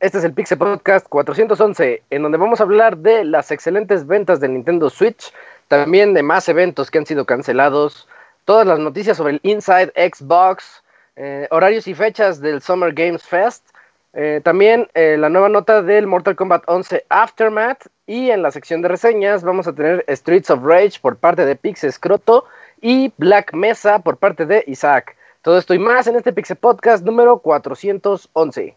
Este es el Pixel Podcast 411, en donde vamos a hablar de las excelentes ventas de Nintendo Switch, también de más eventos que han sido cancelados, todas las noticias sobre el Inside Xbox, eh, horarios y fechas del Summer Games Fest, eh, también eh, la nueva nota del Mortal Kombat 11 Aftermath y en la sección de reseñas vamos a tener Streets of Rage por parte de Pixel Scroto y Black Mesa por parte de Isaac. Todo esto y más en este Pixel Podcast número 411.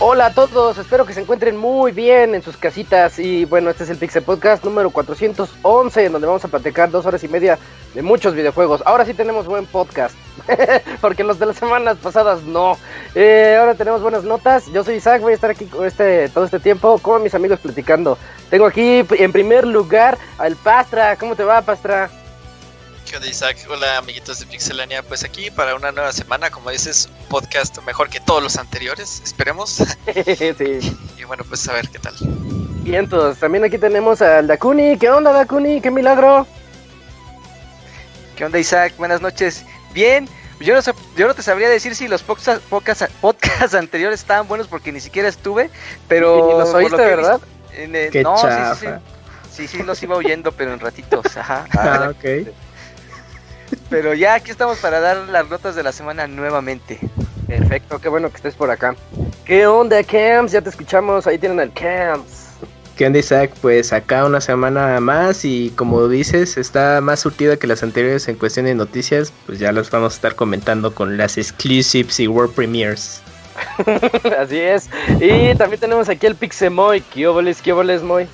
Hola a todos, espero que se encuentren muy bien en sus casitas y bueno, este es el Pixel Podcast número 411 en donde vamos a platicar dos horas y media de muchos videojuegos. Ahora sí tenemos buen podcast, porque los de las semanas pasadas no. Eh, ahora tenemos buenas notas, yo soy Isaac, voy a estar aquí este, todo este tiempo con mis amigos platicando. Tengo aquí en primer lugar al Pastra, ¿cómo te va Pastra? ¿Qué onda Isaac? Hola amiguitos de Pixelania, pues aquí para una nueva semana, como dices, un podcast mejor que todos los anteriores, esperemos. sí. Y bueno, pues a ver qué tal. Bien, entonces también aquí tenemos al Dakuni, ¿qué onda Dakuni? ¡Qué milagro! ¿Qué onda Isaac? Buenas noches. Bien, yo no, sé, yo no te sabría decir si los podcasts podcast, podcast anteriores estaban buenos porque ni siquiera estuve, pero... ¿Y los oíste, verdad? En, eh, no, sí, sí, sí. Sí, sí, los iba oyendo, pero en ratitos, ajá. Ah, ok. Pero ya aquí estamos para dar las notas de la semana nuevamente. Perfecto, qué bueno que estés por acá. ¿Qué onda, Camps? Ya te escuchamos, ahí tienen al Camps. ¿Qué onda, Isaac? Pues acá una semana más y como dices, está más surtida que las anteriores en cuestión de noticias, pues ya los vamos a estar comentando con las exclusives y world premiers. Así es. Y también tenemos aquí el Pixemoy. ¿Qué óboles, qué óboles, Moy?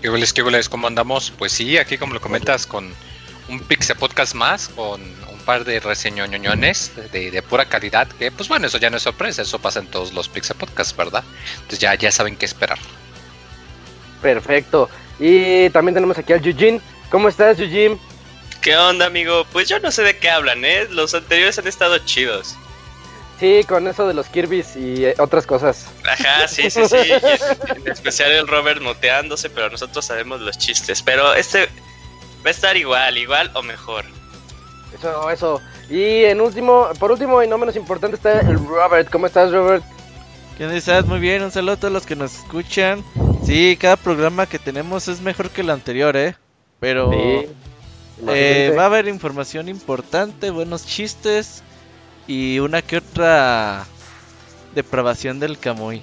¿Qué óboles, qué óboles? ¿Cómo andamos? Pues sí, aquí como lo comentas con un Pixel Podcast más con un par de reseñoñoñones de, de, pura calidad. Que pues bueno, eso ya no es sorpresa, eso pasa en todos los Pixel Podcasts, ¿verdad? Entonces ya, ya saben qué esperar. Perfecto. Y también tenemos aquí al Yujin. ¿Cómo estás, Yujin? ¿Qué onda, amigo? Pues yo no sé de qué hablan, ¿eh? Los anteriores han estado chidos. Sí, con eso de los Kirby's y eh, otras cosas. Ajá, sí, sí, sí. en, en especial el Robert moteándose, pero nosotros sabemos los chistes. Pero este va a estar igual, igual o mejor. Eso, eso. Y en último, por último y no menos importante está el Robert. ¿Cómo estás, Robert? ¿Qué onda, estás? Muy bien, un saludo a todos los que nos escuchan. Sí, cada programa que tenemos es mejor que el anterior, ¿eh? Pero Sí. eh, va a haber información importante, buenos chistes y una que otra depravación del Camuy.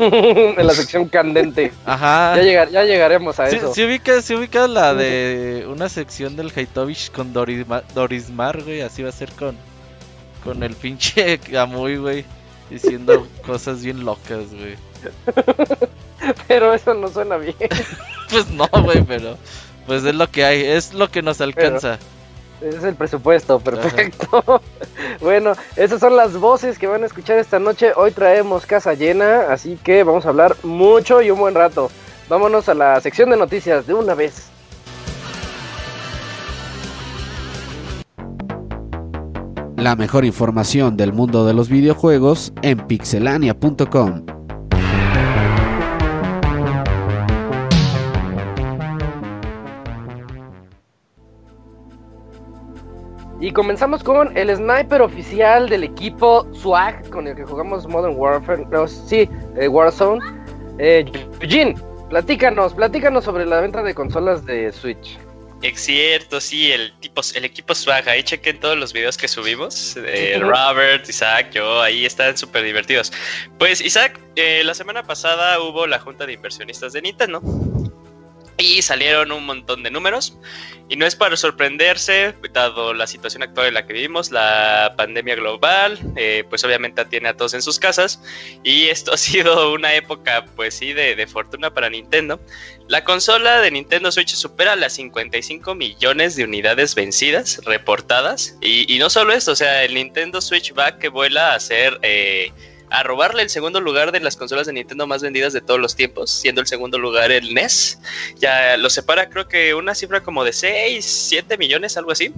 en la sección candente. Ajá. Ya, llegar, ya llegaremos a Sí, eso. sí ubicas, sí ubicas la de una sección del Haitovich con Dorisma- Dorismar, güey, así va a ser con con el pinche Camuy, güey, diciendo cosas bien locas, güey. Pero eso no suena bien. Pues no, güey, pero pues es lo que hay, es lo que nos alcanza. Es el presupuesto, perfecto. bueno, esas son las voces que van a escuchar esta noche. Hoy traemos casa llena, así que vamos a hablar mucho y un buen rato. Vámonos a la sección de noticias de una vez. La mejor información del mundo de los videojuegos en pixelania.com. Y comenzamos con el sniper oficial del equipo SWAG con el que jugamos Modern Warfare. No, sí, eh, Warzone. Eh, Eugene, platícanos, platícanos sobre la venta de consolas de Switch. Es cierto, sí, el tipo, el equipo Swag, ahí chequen todos los videos que subimos. eh, Robert, Isaac, yo, ahí están súper divertidos. Pues Isaac, eh, la semana pasada hubo la junta de inversionistas de Nintendo. Y salieron un montón de números. Y no es para sorprenderse, dado la situación actual en la que vivimos, la pandemia global, eh, pues obviamente tiene a todos en sus casas. Y esto ha sido una época, pues sí, de, fortuna para Nintendo. La consola de Nintendo Switch supera las 55 millones de unidades vencidas, reportadas. Y, y no solo esto, o sea, el Nintendo Switch va que vuela a ser... Eh, a robarle el segundo lugar de las consolas de Nintendo más vendidas de todos los tiempos, siendo el segundo lugar el NES. Ya lo separa creo que una cifra como de 6, 7 millones, algo así.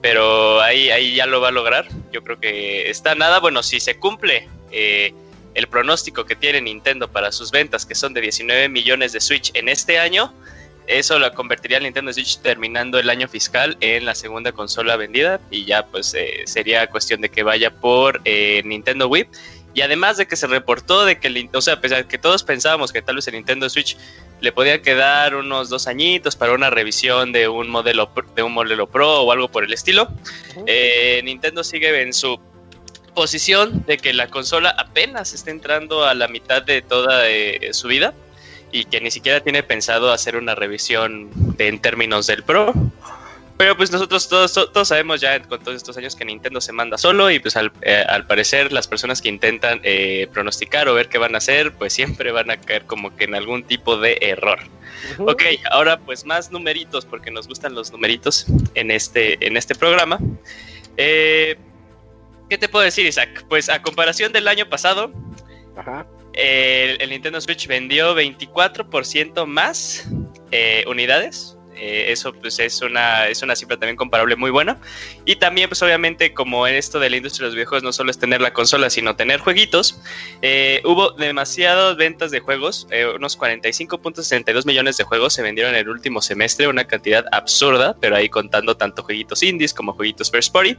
Pero ahí, ahí ya lo va a lograr. Yo creo que está nada, bueno, si se cumple eh, el pronóstico que tiene Nintendo para sus ventas, que son de 19 millones de Switch en este año, eso lo convertiría al Nintendo Switch terminando el año fiscal en la segunda consola vendida y ya pues eh, sería cuestión de que vaya por eh, Nintendo Wii. Y además de que se reportó de que, el, o sea, pese a que todos pensábamos que tal vez el Nintendo Switch le podía quedar unos dos añitos para una revisión de un modelo de un modelo Pro o algo por el estilo, eh, Nintendo sigue en su posición de que la consola apenas está entrando a la mitad de toda eh, su vida y que ni siquiera tiene pensado hacer una revisión de, en términos del Pro. Pero pues nosotros todos, todos sabemos ya con todos estos años que Nintendo se manda solo y pues al, eh, al parecer las personas que intentan eh, pronosticar o ver qué van a hacer pues siempre van a caer como que en algún tipo de error. Uh -huh. Ok, ahora pues más numeritos porque nos gustan los numeritos en este, en este programa. Eh, ¿Qué te puedo decir Isaac? Pues a comparación del año pasado, Ajá. el, el Nintendo Switch vendió 24% más unidades eh, eso pues es una, es una cifra también comparable muy buena. Y también pues obviamente como esto de la industria de los videojuegos no solo es tener la consola sino tener jueguitos, eh, hubo demasiadas ventas de juegos, eh, unos 45.62 millones de juegos se vendieron en el último semestre, una cantidad absurda, pero ahí contando tanto jueguitos indies como jueguitos first party.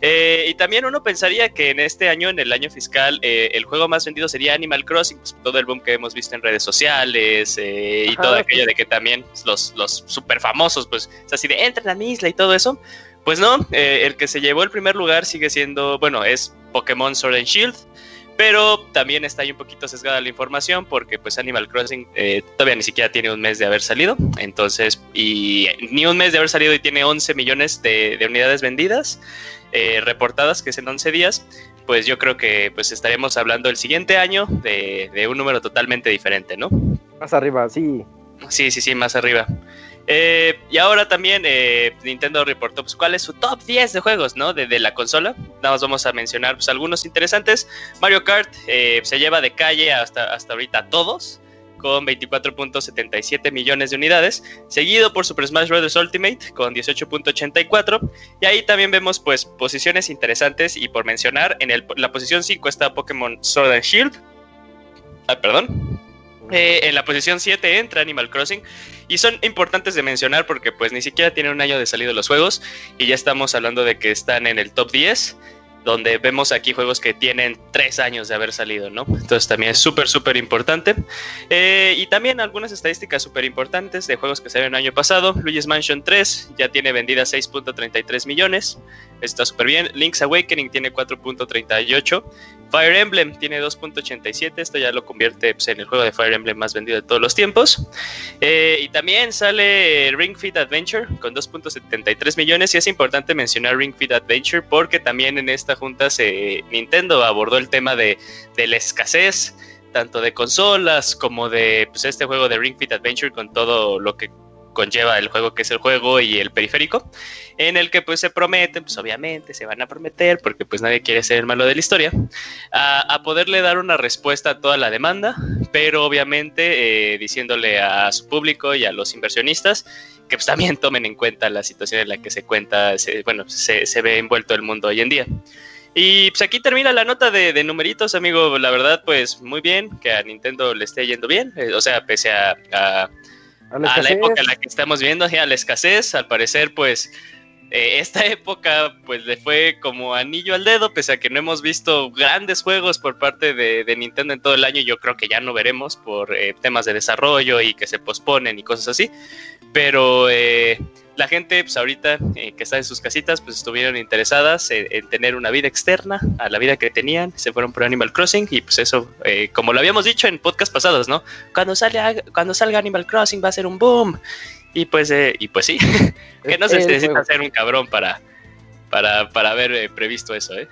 Y también uno pensaría que en este año, en el año fiscal, el juego más vendido sería Animal Crossing, pues, todo el boom que hemos visto en redes sociales y Ajá, todo aquello de que también los, los súper famosos, pues es así de entren a mi isla y todo eso. Pues no, eh, el que se llevó el primer lugar sigue siendo, bueno, es Pokémon Sword and Shield, pero también está ahí un poquito sesgada la información porque pues Animal Crossing eh, todavía ni siquiera tiene un mes de haber salido, entonces, y ni un mes de haber salido y tiene 11 millones de, de unidades vendidas, eh, reportadas, que es en 11 días, pues yo creo que pues estaremos hablando el siguiente año de, de un número totalmente diferente, ¿no? Más arriba, sí. Sí, sí, sí, más arriba. Eh, y ahora también eh, Nintendo reportó pues, cuál es su top 10 de juegos, ¿no? De, la consola. Nada más vamos a mencionar pues, algunos interesantes. Mario Kart eh, se lleva de calle hasta, hasta ahorita todos, con 24.77 millones de unidades, seguido por Super Smash Bros. Ultimate con 18.84. Y ahí también vemos pues posiciones interesantes y por mencionar, en el, la posición 5 está Pokémon Sword and Shield. Ah, perdón. Eh, en la posición 7 entra Animal Crossing y son importantes de mencionar porque pues ni siquiera tienen un año de salido los juegos y ya estamos hablando de que están en el top 10 donde vemos aquí juegos que tienen 3 años de haber salido, ¿no? Entonces también es súper, súper importante. Eh, y también algunas estadísticas súper importantes de juegos que salieron el año pasado. Luigi's Mansion 3 ya tiene vendidas 6.33 millones, está súper bien. Link's Awakening tiene 4.38. Fire Emblem tiene 2.87, esto ya lo convierte pues, en el juego de Fire Emblem más vendido de todos los tiempos. Eh, y también sale Ring Fit Adventure con 2.73 millones y es importante mencionar Ring Fit Adventure porque también en esta junta se, Nintendo abordó el tema de, de la escasez tanto de consolas como de pues, este juego de Ring Fit Adventure con todo lo que conlleva el juego que es el juego y el periférico, en el que pues se prometen, pues obviamente se van a prometer, porque pues nadie quiere ser el malo de la historia, a, a poderle dar una respuesta a toda la demanda, pero obviamente eh, diciéndole a su público y a los inversionistas que pues también tomen en cuenta la situación en la que se cuenta, se, bueno, se, se ve envuelto el mundo hoy en día. Y pues aquí termina la nota de, de, numeritos, amigo. La verdad, pues muy bien que a Nintendo le esté yendo bien. Eh, o sea, pese a, a, a, la, a la, época en la que estamos viendo, a la escasez, al parecer, pues eh, esta época pues le fue como anillo al dedo, pese a que no hemos visto grandes juegos por parte de, de Nintendo en todo el año. Yo creo que ya no veremos por eh, temas de desarrollo y que se posponen y cosas así. Pero la gente, pues ahorita eh, que está en sus casitas, pues estuvieron interesadas en, en tener una vida externa a la vida que tenían, se fueron por Animal Crossing y pues eso, eh, como lo habíamos dicho en podcast pasados, ¿no? Cuando salga, cuando salga Animal Crossing va a ser un boom. Y pues, eh, y pues sí, que no se necesita ser un cabrón para, para, para haber eh, previsto eso, ¿eh?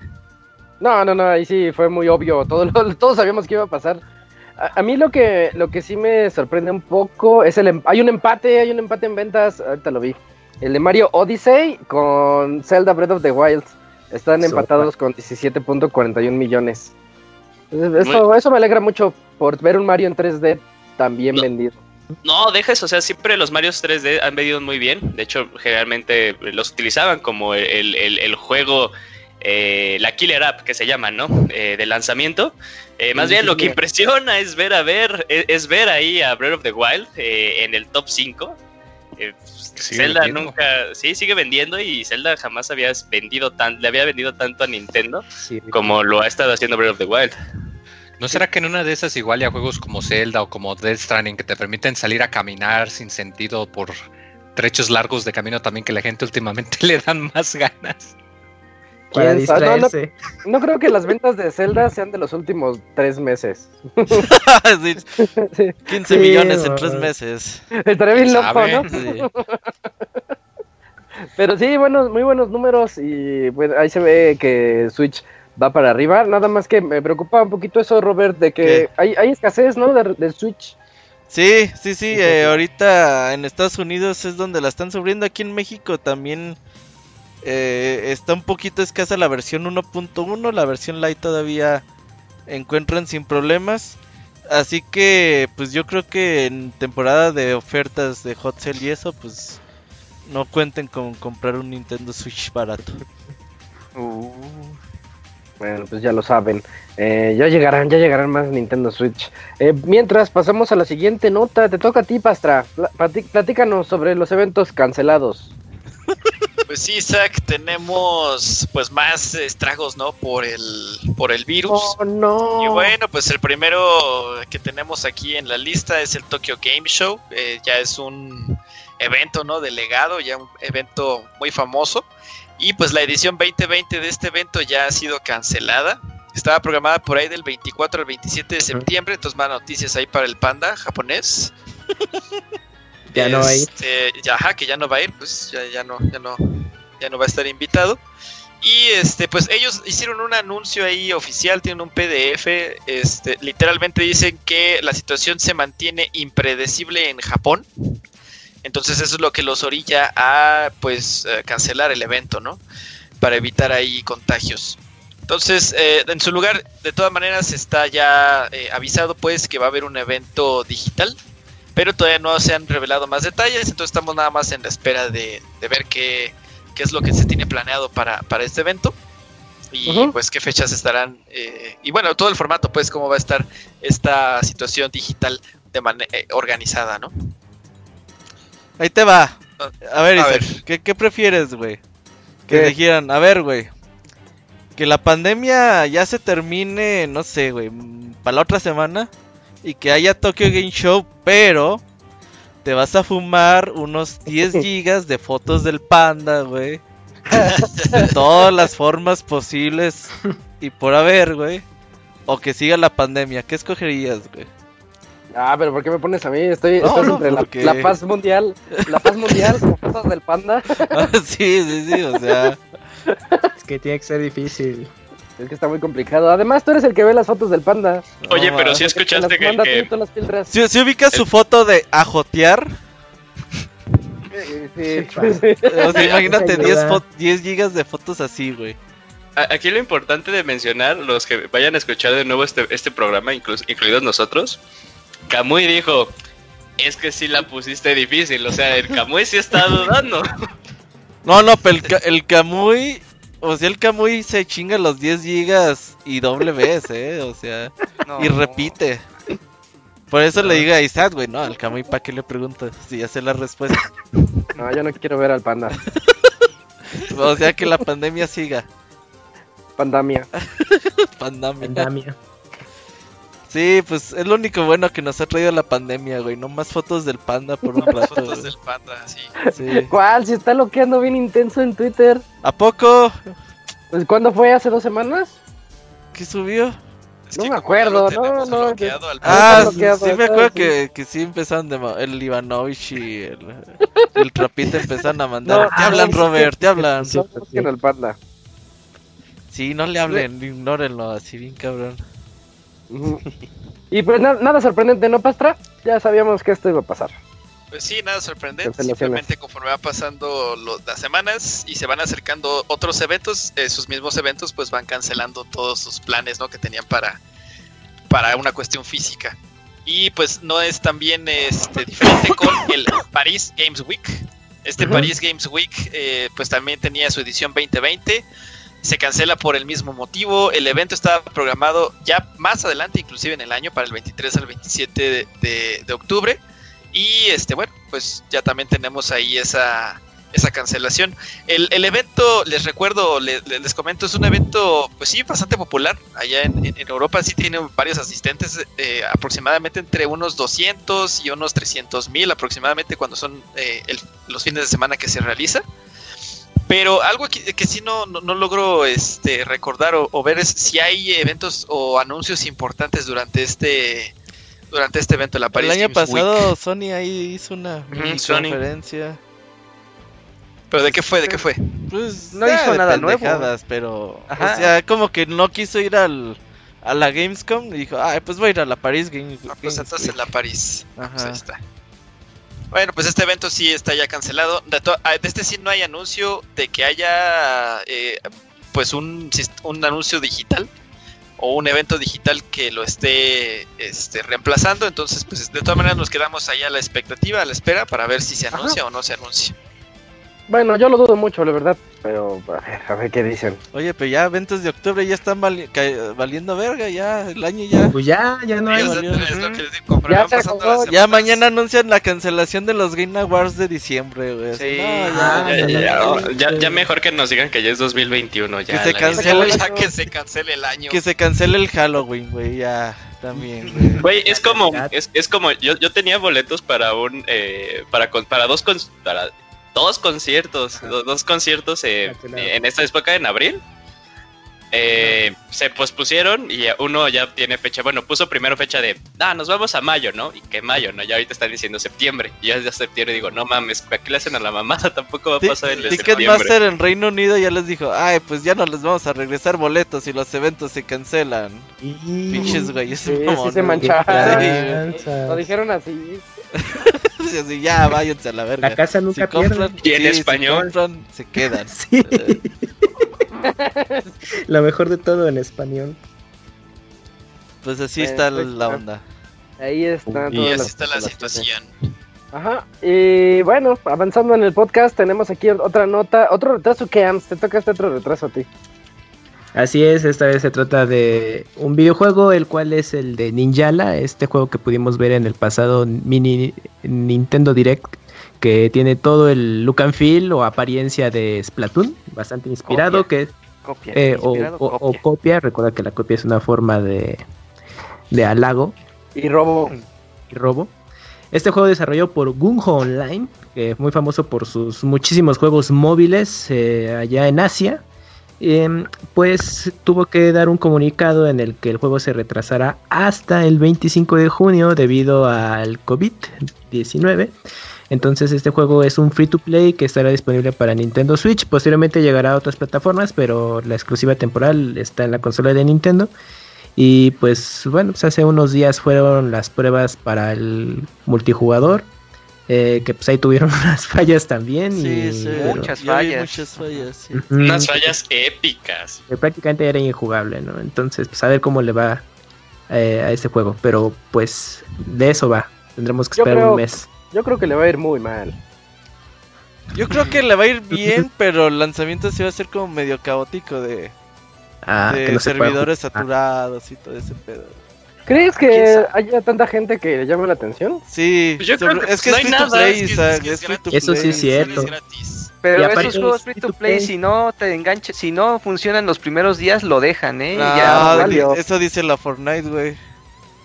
No, no, no, ahí sí fue muy obvio. Todo todos sabíamos que iba a pasar. A, a mí lo que, lo que sí me sorprende un poco es el... em- Hay un empate, hay un empate en ventas, ahorita lo vi. El de Mario Odyssey con Zelda Breath of the Wild. Están empatados con 17.41 millones. Eso, eso me alegra mucho por ver un Mario en 3D tan bien No. vendido. No, deja eso, o sea, siempre los Marios 3D han vendido muy bien. De hecho, generalmente los utilizaban como el, el- el juego, eh, la killer app que se llama, ¿no? Eh, de lanzamiento. Eh, más Sí, bien sí, lo que sí. impresiona es ver a ver, es, es ver ahí a Breath of the Wild eh, en el top 5. Eh, Sigue Zelda vendiendo. nunca, sí, sigue vendiendo y Zelda jamás había vendido tan, le había vendido tanto a Nintendo Sí. como lo ha estado haciendo Breath of the Wild. ¿No será que en una de esas igual ya juegos como Zelda o como Death Stranding que te permiten salir a caminar sin sentido por trechos largos de camino también que la gente últimamente le dan más ganas? No, no- distraerse. No creo que las ventas de Zelda sean de los últimos tres meses. Sí, Sí. 15 Sí, millones en tres meses. Estaría bien ¿Quién loco, sabe? ¿no? Sí. Pero sí, buenos, muy buenos números y bueno, ahí se ve que Switch va para arriba. Nada más que me preocupa un poquito eso, Robert, de que hay, hay escasez, ¿no? De, de Switch. Sí, sí, sí, eh, ahorita en Estados Unidos es donde la están sufriendo, aquí en México también eh, está un poquito escasa la versión 1.1, la versión light todavía encuentran sin problemas, así que pues yo creo que en temporada de ofertas de Hot Sale y eso pues no cuenten con comprar un Nintendo Switch barato. Uh, Bueno, pues ya lo saben. Eh, ya llegarán, ya llegarán más Nintendo Switch. Eh, mientras pasamos a la siguiente nota, te toca a ti, Pastra. Platícanos sobre los eventos cancelados. Pues sí, Isaac, tenemos pues más estragos, ¿no? Por el, por el virus. Oh, no. Y bueno, pues el primero que tenemos aquí en la lista es el Tokyo Game Show. Eh, ya es un evento, ¿no? Delegado, ya un evento muy famoso. Y pues la edición 2020 de este evento ya ha sido cancelada. Estaba programada por ahí del 24 al 27 de septiembre, entonces más noticias ahí para el panda japonés. Ya no hay. Este, ya, ajá, que ya no va a ir, pues ya, ya no, ya no, ya no va a estar invitado. Y este, pues ellos hicieron un anuncio ahí oficial, tienen un PDF, este, literalmente dicen que la situación se mantiene impredecible en Japón. Entonces eso es lo que los orilla a pues cancelar el evento, ¿no? Para evitar ahí contagios. Entonces, eh, en su lugar, de todas maneras, está ya eh, avisado pues que va a haber un evento digital pero todavía no se han revelado más detalles, entonces estamos nada más en la espera de, de ver qué, qué es lo que se tiene planeado para, para este evento y pues qué fechas estarán eh, y bueno, todo el formato pues cómo va a estar esta situación digital de manera organizada, ¿no? Ahí te va. A ver, A Isaac, ver. ¿qué, qué prefieres, güey? Que ¿Qué? dijeran, a ver, güey. Que la pandemia ya se termine, no sé, güey, para la otra semana. Y que haya Tokyo Game Show, pero te vas a fumar unos 10 gigas de fotos del panda, güey. De todas las formas posibles y por haber, güey. O que siga la pandemia. ¿Qué escogerías, güey? Ah, pero ¿por qué me pones a mí? Estoy, No, no, entre la, porque- la paz mundial, la paz mundial con fotos del panda. sí, sí, sí, o sea. Es que tiene que ser difícil. Es que está muy complicado. Además, tú eres el que ve las fotos del panda. Oye, pero si escuchaste que, manda que- tú, tú las filtras. Si, si ubicas su foto de ajotear, Sí, sí, Sí, sí. o sea, imagínate Sin 10, duda. fo- 10 gigas de fotos así, güey. Aquí lo importante de mencionar, los que vayan a escuchar de nuevo este, este programa, inclus- incluidos nosotros, Kamui dijo, es que sí la pusiste difícil, o sea, el Kamui sí está dudando. No, no, pero el, el Kamui, o sea, el Kamui se chinga los 10 gigas y doble vez, eh, o sea, no. y repite. Por eso le digo a Isaac, güey, no, al Kamui, ¿para qué le preguntas? Si ya sé la respuesta. No, yo no quiero ver al panda. O sea, que la pandemia siga. Pandamia. Pandemia. Pandemia. Sí, pues es lo único bueno que nos ha traído la pandemia, güey. No más fotos del panda por un rato. Fotos güey. del panda, sí. Sí. ¿Cuál? Si está loqueando bien intenso en Twitter. ¿A poco? Pues, ¿Cuándo fue? ¿Hace dos semanas? ¿Qué subió? Es No que me acuerdo, no, no, bloqueado al Ah, sí me acuerdo sí. que, que sí empezaron de ma- el Ivanovich y el, el Trapita empezaron a mandar. No, te hablan, Robert, te hablan. Sí. No. Sí, no le hablen, ignórenlo, así bien cabrón. Y pues na- nada sorprendente, ¿no, Pastra? Ya sabíamos que esto iba a pasar. Pues sí, nada sorprendente. Simplemente conforme va pasando lo- las semanas y se van acercando otros eventos, esos mismos eventos pues van cancelando todos sus planes ¿no? que tenían para, para una cuestión física. Y pues no es también este, diferente con el Paris Games Week. Este Ujú. Paris Games Week eh, pues también tenía su edición 2020. Se cancela por el mismo motivo. El evento estaba programado ya más adelante, inclusive en el año, para el 23 al 27 de- de- octubre. Y este, bueno, pues ya también tenemos ahí esa, esa cancelación. El, el evento, les recuerdo, le- le- les, comento, es un evento, pues sí, bastante popular. Allá en, en- en Europa sí tiene varios asistentes, eh, aproximadamente entre unos 200 y unos 300 mil aproximadamente cuando son eh, el- los fines de semana que se realiza. Pero algo que, que sí no, no, no logro este, recordar o, o ver es si hay eventos o anuncios importantes durante este durante este evento, la Paris el año Games Week. pasado Sony ahí hizo una conferencia. ¿Pero de qué fue? ¿De qué fue? Pues No ah, hizo nada nuevo. pero Ajá. o sea, como que no quiso ir al a la Gamescom y dijo, "Ay, pues voy a ir a la Paris Games." Ah, pues entonces Week". la París. Ah, pues Ajá. ahí está. Bueno, pues este evento sí está ya cancelado. De, ah, de este sí no hay anuncio de que haya eh, pues un, un anuncio digital o un evento digital que lo esté este, reemplazando. Entonces, pues de todas maneras nos quedamos ahí a la expectativa, a la espera para ver si se anuncia o no se anuncia. Bueno, yo lo dudo mucho, la verdad. Pero a ver, a ver qué dicen. Oye, pero ya eventos de octubre ya están vali- valiendo verga, ya el año ya. Pues ya, ya no hay. Ya mañana anuncian la cancelación de los Game Awards de diciembre, güey. Sí. ya, Ya, mejor que nos digan que ya es 2021. Ya, Que se cancele. Ya que se cancele el año. Que se cancele el Halloween, güey, ya también, güey. Güey, es como, es, es como, yo, yo tenía boletos para un, eh, para, con- para dos, con- para dos conciertos, do- dos, conciertos eh, Cancelado. en esta época, en abril. Eh, se pospusieron y uno ya tiene fecha, bueno, puso primero fecha de, ah, nos vamos a mayo, ¿no? Y que mayo, ¿no? Ya ahorita están diciendo septiembre. Y ya es de septiembre digo, no mames, ¿para qué le hacen a la mamada? Tampoco va a pasar el. Ticketmaster en Reino Unido ya les dijo, ay, pues ya no les vamos a regresar boletos y los eventos se cancelan. Pinches güeyes. Sí, sí se mancharon. Lo dijeron así. Así, ya váyanse a la verga. La casa si nunca compran, pierde. Y en sí, si español. compran, se quedan. Sí. Lo mejor de todo en español. Pues así Bueno, está pues, la ah. onda. Ahí está. Y así está la situación. Ajá. Y bueno, avanzando en el podcast, tenemos aquí otra nota, otro retraso que Ams, te toca este otro retraso a ti. Así es, esta vez se trata de un videojuego, el cual es el de Ninjala, este juego que pudimos ver en el pasado mini Nintendo Direct, que tiene todo el look and feel o apariencia de Splatoon, bastante inspirado, Copia. que Copia. eh, o, inspirado, o- o copia. copia, recuerda que la copia es una forma de, de halago Y robo. y robo. Este juego desarrollado por Gunho Online, que es muy famoso por sus muchísimos juegos móviles eh, allá en Asia, em, pues tuvo que dar un comunicado en el que el juego se retrasará hasta el 25 de junio debido al COVID-19. Entonces este juego es un free to play que estará disponible para Nintendo Switch. Posteriormente llegará a otras plataformas, pero la exclusiva temporal está en la consola de Nintendo. Y pues bueno, pues hace unos días fueron las pruebas para el multijugador. Eh, que pues ahí tuvieron unas fallas también. Sí, y, sí, pero, Muchas fallas. Muchas fallas, sí. Unas fallas épicas. que prácticamente era injugable, ¿no? Entonces, pues a ver cómo le va eh, a este juego. Pero pues de eso va. Tendremos que Yo esperar creo- un mes. Yo creo que le va a ir muy mal. Yo creo que le va a ir bien, pero el lanzamiento sí va a ser como medio caótico de, Ah, de que no servidores jugar. saturados y todo ese pedo. ¿Crees ¿Quién que haya tanta gente que le llame la atención? Sí, Pues yo creo que es que no es hay free to play, Isaac, es free to Eso sí play. es cierto. Pero esos juegos es free free to play, play. si no te enganches, si no funcionan los primeros días, lo dejan, ¿eh? Y Ah, ya, eso dice la Fortnite, güey.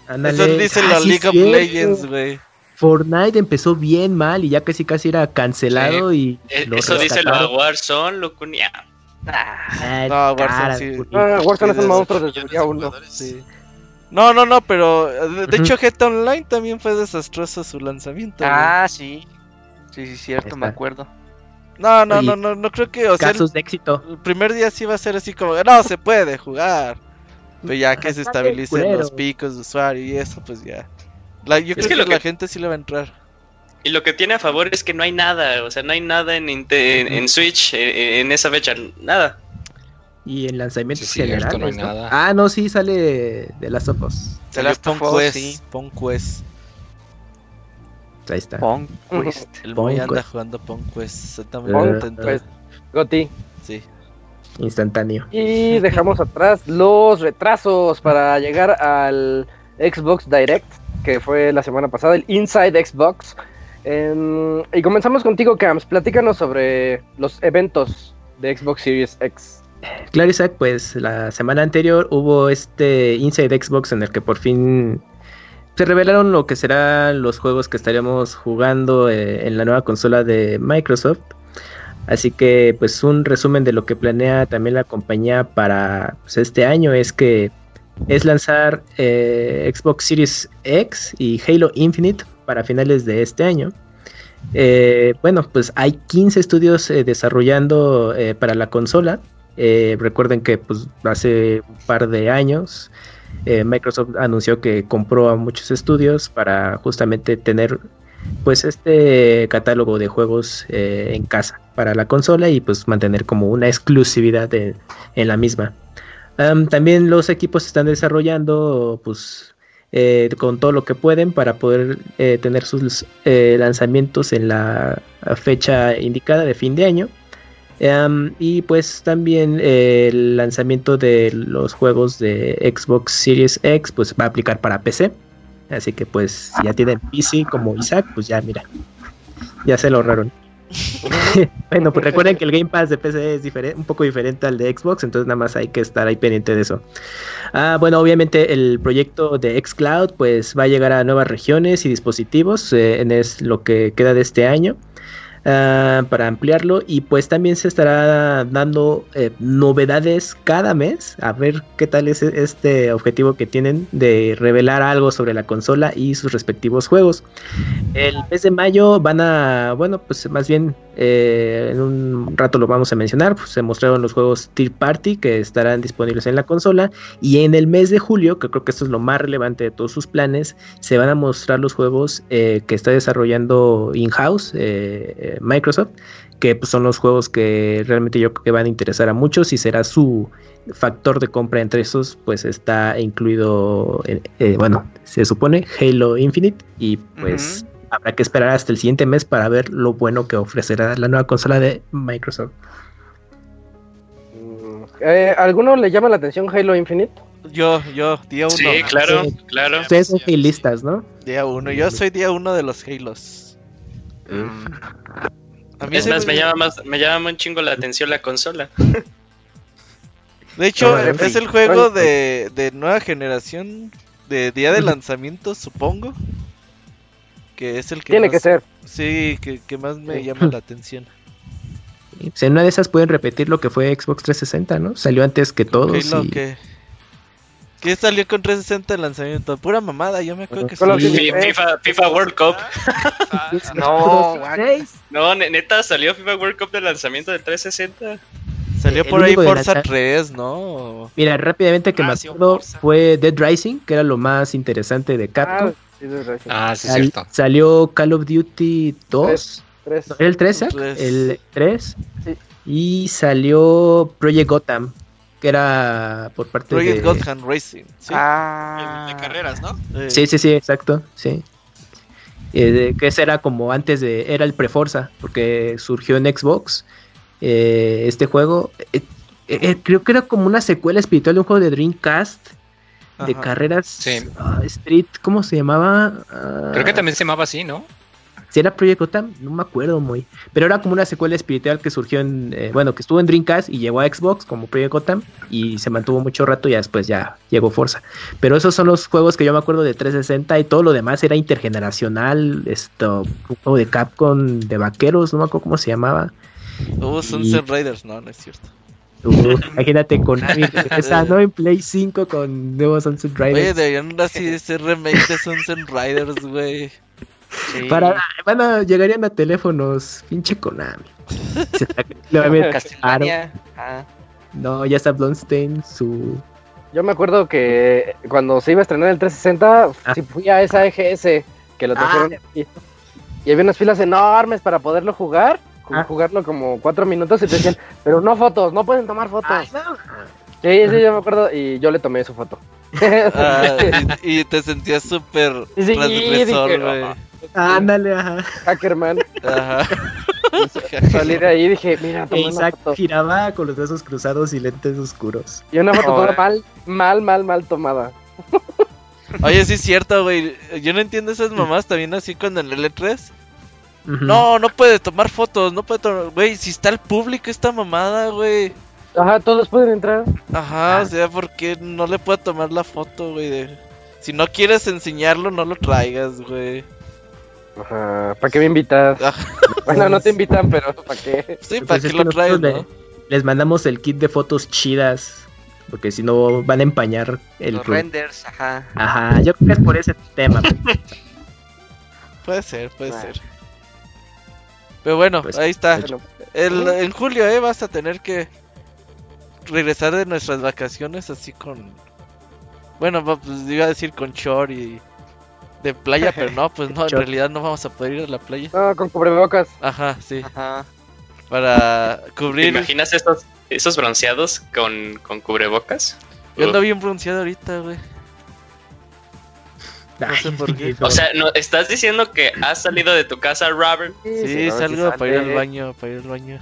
Eso dice Ah, la sí, League of. Legends, güey. Fortnite empezó bien mal y ya casi casi era cancelado y Eh, lo Eso dice rescataron. Warzone, Lucunia. Ah, No, Warzone cara, sí. Ah, Warzone es un monstruo desde el de día uno. Sí. No, no, no, pero de, hecho GTA Online también fue desastroso su lanzamiento. güey. Ah, sí. Sí, sí, cierto, me acuerdo. No, no, Oye, no, no, no creo que, o sea, el, Casos de éxito. el primer día sí va a ser así como, no, se puede jugar. Pero ya que se estabilicen los picos de usuario y eso, pues ya. La, yo creo que la que- gente sí le va a entrar. Y lo que tiene a favor es que no hay nada, o sea, no hay nada en, en, en Switch eh, en esa fecha, nada. Y en lanzamientos Sí, cierto, generales. no hay ¿no? nada. Ah, no, sí sale de las Us. The Salió Last of Pon Us, Quest, sí. Pon Quest. Ahí está. Pues. El Moy anda jugando Pon Quest. Está muy Pon contento. Pues, Goti. Sí. Instantáneo. Y dejamos atrás los retrasos para llegar al Xbox Direct, que fue la semana pasada, el Inside Xbox. Y comenzamos contigo, Camps. Platícanos sobre los eventos de Xbox Series X. Claro, Isaac, pues la semana anterior hubo este Inside Xbox en el que por fin se revelaron lo que serán los juegos que estaríamos jugando eh, en la nueva consola de Microsoft. Así que pues un resumen de lo que planea también la compañía para pues, este año es que es lanzar eh, Xbox Series X y Halo Infinite para finales de este año. Eh, bueno, pues hay 15 estudios desarrollando para la consola. Eh, recuerden que pues, hace un par de años eh, Microsoft anunció que compró a muchos estudios para justamente tener pues este catálogo de juegos eh, en casa para la consola y pues mantener como una exclusividad en la misma. Am, también los equipos están desarrollando pues con todo lo que pueden para poder tener sus lanzamientos en la fecha indicada de fin de año. Em, y pues también eh, el lanzamiento de los juegos de Xbox Series X pues va a aplicar para PC. Así que pues si ya tienen PC como Isaac, pues ya mira, ya se lo ahorraron. bueno, pues recuerden que el Game Pass de PC es un poco diferente al de Xbox, entonces nada más hay que estar ahí pendiente de eso. Ah, bueno, obviamente el proyecto de xCloud pues va a llegar a nuevas regiones y dispositivos eh, en es lo que queda de este año. Ah, para ampliarlo. Y pues también se estará dando eh, novedades cada mes. A ver qué tal es este objetivo que tienen de revelar algo sobre la consola y sus respectivos juegos. El mes de mayo van a bueno pues más bien eh, en un rato lo vamos a mencionar pues, se mostraron los juegos Tier Party que estarán disponibles en la consola y en el mes de julio que creo que esto es lo más relevante de todos sus planes se van a mostrar los juegos eh, que está desarrollando in-house eh, Microsoft, que pues, son los juegos que realmente yo creo que van a interesar a muchos y será su factor de compra entre esos, pues está incluido, bueno, se supone Halo Infinite y pues habrá que esperar hasta el siguiente mes para ver lo bueno que ofrecerá la nueva consola de Microsoft. Mm, eh, ¿Alguno le llama la atención Halo Infinite? Yo, yo, día uno. Sí, claro, Sí. claro. Ustedes son hailistas, ¿no? Día uno. Yo soy día uno de los Halos. A mí Es más, me llama más, me llama un chingo la atención la consola. De hecho, es el juego de, de nueva generación de día de lanzamiento, supongo. Que es el que Tiene más- que ser. Sí, que, que más me Sí. llama la atención. Y, pues, en una de esas pueden repetir lo que fue Xbox 360, ¿no? Salió antes que todos. Halo, y- que... ¿Qué salió con 360 el lanzamiento? Pura mamada, yo me acuerdo que sí. Fi- FIFA, FIFA World Cup. No, Seis. No, ne- neta, salió FIFA World Cup de lanzamiento de 360. Salió el por ahí Forza lanzar- 3, ¿no? Mira, rápidamente que Ah, me acuerdo Forza. fue Dead Rising, que era lo más interesante de Capcom. Ah, Ah, sí, Sal- cierto. salió Call of Duty 2, Tres. ¿no? ¿era el 3, Zach? Tres. El 3. Sí. Y salió Project Gotham, que era por parte Project de... Gotham Racing. Sí, Ah, de carreras, ¿no? Sí, sí, sí, exacto, sí. Eh, que ese era como antes de... Era el Preforza, porque surgió en Xbox eh, este juego. Eh, eh, creo que era como una secuela espiritual de un juego de Dreamcast. De carreras Sí. ah, Street, ¿cómo se llamaba? Ah, Creo que también se llamaba así, ¿no? Si era Project Gotham, no me acuerdo muy. Pero era como una secuela espiritual que surgió en. eh, bueno, que estuvo en Dreamcast y llegó a Xbox como Project Gotham. Y se mantuvo mucho rato y ya después ya llegó Forza. Pero esos son los juegos que yo me acuerdo de 360 y todo lo demás era intergeneracional. Esto, un juego de Capcom de vaqueros, no me acuerdo cómo se llamaba. Hubo Sunset Riders, no, no es cierto. Uh, imagínate con ¿no? en Play 5 con nuevo Sunset Oye, Riders. deberían así de ser remake de Sunset Riders, güey. Sí. Para, bueno, llegarían a teléfonos, pinche Konami. Se está- le va a meter caro. Castlevania. Ah, No, ya está Bloodstain, su... Yo me acuerdo que cuando se iba a estrenar el 360, Ah. sí fui a esa EGS que lo trajeron aquí. Y había unas filas enormes para poderlo jugar. Ah. Jugarlo como cuatro minutos y te decían, pero no fotos, no pueden tomar fotos. Ay, no. Sí, sí, yo me acuerdo y yo le tomé su foto. Ah, y, y te sentías súper Sí, transgresor, güey. Ándale, ajá. Hackerman. Ajá. Salí de ahí y dije, mira, tomé una Isaac foto. giraba con los brazos cruzados y lentes oscuros. Y una foto toda mal, mal, mal, mal tomada. Oye, sí es cierto, güey. Yo no entiendo esas mamás también así con el L3. No, no puede tomar fotos, no puede tomar... Güey, si está el público esta mamada, güey. Ajá, todos pueden entrar. Ajá, o sea, ¿por qué no le puedo tomar la foto, güey? de- Si no quieres enseñarlo, no lo traigas, güey. Ajá, ¿para qué me invitas? Ajá. Bueno, no te invitan, pero ¿para qué? Sí, Pues ¿para es qué que lo traes, no? Les mandamos el kit de fotos chidas. Porque si no van a empañar el los renders, ajá. Ajá, yo creo que es por ese tema. Puede ser, puede Bueno. ser. Pero bueno, Pues, ahí está. El, en julio, eh, vas a tener que regresar de nuestras vacaciones así con... Bueno, pues iba a decir con short y de playa, pero no, pues no, en realidad no vamos a poder ir a la playa. No, con cubrebocas. Ajá, sí, Ajá. para ¿Te cubrir... imaginas esos, esos bronceados con, con cubrebocas? Yo ando bien bronceado ahorita, güey. No sé por qué. O sea, no, ¿estás diciendo que has salido de tu casa, Robert? Sí, salgo para ir al baño, para ir al baño.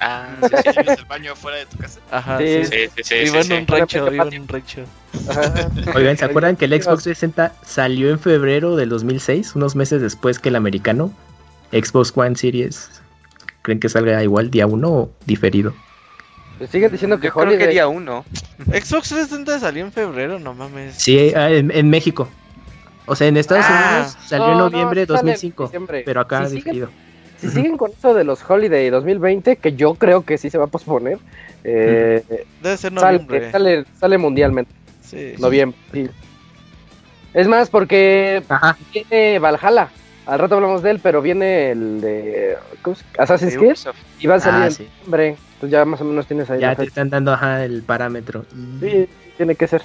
Ah, Sí, sí, ¿Tienes el baño fuera de tu casa? Ajá, Sí. sí. sí, sí, sí, Iba sí, en sí. un rancho, en un rancho. Oigan, ¿se acuerdan que el Xbox 360 salió en febrero del 2006? Unos meses después que el americano. Xbox One Series. ¿Creen que salga igual día 1 o diferido? Pues siguen diciendo que Yo creo que día uno. Xbox 360 salió en febrero, no mames. Sí, ah, en, en México. O sea, en Estados Ah. Unidos salió No, en no, noviembre de en 2005. diciembre. Pero acá Si siguen, si siguen con eso de los Holiday 2020, que yo creo que sí se va a posponer, eh, Debe ser noviembre. sale, sale mundialmente. Sí. Noviembre. sí. Es más, porque Ajá. viene Valhalla. Al rato hablamos de él, pero viene el de ¿cómo se- Assassin's Creed y va a salir Ah, en sí. noviembre. Entonces ya más o menos tienes ahí Ya te fecha. están dando ajá, el parámetro. Sí, tiene que ser.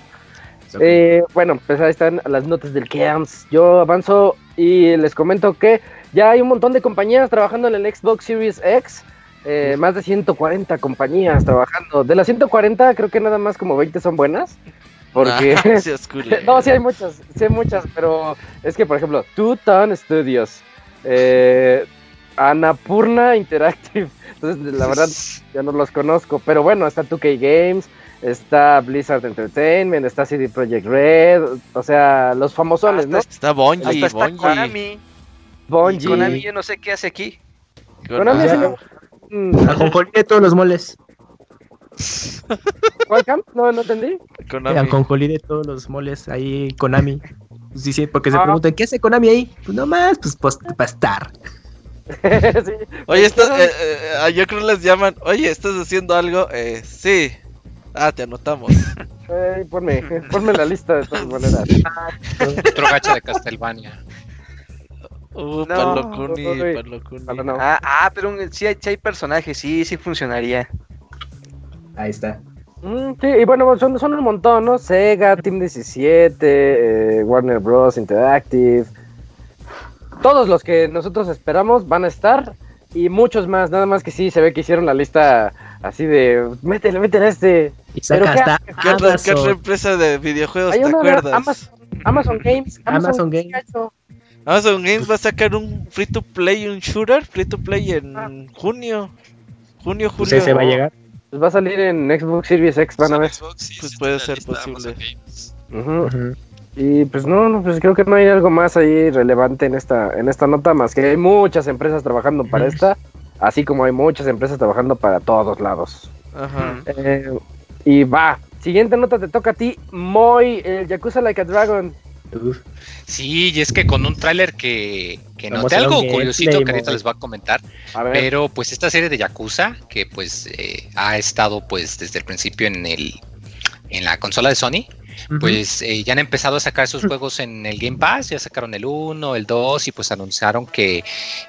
Eh, bueno, pues ahí están las notas del Camps. Yo avanzo y les comento que ya hay un montón de compañías trabajando en el Xbox Series X. eh, más de 140 compañías trabajando. De las 140, creo que nada más como 20 son buenas. Porque. Ah, no, sí hay muchas, sí hay muchas, pero es que, por ejemplo, Two Ton Studios, eh, Anapurna Interactive. Entonces, la verdad, ya no los conozco. Pero bueno, está 2K Games, está Blizzard Entertainment, está CD Projekt Red, o sea, los famosones, ¿no? Hasta, Está Bungie, hasta está Bungie. Konami. Bungie. Y Konami yo no sé qué hace aquí. Konami Ah. hace- Mm, Ajonjolí de todos los moles. ¿Cuál camp? No, no entendí. Konami. Ajonjolí de todos los moles ahí, Konami. Sí, sí, porque se Ah. preguntan, ¿qué hace Konami ahí? Pues nomás, pues, pues para estar. Sí. Oye, esto, eh, eh, yo creo que les llaman. Oye, ¿estás haciendo algo? Eh, sí. Ah, te anotamos. Ey, ponme, ponme la lista de todas maneras. Otro gacha de Castlevania. Uh, No, Palocuni, no. Ah, ah, pero un- sí, hay, sí hay personajes, sí, sí funcionaría. Ahí está. Mm, sí, y bueno, son, son un montón, ¿no? Sega, Team 17, eh, Warner Bros. Interactive. Todos los que nosotros esperamos van a estar. Y muchos más, nada más que sí, se ve que hicieron la lista así de... Métele, métele a este. Y Pero saca ¿qué hasta ¿Qué otra, qué otra Amazon. empresa de videojuegos Hay te acuerdas? Amazon, Amazon Games. Amazon ¿qué Games. Amazon Games va a sacar un free to play, un shooter free to play en junio. Junio, Pues julio. ese va a llegar. Pues va a salir en Xbox Series X, van a ver. Xbox, sí, Pues sí, puede ser posible. Y pues no, no, pues creo que no hay algo más ahí relevante en esta, en esta nota, más que hay muchas empresas trabajando para esta, así como hay muchas empresas trabajando para todos lados. Ajá. Eh, y va, siguiente nota te toca a ti, Moy, el Yakuza Like a Dragon. Uf. Sí, y es que con un tráiler que, que noté algo curiosito que ahorita les voy a comentar. A Pero pues esta serie de Yakuza, que pues eh, ha estado pues desde el principio en el en la consola de Sony, pues eh, ya han empezado a sacar sus juegos en el Game Pass, ya sacaron el 1, el 2 y pues anunciaron que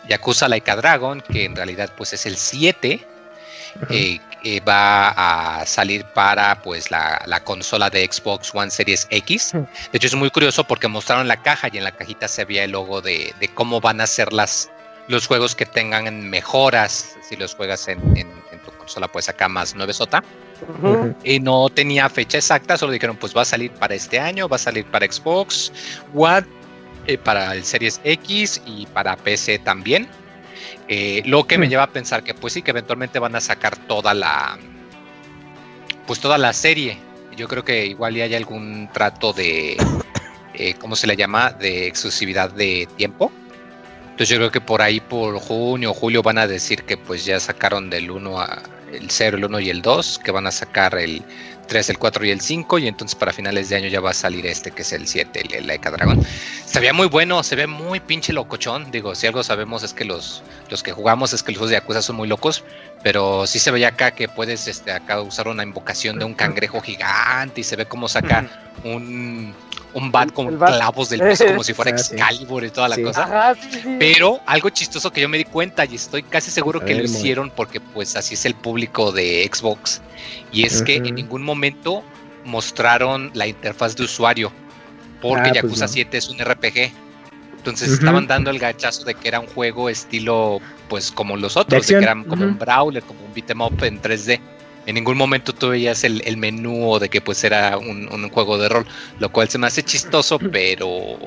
Yakuza Like a Dragon, que en realidad pues es el 7, eh, eh, va a salir para pues la, la consola de Xbox One Series X. De hecho es muy curioso porque mostraron la caja y en la cajita se veía el logo de, de cómo van a ser las, los juegos que tengan mejoras si los juegas en, en- en tu consola pues acá más 9 sota. ujú, Y no tenía fecha exacta, solo dijeron pues va a salir para este año, va a salir para Xbox One, eh, para el Series X y para PC también. Eh, lo que me Mm. lleva a pensar que pues sí, que eventualmente van a sacar toda la pues toda la serie. Yo creo que igual y hay algún trato de eh, ¿cómo se le llama? de exclusividad de tiempo. Entonces yo creo que por ahí por junio o julio van a decir que pues ya sacaron del 1 a el 0, el 1 y el 2, que van a sacar el 3, el 4 y el 5 y entonces para finales de año ya va a salir este que es el 7, el, el Laika Dragon. Se ve muy bueno, se ve muy pinche locochón, digo, si algo sabemos es que los, los que jugamos es que los juegos de Yakuza son muy locos, pero sí se veía acá que puedes este, acá usar una invocación de un cangrejo gigante y se ve cómo saca un, un bat con bat. clavos del piso como si fuera. Excalibur y toda la Sí. cosa. Ajá, sí, sí. Pero algo chistoso que yo me di cuenta y estoy casi seguro que lo ver, hicieron porque pues así es el público de Xbox. Y es que en ningún momento mostraron la interfaz de usuario. Porque Ah, pues Yakuza no. 7 es un RPG. Entonces estaban dando el gachazo de que era un juego estilo pues como los otros, de, que eran como un brawler, como un beat'em up en 3D. En ningún momento tú veías el, el menú o de que pues era un, un juego de rol, lo cual se me hace chistoso, pero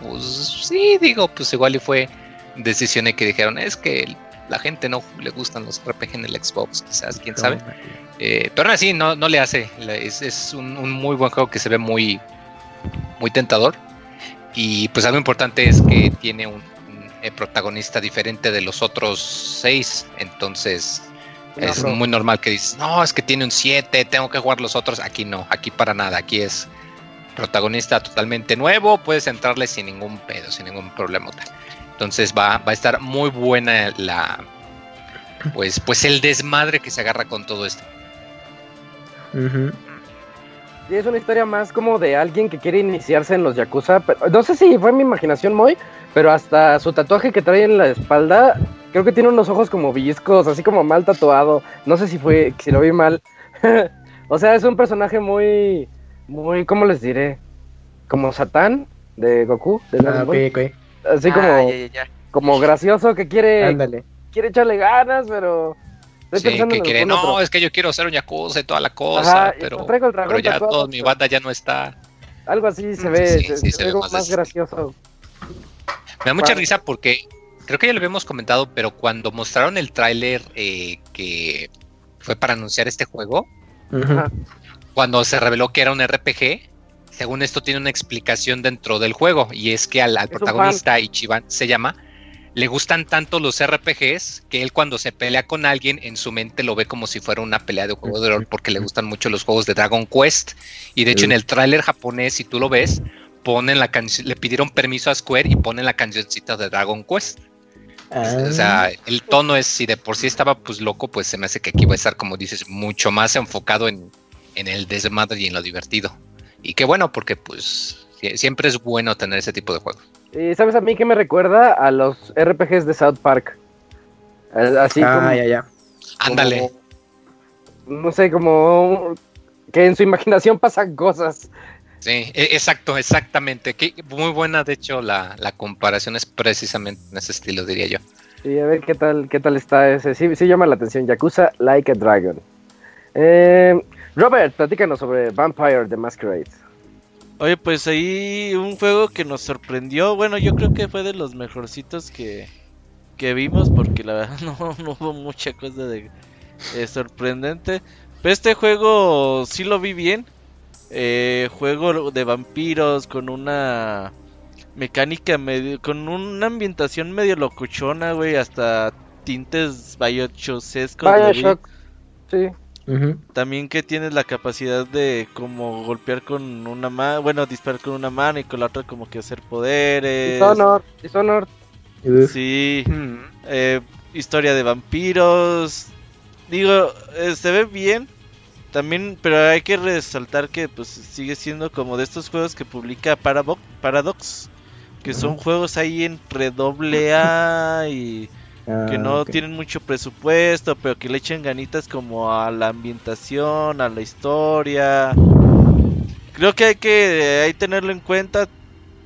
pues sí, digo, pues igual y fue decisión de que dijeron, es que la gente no le gustan los RPG en el Xbox, quizás, quién sabe. Eh, pero aún así, no, no le hace. Es, es un, un muy buen juego que se ve muy, muy tentador. Y pues algo importante es que tiene un, un, eh, protagonista diferente de los otros seis. Entonces es muy normal que dices, no, es que tiene un 7, tengo que jugar los otros. Aquí no, aquí para nada. Aquí es protagonista totalmente nuevo. Puedes entrarle sin ningún pedo, sin ningún problema. Entonces va, va a estar muy buena la... Pues, pues el desmadre que se agarra con todo esto. Es una historia más como de alguien que quiere iniciarse en los Yakuza. pero- no sé si fue mi imaginación muy, pero hasta su tatuaje que trae en la espalda, creo que tiene unos ojos como viscos, así como mal tatuado. No sé si fue, si lo vi mal. o sea, es un personaje muy, muy, ¿cómo les diré? Como Satán de Goku, de Ah, Dragon ok, Ball. ok. Así Ah, como, ya, ya, ya. como gracioso que quiere, Ándale. quiere echarle ganas, pero estoy Sí, que quiere, no, otro. es que yo quiero ser un yakuza y toda la cosa, Ajá, pero, traigo el dragón pero ya toda mi banda ya no está. Algo así se Mm, ve, sí, se- sí, se se ve más más de- gracioso. Me da mucha risa porque creo que ya lo habíamos comentado, pero cuando mostraron el tráiler eh, que fue para anunciar este juego, cuando se reveló que era un RPG, según esto tiene una explicación dentro del juego, y es que al, al protagonista, Ichiban se llama, le gustan tanto los RPGs que él cuando se pelea con alguien en su mente lo ve como si fuera una pelea de juego de rol porque le gustan mucho los juegos de Dragon Quest. Y de hecho en el tráiler japonés, si tú lo ves, ponen la canción, le pidieron permiso a Square y ponen la cancioncita de Dragon Quest. Ah, O sea, el tono es, si de por sí estaba pues loco, pues se me hace que aquí va a estar, como dices, mucho más enfocado en, en el desmadre y en lo divertido. Y qué bueno, porque pues sie- siempre es bueno tener ese tipo de juegos. Y sabes a mí que me recuerda a los RPGs de South Park. Eh, Así ah, como, ya, ya. Ándale. no sé, como que en su imaginación pasan cosas. Sí, e- exacto, exactamente. Qué- muy buena, de hecho, la, la comparación es precisamente en ese estilo, diría yo. Y a ver qué tal, qué tal está ese. Sí, sí llama la atención. Yakuza Like a Dragon. Eh, Robert, platícanos sobre Vampire the Masquerade. Oye, pues ahí un juego que nos sorprendió. Bueno, yo creo que fue de los mejorcitos que, que vimos, porque la verdad no, hubo mucha cosa de, de sorprendente. Pero este juego sí lo vi bien. eh, juego de vampiros con una mecánica medio, con una ambientación medio locuchona, güey, hasta tintes Bioshock. Bioshock. Sí. También que tienes la capacidad de como golpear con una mano, bueno, disparar con una mano y con la otra como que hacer poderes. Dishonored. Uf. Sí, Mm. eh, historia de vampiros. Digo, eh, se ve bien. También, pero hay que resaltar que pues sigue siendo como de estos juegos que publica Paradox, que son juegos ahí entre doble A y Ah, que no ok. tienen mucho presupuesto, pero que le echan ganitas como a la ambientación, a la historia. Creo que hay que ahí tenerlo en cuenta,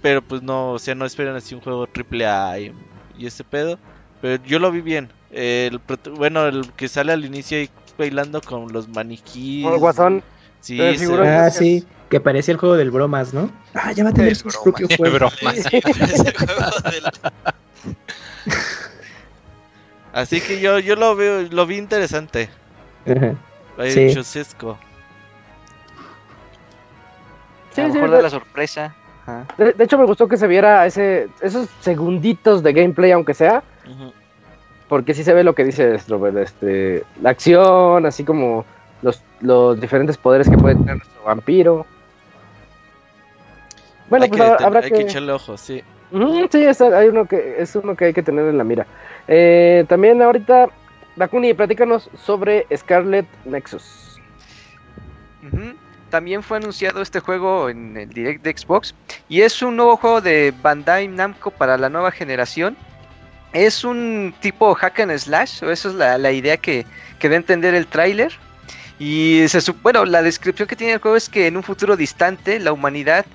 pero pues no, o sea, no esperen así un juego triple A y, y ese pedo. Pero yo lo vi bien. El, bueno, el que sale al inicio ahí bailando con los maniquíes. El Guasón. Sí, se Ah, sí, que parecía el juego del bromas, ¿no? Ah, ya va a tener El su bromas. propio juego. broma. Sí, ese juego del- Así que yo, yo lo veo, lo vi interesante. Ajá. Sí. chusesco. Sí, a lo sí, mejor de- la sorpresa. Ajá. De, de hecho, me gustó que se viera ese, esos segunditos de gameplay, aunque sea, porque sí se ve lo que dice Robert, este, la acción, así como los, los diferentes poderes que puede tener nuestro vampiro. Bueno, hay pues que, habrá hay que... que echarle ojo, sí. Sí, es, hay uno que, es uno que hay que tener en la mira. Eh, también ahorita, Dakuni, platícanos sobre Scarlet Nexus. También fue anunciado este juego en el Direct de Xbox y es un nuevo juego de Bandai Namco para la nueva generación. Es un tipo hack and slash, o eso es la, idea que, que da a entender el tráiler. Y se, bueno, la descripción que tiene el juego es que en un futuro distante la humanidad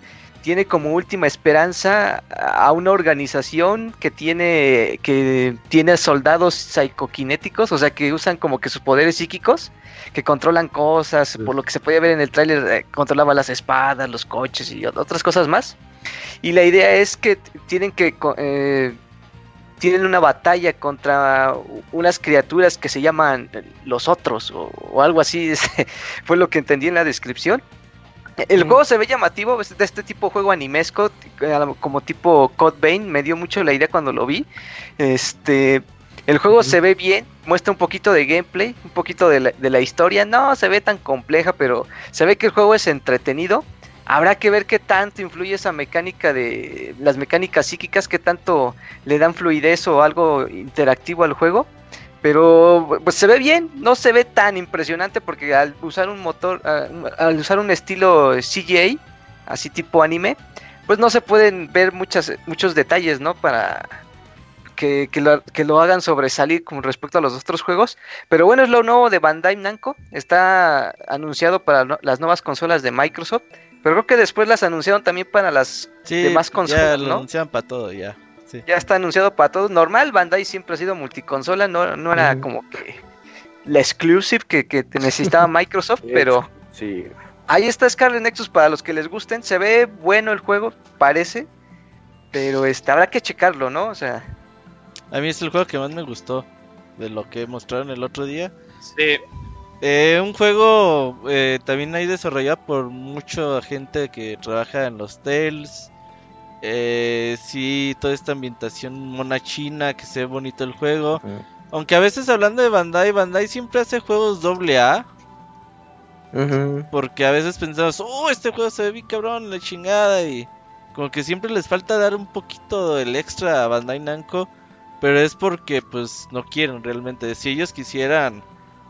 tiene como última esperanza a una organización que tiene que tiene soldados psicoquinéticos, o sea que usan como que sus poderes psíquicos, que controlan cosas, por lo que se puede ver en el tráiler, eh, controlaba las espadas, los coches y otras cosas más. Y la idea es que tienen que eh, tienen una batalla contra unas criaturas que se llaman los otros o algo así, fue lo que entendí en la descripción. El juego se ve llamativo, es de este tipo de juego animesco, lo- como tipo Code Vein, me dio mucho la idea cuando lo vi. Este, el juego se ve bien, muestra un poquito de gameplay, un poquito de la, de la historia. No se ve tan compleja, pero se ve que el juego es entretenido. Habrá que ver qué tanto influye esa mecánica de las mecánicas psíquicas, qué tanto le dan fluidez o algo interactivo al juego. Pero pues se ve bien, no se ve tan impresionante porque al usar un motor, al usar un estilo CGI, así tipo anime, pues no se pueden ver muchas, muchos detalles, ¿no? Para que, que lo, que lo hagan sobresalir con respecto a los otros juegos. Pero bueno, es lo nuevo de Bandai Namco, está anunciado para las nuevas consolas de Microsoft, pero creo que después las anunciaron también para las Sí, demás ya consolas, lo ¿no? anuncian para todo, ya. Sí. Ya está anunciado para todos. Normal, Bandai siempre ha sido multiconsola, no, no era como que la exclusive que, que te necesitaba Microsoft, pero Sí. ahí está Scarlet Nexus para los que les gusten. Se ve bueno el juego, parece, pero este, habrá que checarlo, ¿no? O sea, A mí es el juego que más me gustó de lo que mostraron el otro día. Sí, Eh, un juego eh, también hay desarrollado por mucha gente que trabaja en los Tales. Eh, sí, toda esta ambientación mona china, que se ve bonito el juego. Aunque a veces hablando de Bandai, Bandai siempre hace juegos doble A. Porque a veces pensamos, oh, este juego se ve bien cabrón, la chingada. Y como que siempre les falta dar un poquito del extra a Bandai Namco. Pero es porque pues no quieren realmente. Si ellos quisieran,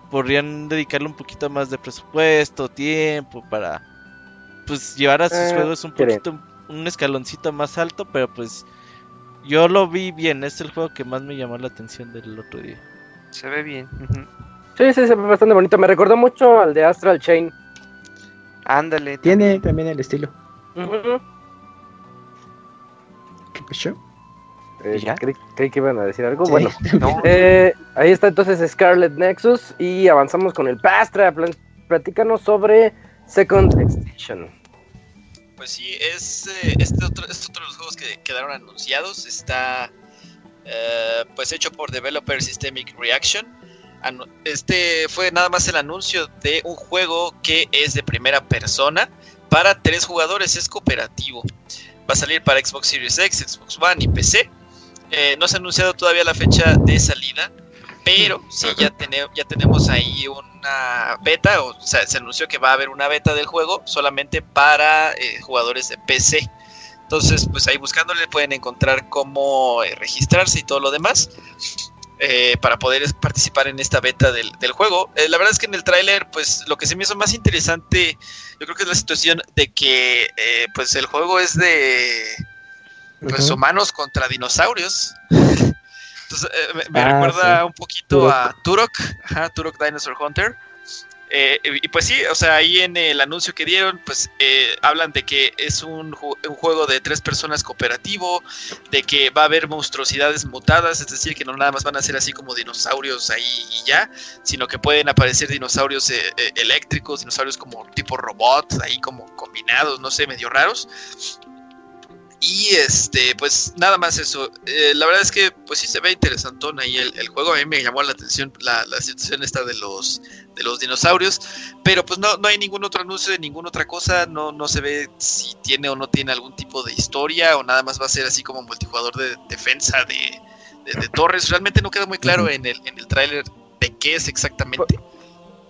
podrían dedicarle un poquito más de presupuesto, tiempo para pues llevar a sus Eh, juegos un poquito, un escaloncito más alto. Pero pues yo lo vi bien, es el juego que más me llamó la atención del otro día. se ve bien. Sí, sí, se ve bastante bonito. Me recordó mucho al de Astral Chain. Ándale. Tiene también el estilo. ¿Qué pasó? Eh, creí, creí que iban a decir algo. Sí, Bueno, No, eh, ahí está entonces Scarlet Nexus y avanzamos con el Pastra. Platícanos sobre Second Extinction. Pues sí, es eh, este otro, es otro de los juegos que quedaron anunciados. Está eh, pues hecho por Developer Systemic Reaction. Este fue nada más el anuncio de un juego que es de primera persona, para tres jugadores, es cooperativo. Va a salir para Xbox Series X, Xbox One y PC. Eh, no se ha anunciado todavía la fecha de salida, pero sí ya, ya tenemos ahí una beta, o sea, se anunció que va a haber una beta del juego solamente para eh, jugadores de PC. Entonces, pues ahí buscándole pueden encontrar cómo eh, registrarse y todo lo demás. Eh, para poder participar en esta beta del, juego. Eh, la verdad es que en el tráiler, pues lo que se me hizo más interesante, yo creo que es la situación de que eh, pues el juego es de pues, humanos contra dinosaurios. Entonces me, ah, recuerda un poquito a Turok, ajá, Turok Dinosaur Hunter. Eh, y pues sí, o sea, ahí en el anuncio que dieron, pues eh, hablan de que es un, un, juego de tres personas cooperativo, de que va a haber monstruosidades mutadas, es decir, que no nada más van a ser así como dinosaurios ahí y ya, sino que pueden aparecer dinosaurios eh, eléctricos, dinosaurios como tipo robots, ahí como combinados, no sé, medio raros. Y este, pues nada más eso. Eh, la verdad es que, pues sí se ve interesantón ahí el, juego. A mí me llamó la atención la, situación esta de los, de los dinosaurios. Pero pues no, no hay ningún otro anuncio de ninguna otra cosa. No, no se ve si tiene o no tiene algún tipo de historia. O nada más va a ser así como multijugador de defensa de, torres. Realmente no queda muy claro en el, en el tráiler de qué es exactamente.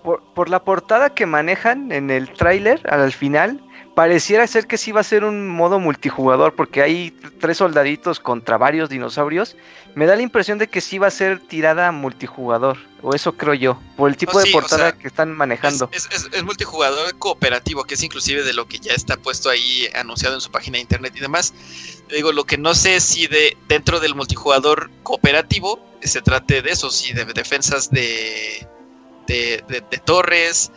Por, por, la portada que manejan en el tráiler al final pareciera ser que sí va a ser un modo multijugador porque hay tres soldaditos contra varios dinosaurios. Me da la impresión de que sí va a ser tirada multijugador, o eso creo yo, por el tipo de portada que están manejando. Es, multijugador cooperativo, que es inclusive de lo que ya está puesto ahí anunciado en su página de internet y demás. Digo, lo que no sé es si de dentro del multijugador cooperativo se trate de eso, si de defensas de, de, de torres,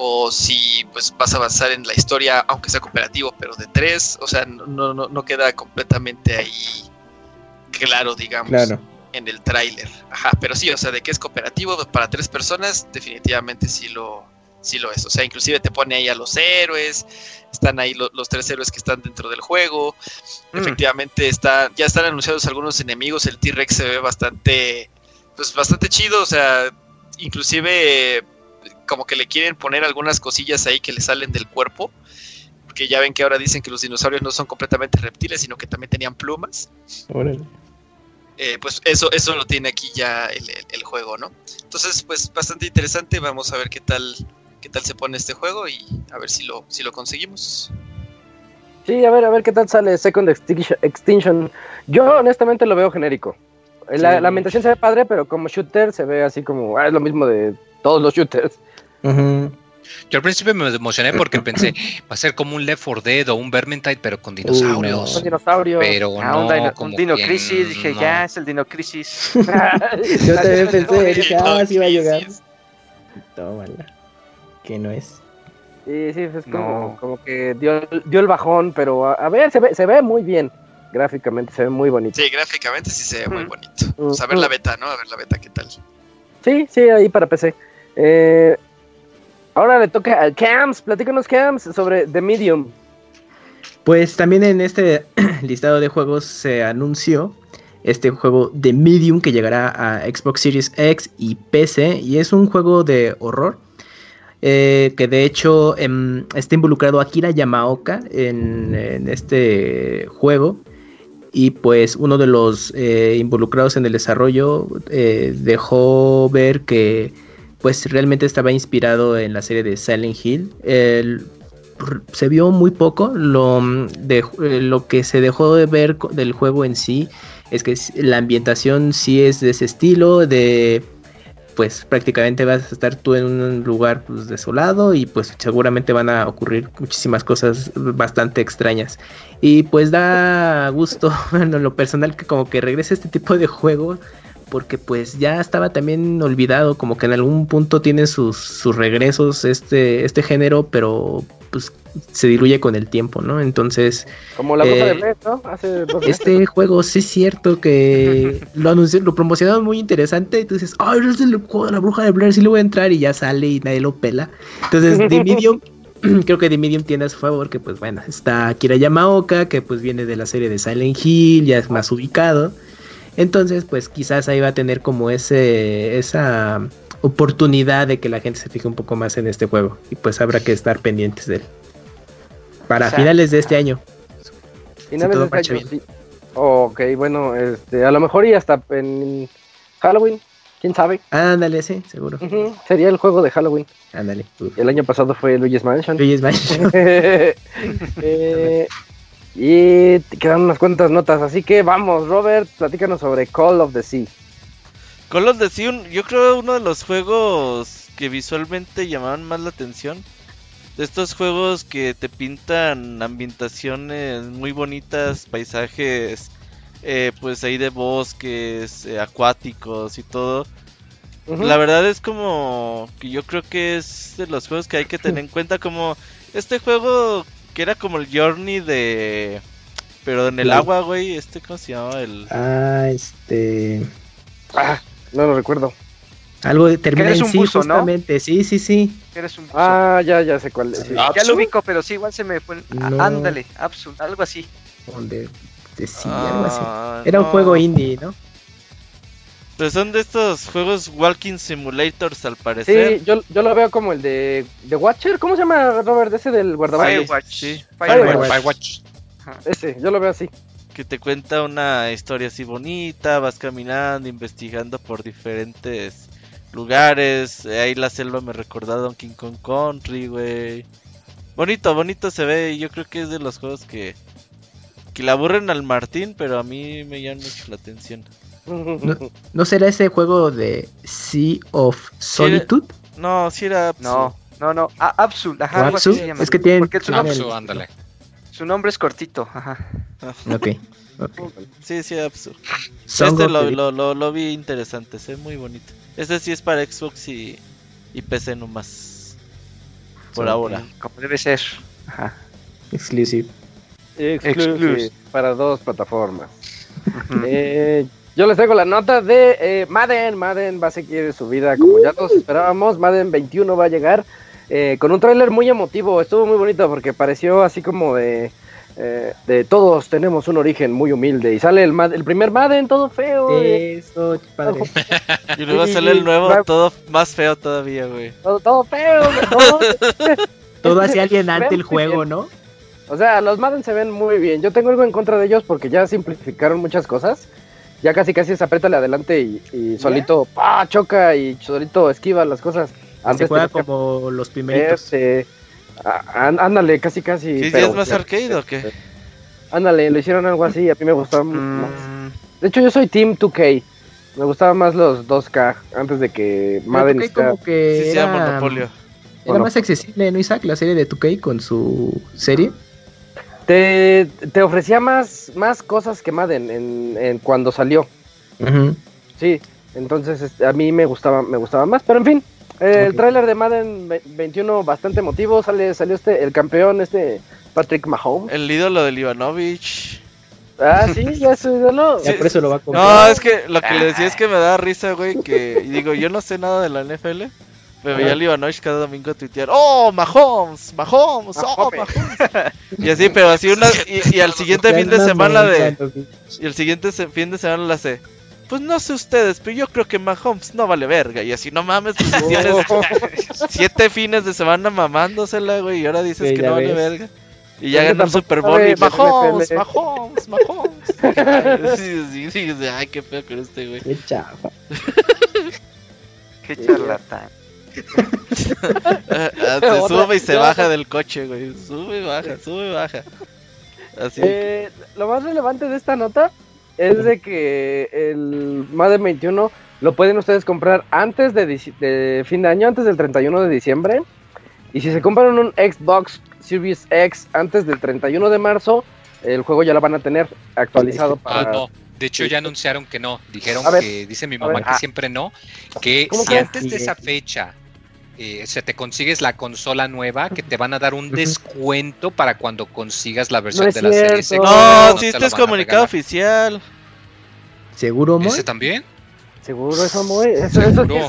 o si pues vas a avanzar en la historia, aunque sea cooperativo, pero de tres, o sea, no, no, no queda completamente ahí claro, digamos, en el tráiler. Ajá, pero sí, o sea, de que es cooperativo para tres personas, definitivamente sí lo, sí lo es. O sea, inclusive te pone ahí a los héroes, están ahí los tres héroes que están dentro del juego. Mm. Efectivamente, está, ya están anunciados algunos enemigos, el T-Rex se ve bastante, pues bastante chido, o sea, inclusive como que le quieren poner algunas cosillas ahí que le salen del cuerpo. Porque ya ven que ahora dicen que los dinosaurios no son completamente reptiles, sino que también tenían plumas. Eh, pues eso, eso lo tiene aquí ya el, juego, ¿no? Entonces, pues bastante interesante. Vamos a ver qué tal, qué tal se pone este juego y a ver si lo, si lo conseguimos. Sí, a ver, a ver qué tal sale Second Extinction. Yo honestamente lo veo genérico. La, la ambientación se ve padre, pero como shooter se ve así como, ah, es lo mismo de todos los shooters. Yo al principio me emocioné porque pensé, va a ser como un Left 4 Dead o un Vermintide, pero con dinosaurios. Pero ah, no, un, dino, crisis, dije, ya es el dino crisis. Yo también pensé, dije, ah, sí va a llegar. Tómala. Que no es. Sí, sí, es como, como que dio, dio, el bajón, pero a, ver, se ve, se ve muy bien. Gráficamente se ve muy bonito. Sí, gráficamente sí se ve muy bonito. Vamos a ver la beta, ¿no? A ver la beta qué tal. Sí, sí, ahí para PC. Eh, ahora le toca al Cams. Platícanos, Cams, sobre The Medium. Pues también en este listado de juegos se anunció este juego The Medium que llegará a Xbox Series X y PC. Y es un juego de horror. Eh, que de hecho em, está involucrado Akira Yamaoka en, este juego. Y pues uno de los eh, involucrados en el desarrollo dejó ver que pues realmente estaba inspirado en la serie de Silent Hill. se vio muy poco, lo, de, lo que se dejó de ver del juego en sí es que la ambientación sí es de ese estilo, de pues prácticamente vas a estar tú en un lugar pues, desolado y pues seguramente van a ocurrir muchísimas cosas bastante extrañas. Y pues da gusto, en lo personal, que como que regrese este tipo de juego porque pues ya estaba también olvidado, como que en algún punto tiene sus, sus regresos este, este género, pero pues se diluye con el tiempo, ¿no? Entonces... Como la bruja de eh, Blair, ¿no? Hace este juego sí es cierto que lo anunció, lo promocionaron muy interesante, entonces, ay, es el juego de la bruja de Blair, sí le voy a entrar y ya sale y nadie lo pela. Entonces, The Medium... creo que The Medium tiene a su favor que pues bueno, está Kira Yamaoka, que pues viene de la serie de Silent Hill, ya es más ubicado. Entonces, pues quizás ahí va a tener como ese esa oportunidad de que la gente se fije un poco más en este juego y pues habrá que estar pendientes de él. Para O sea, finales de este año. Finales de este año, sí. Ok, bueno, este, a lo mejor y hasta en Halloween, quién sabe. Ándale, sí, seguro. Sería el juego de Halloween. Ándale. El año pasado fue Luigi's Mansion. Luigi's Mansion. Eh, y te quedan unas cuantas notas, así que vamos, Robert, platícanos sobre Call of the Sea. Call of Duty, un- yo creo uno de los juegos que visualmente llamaban más la atención. De estos juegos que te pintan ambientaciones muy bonitas, paisajes, eh, pues ahí de bosques, eh, acuáticos y todo. La verdad es como que yo creo que es de los juegos que hay que tener en cuenta como este juego que era como el Journey de... Pero en el agua, güey, este, ¿cómo se llamaba? El... Ah, este. Ah, no lo recuerdo. Algo de termina eres en un sí, buzo, ¿no? justamente. Sí, sí, sí. Eres un Ah, ya, ya sé cuál es. sí. Ah, ya lo ubico, pero sí, igual se me fue. ah, No. Ándale, Absu, algo así. Donde de sí, algo así. Ah, Era un juego indie, ¿no? Pues son de estos juegos Walking Simulators al parecer. Sí, yo, yo lo veo como el de, de Watcher. ¿Cómo se llama, Robert? Ese del guardaballas. Firewatch. sí. Firewatch. Firewatch. Ese, yo lo veo así. Que te cuenta una historia así bonita, vas caminando, investigando por diferentes lugares. Ahí la selva me recordó a Donkey Kong Country, güey. Bonito, bonito se ve y yo creo que es de los juegos que, que le aburren al Martín, pero a mí me llama mucho la atención. ¿No será ese juego de Sea of Solitude? No, si era... No, no, no. Ah, Absu, ajá, ¿O algo así Absu? se llama. Es que tienen- Porque su, nombre, Apsu, ándale. su nombre es cortito, ajá. Ok. ok. Sí, sí, absurdo. Song Este lo, lo, lo, lo vi interesante, se ve muy bonito. Este sí es para Xbox y, y PC nomás. Por Sí. ahora. Como debe ser. Ajá. Exclusive. Exclusive Exclusive. para dos plataformas. Eh, yo les traigo la nota de eh, Madden. Madden va a seguir su vida como ya todos esperábamos. Madden 21 va a llegar eh, con un tráiler muy emotivo. Estuvo muy bonito porque pareció así como de, eh, de todos tenemos un origen muy humilde. Y sale el, el primer Madden todo feo. eh, Eso, padre. Y luego sale el nuevo, todo más feo todavía, güey. todo, todo feo. todo. Todo hace alienante Ven el juego, bien. ¿no? O sea, los Madden se ven muy bien. Yo tengo algo en contra de ellos porque ya simplificaron muchas cosas. Ya casi casi es apriétale adelante y, y solito pa, choca y solito esquiva las cosas. Se juega como los primeritos. este, á- ándale, casi casi. ¿Qué pero- es más arcade o qué? Ándale, lo hicieron algo así, a mí me gustaba más. Mm, De hecho, yo soy Team 2K. Me gustaban más los 2K antes de que Madden 2K hiciera- Sí, como que sí, era, era Monopolio. era más accesible, ¿no, Isaac? La serie de 2K con su serie. Te, te ofrecía más, más cosas que Madden en, en cuando salió. Sí, entonces este, a mí me gustaba, me gustaba más, pero en fin, eh, el tráiler de Madden ve- 21 bastante emotivo, sale, salió este, el campeón, este Patrick Mahomes. El ídolo del Ivanovich. Ah, sí, ya es su ídolo. Ya por eso lo va a comprar. No, es que lo que le decía es que me da risa, güey, que y digo, yo no sé nada de la NFL. Me veía al Ivanovich cada domingo tuitear, ¡Oh, Mahomes! ¡Mahomes! ¡Oh, Mahomes". Y así, pero así una. Y, y al siguiente fin de semana de. Y el siguiente se- fin de semana la hace. Pues no sé ustedes, pero yo creo que Mahomes no vale verga. Y así, no mames, pues, tienes siete fines de semana mamándosela, güey. Y ahora dices Sí, que no vale ves. verga. Y ya ganó el Super Bowl y Mahomes. Mahomes, Mahomes. Sí, sí, sí, sí, ay, qué feo con este, güey. Qué chafa. qué charlatán. Ah, ah, se sube y se ya, baja del coche, güey. Sube y baja, sube y baja. Así. Eh, lo más relevante de esta nota es de que el Madden 21 lo pueden ustedes comprar antes de, de fin de año, antes del 31 de diciembre. Y si se compran un Xbox Series X antes del 31 de marzo, el juego ya lo van a tener actualizado Ah, para... no. De hecho, ya anunciaron que no. Dijeron ver, que, dice mi mamá ver. que Ah. siempre no. Que ¿Cómo si que? antes de esa fecha eh, se te consigues la consola nueva, que te van a dar un descuento para cuando consigas la versión No de la serie no, si este es comunicado oficial. ¿Seguro, Moy? ¿Ese también? Seguro, eso muy... Eso, eso No. es,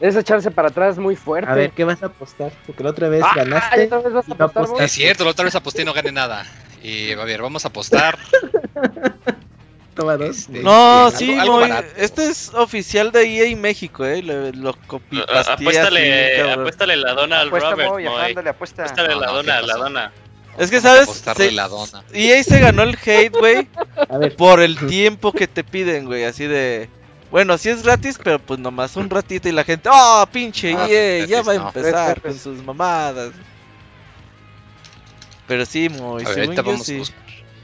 es echarse para atrás muy fuerte. A ver, ¿qué vas a apostar? Porque la otra vez Ah, ganaste. otra vez vas a no apostar, apostaste. Es cierto, la otra vez aposté y no gané nada. Y a ver, vamos a apostar. Toma dos. Este, No, sí, algo este es oficial de EA México, eh. Lo, lo Apuéstale, cabrón. apuéstale la dona al Apuesta, Robert, Moy. apuesta. Apuéstale No, la no, dona, ¿qué la dona. Es que, ¿sabes? apostarle Se- la dona. EA se ganó el hate, güey, por el tiempo que te piden, güey. Así de. Bueno, sí es gratis, pero pues nomás un ratito y la gente. ¡Oh, pinche Ah, EA! Ya va a no. empezar con sus mamadas. Pero sí, muy. A ver, yo sí.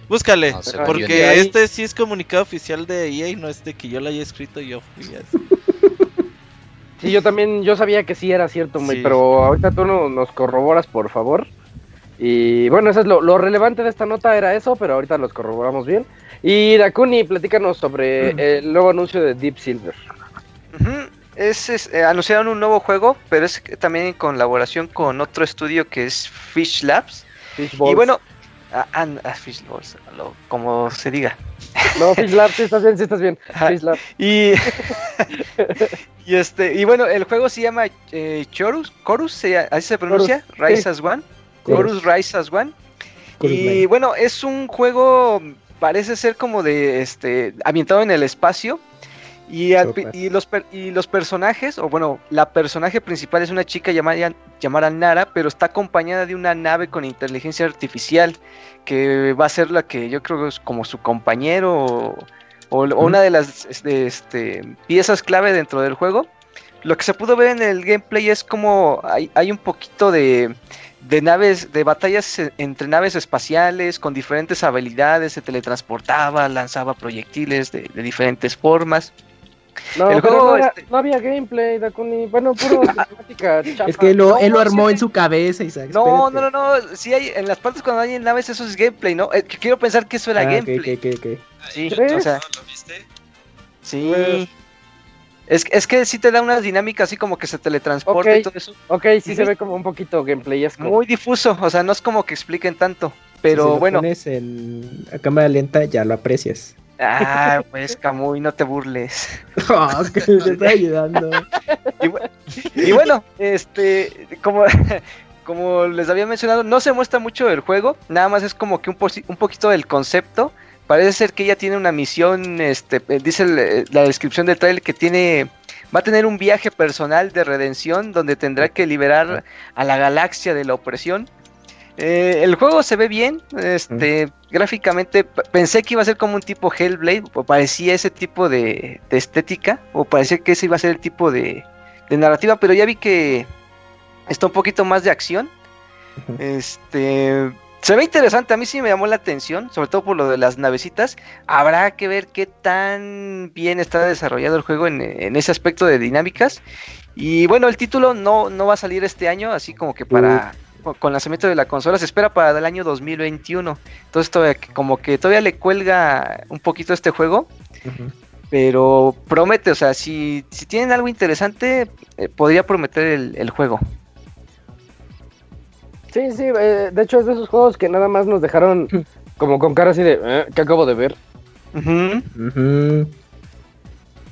Búscale, No, porque. Ahí- este sí es comunicado oficial de EA, no es de que yo lo haya escrito yo fui así. Sí, yo también, yo sabía que sí era cierto, Sí. pero ahorita tú no- nos corroboras, por favor. Y bueno, eso es lo, lo relevante de esta nota, era eso, pero ahorita los corroboramos bien. Y Dakuni, platícanos sobre el nuevo anuncio de Deep Silver. Es, es, eh, anunciaron un nuevo juego, pero es también en colaboración con otro estudio que es Fish Labs. Y bueno, ah, ah, ah, Fish lo- como se diga. No, Fish Lab, sí estás bien, sí estás bien. Fish Lab. Y, y este y bueno, el juego se llama eh, Chorus, Chorus, se- así se pronuncia, Chorus, Rise sí. as One, Chorus. Chorus Rise as One. Chorus Y bueno, es un juego, parece ser como de este ambientado en el espacio. Y, al los y los personajes, o bueno, la personaje principal es una chica llamada, llamada Nara, pero está acompañada de una nave con inteligencia artificial, que va a ser la que yo creo es como su compañero o, o Ujú. una de las este, este, piezas clave dentro del juego. Lo que se pudo ver en el gameplay es como hay, hay un poquito de, de naves, de batallas eh, entre naves espaciales con diferentes habilidades, se teletransportaba, lanzaba proyectiles de, de diferentes formas. No, El pero juego, no, era- este- no había gameplay, Dakuni. Bueno, puro cinemática chafa. Es que lo, él lo armó sí, en su cabeza, Isaac. No, no, no, no, sí hay, en las partes cuando hay en naves eso es gameplay, ¿no? Eh, que quiero pensar que eso era Ah, gameplay. ok, ok, ok. Sí, ¿Crees? o sea, ¿Lo viste? sí. Pues- Es, es que sí te da una dinámica así como que se teletransporta y todo eso. Ok, sí se ve como un poquito gameplayesco. Muy difuso, o sea, no es como que expliquen tanto. si Pero lo bueno, pones en a cámara lenta, ya lo aprecias. Ah, pues Camuy, no te burles. Que te está ayudando. Y, bu- y bueno, este, como, como les había mencionado, no se muestra mucho el juego, nada más es como que un, un poquito del concepto. Parece ser que ella tiene una misión, este, eh, dice el- la descripción del trailer que tiene, va a tener un viaje personal de redención donde tendrá que liberar a la galaxia de la opresión. Eh, el juego se ve bien, este, gráficamente pensé que iba a ser como un tipo Hellblade, o parecía ese tipo de, de estética, o parecía que ese iba a ser el tipo de, de narrativa, pero ya vi que está un poquito más de acción. Este, se ve interesante, a mí sí me llamó la atención, sobre todo por lo de las navecitas. Habrá que ver qué tan bien está desarrollado el juego en, en ese aspecto de dinámicas. Y bueno, el título no, no va a salir este año, así como que para con- con lanzamiento de la consola se espera para el año 2021. Entonces todavía como que todavía le cuelga un poquito este juego, pero promete, o sea, si, si tienen algo interesante, eh, podría prometer el, el juego. Sí, sí, eh, de hecho es de esos juegos que nada más nos dejaron como con cara así de, eh, ¿qué acabo de ver?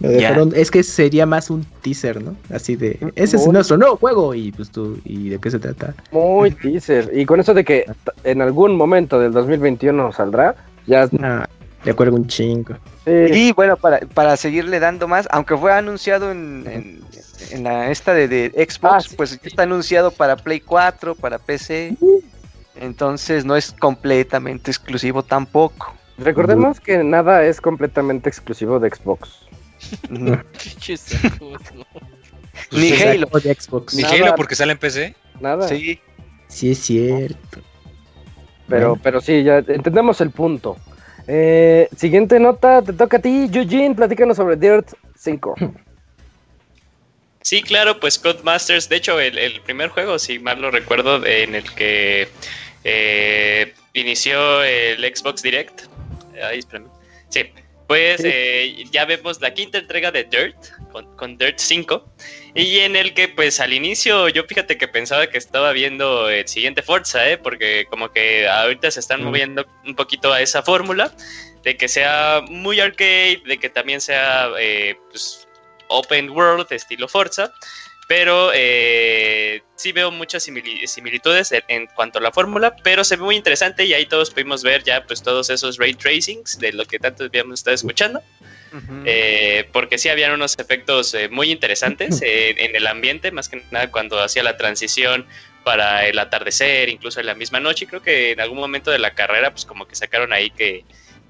Lo Ya. dejaron- Es que sería más un teaser, ¿no? Así de, ese es nuestro nuevo juego y pues tú, ¿y de qué se trata? Muy teaser. Y con eso de que en algún momento del 2021 saldrá, ya... Ah, le acuerdo un chingo. sí, Y bueno, para, para seguirle dando más, aunque fue anunciado en, en, en la esta de, de Xbox, Ah, sí. pues ya está anunciado para Play 4, para PC. Entonces no es completamente exclusivo tampoco. Recordemos que nada es completamente exclusivo de Xbox. ¿no? Ni Pues, Halo. de Xbox. Ni Nada. Halo porque sale en PC. Nada. Sí. Sí, es cierto. Pero, Bueno. pero sí, ya entendemos el punto. Eh, siguiente nota, te toca a ti, Eugene, platícanos sobre Dirt 5. Sí, claro, pues Codemasters, de hecho, el, el primer juego, si mal lo recuerdo, de- en el que eh, inició el Xbox Direct. Ahí, espérame. Sí, pues eh, ya vemos la quinta entrega de Dirt, con, con Dirt 5, y en el que, pues al inicio, yo fíjate que pensaba que estaba viendo el siguiente Forza, ¿eh? porque como que ahorita se están moviendo un poquito a esa fórmula de que sea muy arcade, de que también sea eh, pues, open world estilo Forza, pero eh, sí veo muchas simili- similitudes en, en cuanto a la fórmula, pero se ve muy interesante y ahí todos pudimos ver ya pues todos esos ray tracings de lo que tanto habíamos estado escuchando. Eh, porque sí habían unos efectos eh, muy interesantes eh, en el ambiente, más que nada cuando hacía la transición para el atardecer, incluso en la misma noche. Y creo que en algún momento de la carrera, pues como que sacaron ahí que,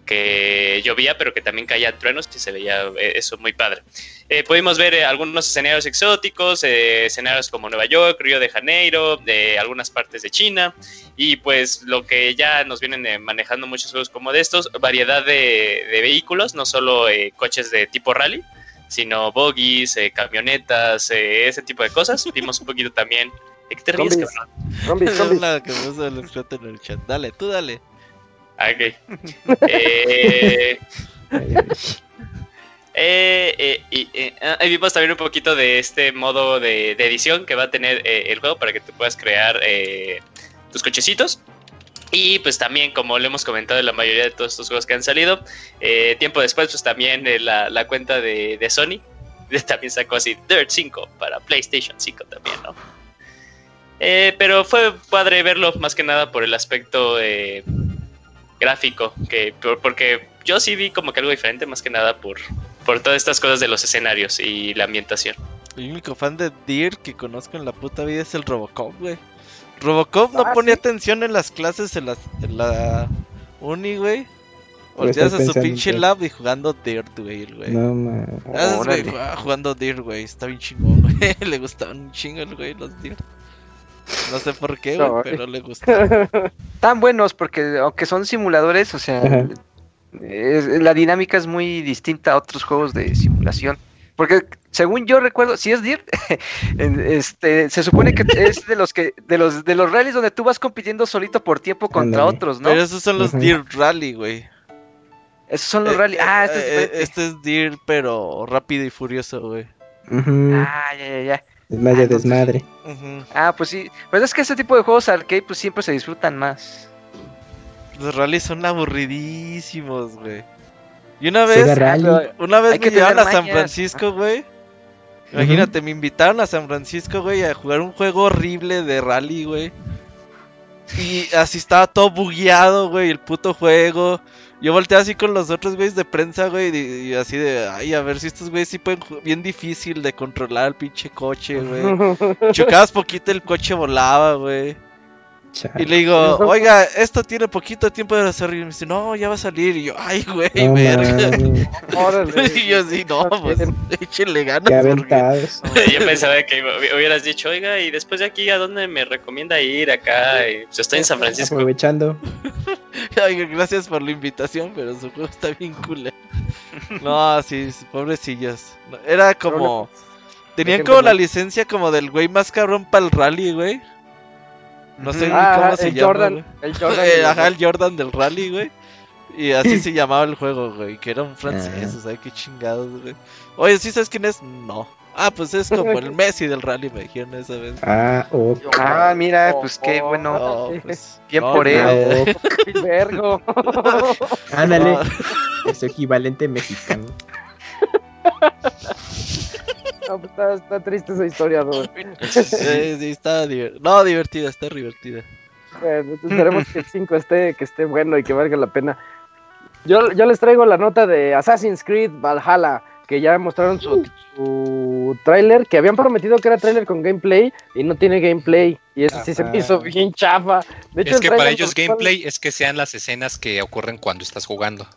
que llovía, pero que también caía truenos y se veía eh, eso muy padre. Eh, pudimos ver eh, algunos escenarios exóticos, eh, escenarios como Nueva York, Río de Janeiro, de algunas partes de China, y pues lo que ya nos vienen eh, manejando muchos juegos como de estos, variedad de, de vehículos, no solo eh, coches de tipo rally, sino bogies, eh, camionetas, eh, ese tipo de cosas. Vimos un poquito también. ¿De qué te ríes, cabrón? Zombies, Es zombies. la que en el chat. Dale, tú dale. Ah, ok. Eh, Eh, eh, eh, ah, y vimos también un poquito de este modo de, edición que va a tener el juego para que tú puedas crear tus cochecitos. Y pues también, como le hemos comentado en la mayoría de todos estos juegos que han salido, tiempo después, pues también la, cuenta de, Sony también sacó así Dirt 5 para PlayStation 5 también, ¿no? Eh, pero fue padre verlo más que nada por el aspecto gráfico, que por- porque yo sí vi como que algo diferente más que nada por, por todas estas cosas de los escenarios y la ambientación. El único fan de Deer que conozco en la puta vida es el Robocop, güey. Robocop no Ah, ponía ¿sí? atención en las clases en, las, en la uni, güey. Volteas a su pinche que- lab y jugando Dirt, güey, el güey. No. Ah, jugaba jugando Dirt, güey. Está bien chingón, güey. le gustaban un chingo el güey los Dirt. No sé por qué, güey, No, pero le gusta. Tan buenos porque aunque son simuladores, o sea, es- la dinámica es muy distinta a otros juegos de simulación. Porque según yo recuerdo, si es Dirt, en- este, se supone que es de los que de los de los rallies donde tú vas compitiendo solito por tiempo contra otros, ¿no? Pero esos son los. Dirt Rally, güey. Esos son los Eh, rallies. Ah, este eh, es eh, este es Dirt, pero rápido y furioso, güey. Ah, ya, ya, ya. Es más ah, de entonces- desmadre. Ah, pues sí. Pero es que este tipo de juegos arcade pues siempre se disfrutan más. Los rallies son aburridísimos, güey. Y una vez, una vez Hay me que llevaron a San. Francisco, güey. Imagínate, me invitaron a San Francisco, güey, a jugar un juego horrible de rally, güey. Y así estaba todo bugueado, güey, el puto juego. Yo volteé así con los otros güeyes de prensa, güey, y, y así de, ay, a ver si estos güeyes sí pueden, bien difícil de controlar el pinche coche, güey. Chocabas poquito, el coche volaba, güey. Chale. Y le digo, oiga, esto tiene poquito tiempo de desarrollo. Y me dice, no, ya va a salir. Y yo, ay, güey, No, verga. Órale. y yo así, no, pues, échenle ganas. Qué porque-. Yo pensaba que hubi- hubieras dicho, oiga, y después de aquí, ¿a dónde me recomienda ir acá? Y, pues, estoy en San Francisco. Aprovechando. Ay, gracias por la invitación, pero su juego está bien cool. No, sí, sí, pobrecillos. Era como... Tenían como la licencia como del güey más cabrón para el rally, güey. No sé ni Ah, cómo se el llama. Jordan. güey. El Jordan. Eh, Ajá, el Jordan del rally, güey. Y así se llamaba el juego, güey. Que era un francés, Ah. o sea, qué chingados, güey. Oye, ¿sí sabes quién es? No. Ah, pues es como el Messi del rally, me dijeron esa vez. Ah, oh. Ah, mira, pues qué bueno. No, pues. Bien no, por él. Ah, oh. Vergo. Ándale. Es equivalente mexicano. No, pues, está, está triste esa historia, ¿no? Sí, sí, está divertida. No, divertida, está divertida. Bueno, esperemos que el 5 esté, que esté bueno y que valga la pena. Yo, yo les traigo la nota de Assassin's Creed Valhalla, que ya mostraron su, su tráiler, que habían prometido que era tráiler con gameplay y no tiene gameplay. Y eso sí se me hizo bien chafa. De hecho, Es el que para ellos gameplay es que sean las escenas que ocurren cuando estás jugando.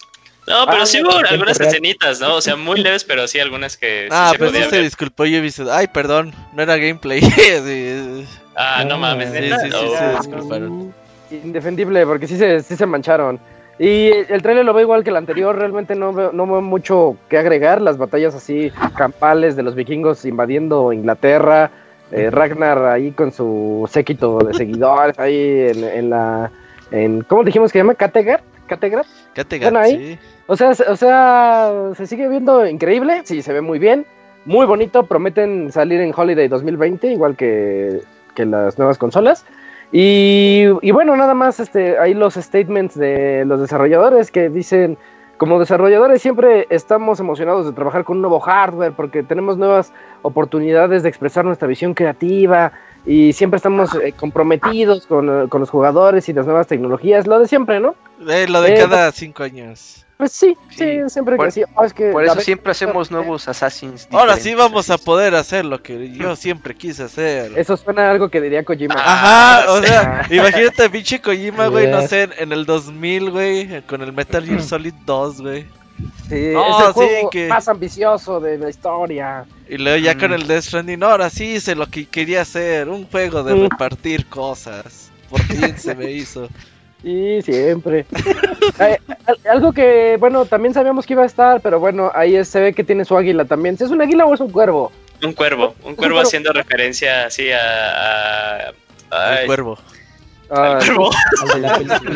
No, pero Ah, sí no, hubo algunas escenitas, ¿no? O sea, muy leves, pero sí algunas que sí Ah, se pero podía sí se disculpó y dice, ay, perdón, no era gameplay. Sí, Ah, no No, mames, sí, sí, sí, No. sí, Ah, disculparon. Indefendible, porque sí se, sí se mancharon. Y el tráiler lo veo igual que el anterior, realmente no veo, no veo mucho que agregar, las batallas así campales de los vikingos invadiendo Inglaterra, eh, Ragnar ahí con su séquito de seguidores ahí en, en la... En, ¿Cómo dijimos que se llama? ¿Kattegat? ¿Kattegat? Kattegat, ¿Están ahí? sí. O sea, se- o sea, se sigue viendo increíble, sí, se ve muy bien, muy bonito, prometen salir en Holiday 2020, igual que, que las nuevas consolas. Y, y bueno, nada más este, ahí los statements de los desarrolladores que dicen, como desarrolladores siempre estamos emocionados de trabajar con un nuevo hardware porque tenemos nuevas oportunidades de expresar nuestra visión creativa y siempre estamos eh, comprometidos con, con los jugadores y las nuevas tecnologías, lo de siempre, ¿no? Eh, lo de Eh, cada cinco años. Pues sí, sí, Sí. siempre Por- que sí. Oh, es que Por a eso siempre hacemos nuevos Assassins. Ahora sí vamos a poder hacer lo que yo siempre quise hacer. Eso suena a algo que diría Kojima. Ajá, o sea, imagínate pinche Kojima, güey, no sé, en, en el 2000, güey, con el Metal Gear Solid 2, güey. Sí, No, es el sí, juego que- más ambicioso de la historia. Y luego ya con el Death Stranding, ahora sí hice lo que quería hacer, un juego de Mm. repartir cosas. Por fin se me hizo. Sí, siempre. Eh, al- algo que, bueno, también sabíamos que iba a estar, pero bueno, ahí se ve que tiene su águila también. ¿Si es un águila o es un cuervo? Un cuervo, un cuervo cuervo. haciendo referencia así a. a- El ay, cuervo. Ah, cuervo. La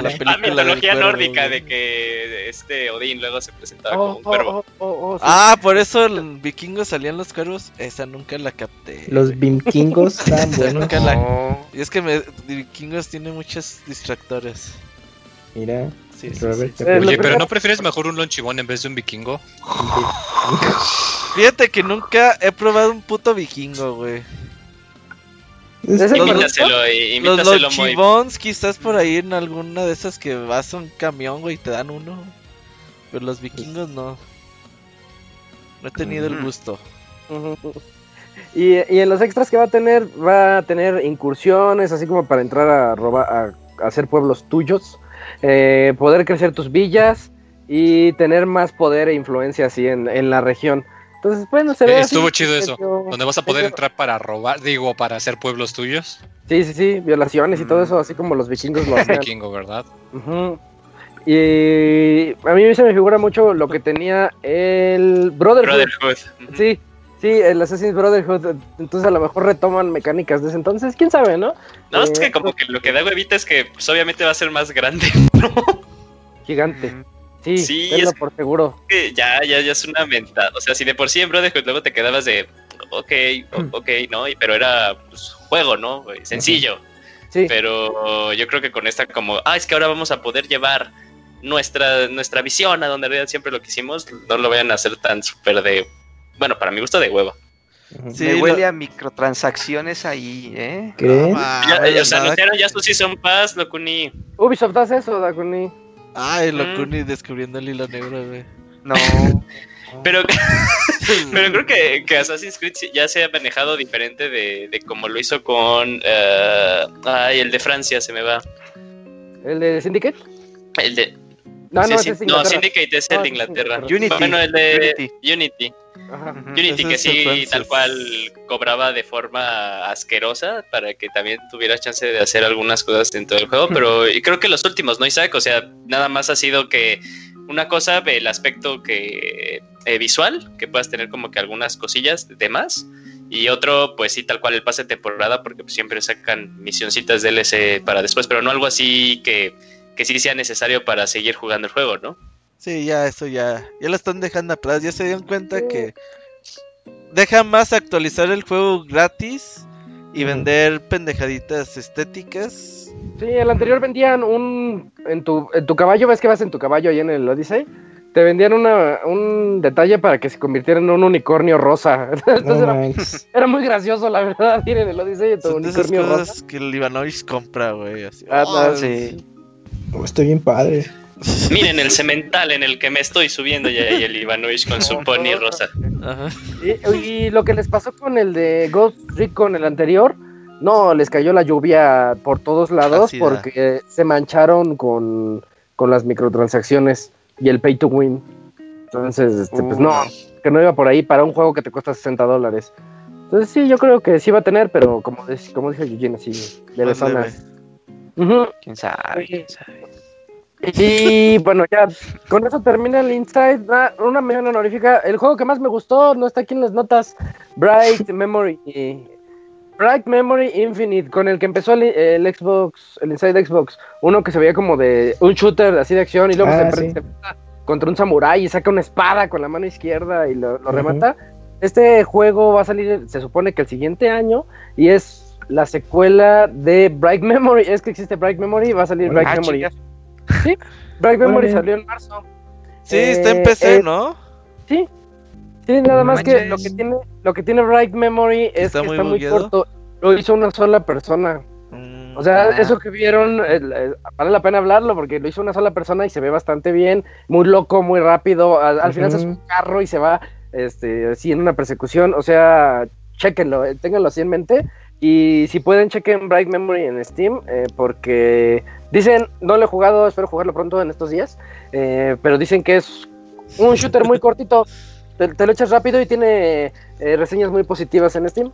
película. Mitología cuervo, nórdica de que este Odín luego se presentaba oh, como un cuervo. oh, oh, oh, sí. Ah, por eso en vikingos salían los cuervos. Esa nunca la capté. Los están Esa buenos. nunca la- No. Y es que me, vikingos tiene muchos distractores. Mira, Sí, sí, Robert, sí. Eh, Oye, pero ¿no prefieres mejor un lonchibón en vez de un vikingo? Fíjate que nunca he probado un puto vikingo, güey. Es ¿Es el que- que- Invítaselo, y- Los invítaselo muy. lochibons quizás por ahí en alguna de esas que vas a un camión, güey, y te dan uno. Pero los vikingos no. No he tenido el gusto. Y, y en los extras que va a tener, va a tener incursiones, así como para entrar a robar, a, a hacer pueblos tuyos, eh, poder crecer tus villas y tener más poder e influencia así en, en la región. Entonces, bueno, se ve Eh, así, estuvo chido eso. Donde vas a poder entrar para robar, digo, para hacer pueblos tuyos. Sí, sí, sí, violaciones y todo Mm. eso, así como los vikingos lo hacían. Vikingo, ¿verdad? Ujú. Y a mí se me figura mucho lo que tenía el Brotherhood. Brotherhood. Sí, sí, el Assassin's Brotherhood. Entonces a lo mejor retoman mecánicas de ese entonces, quién sabe, ¿no? No, es Eh, que como que lo que da huevita es que pues, obviamente va a ser más grande. Gigante. Mm. Sí, Sí, es- por seguro. que ya, ya, ya es una mentada. O sea, si de por sí en Brotherhood luego te quedabas de, ok, Hmm. ok, ¿no? Y- Pero era pues, juego, ¿no? güey? Sencillo. Sí. Pero yo creo que con esta como, ah, es que ahora vamos a poder llevar nuestra, nuestra visión a donde en realidad siempre lo quisimos, no lo vayan a hacer tan súper de, bueno, para mi gusto de huevo. Sí, Me lo- huele a microtransacciones ahí, ¿eh? ¿Creen? Ah, Ya, o sea, anunciaron ya su Season Pass, Locuni. Ubisoft hace eso, Dakuni. Ay, Mm. Locuni descubriendo el hilo negro, güey. No. Pero, pero creo que, que Assassin's Creed ya se ha manejado diferente de, de como lo hizo con... eh, ay, el de Francia se me va. ¿El de Syndicate? El de... No, sí, no, sí, es no. Syndicate es No, el de. Inglaterra. Unity. Bueno, el de Unity. Unity. Ajá. Unity que el sí, tal cual cobraba de forma asquerosa para que también tuvieras chance de hacer algunas cosas dentro del juego, pero y creo que los últimos, ¿no, Isaac? O sea, nada más ha sido que una cosa, el aspecto que eh, visual, que puedas tener como que algunas cosillas de más, y otro, pues sí, tal cual el pase de temporada, porque pues, siempre sacan misioncitas DLC para después, pero no algo así que, que sí sea necesario para seguir jugando el juego, ¿no? Sí, ya, eso ya. Ya lo están dejando atrás. Ya se dieron cuenta que deja más actualizar el juego gratis y vender pendejaditas estéticas. Sí, el anterior vendían un. En tu, en tu caballo, ves que vas en tu caballo ahí en el Odyssey. Te vendían una, un detalle para que se convirtiera en un unicornio rosa. Entonces No era, muy gracioso, la verdad, ir en el Odyssey tu Son de esas unicornio rosa. cosas que el Ivanovich compra, güey. así. Ah, Oh, no, sí. Oh, está bien padre. Miren el cemental en el que me estoy subiendo ya y el Ivanovich con su pony rosa. Ajá. Y, y lo que les pasó con el de Ghost Recon, el anterior, no, les cayó la lluvia por todos lados porque se mancharon con, con las microtransacciones y el pay to win. Entonces, este, pues no, que no iba por ahí para un juego que te cuesta 60 dólares. Entonces sí, yo creo que sí va a tener, pero como, como dijo Eugene, así, de las zonas. ¿Quién sabe? ¿Quién sabe? Y bueno, ya con eso termina el Inside. Ah, una mención honorífica. El juego que más me gustó, no está aquí en las notas. Bright Memory. Bright Memory Infinite, con el que empezó el, el Xbox, el Inside Xbox. Uno que se veía como de un shooter así de acción y luego Ah, se, sí. contra un samurái y saca una espada con la mano izquierda y lo, remata. Este juego va a salir, se supone que el siguiente año, y es la secuela de Bright Memory. Es que existe Bright Memory, va a salir Bright Ah, Memory. Sí, Bright Memory salió en marzo. Sí, está en Eh, PC, eh, ¿no? Sí. Sí, nada más que lo que tiene lo que tiene Bright Memory es Está que muy está muy corto. lo hizo una sola persona. Mm, O sea, Ah. eso que vieron, vale la pena hablarlo porque lo hizo una sola persona y se ve bastante bien, muy loco, muy rápido. Al, al final se sube un carro y se va este, así en una persecución. O sea, chequenlo, eh, ténganlo así en mente. Y si pueden, chequen Bright Memory en Steam eh, porque dicen, no lo he jugado, espero jugarlo pronto en estos días, eh, pero dicen que es un shooter muy cortito. Te, te lo echas rápido y tiene eh, reseñas muy positivas en Steam.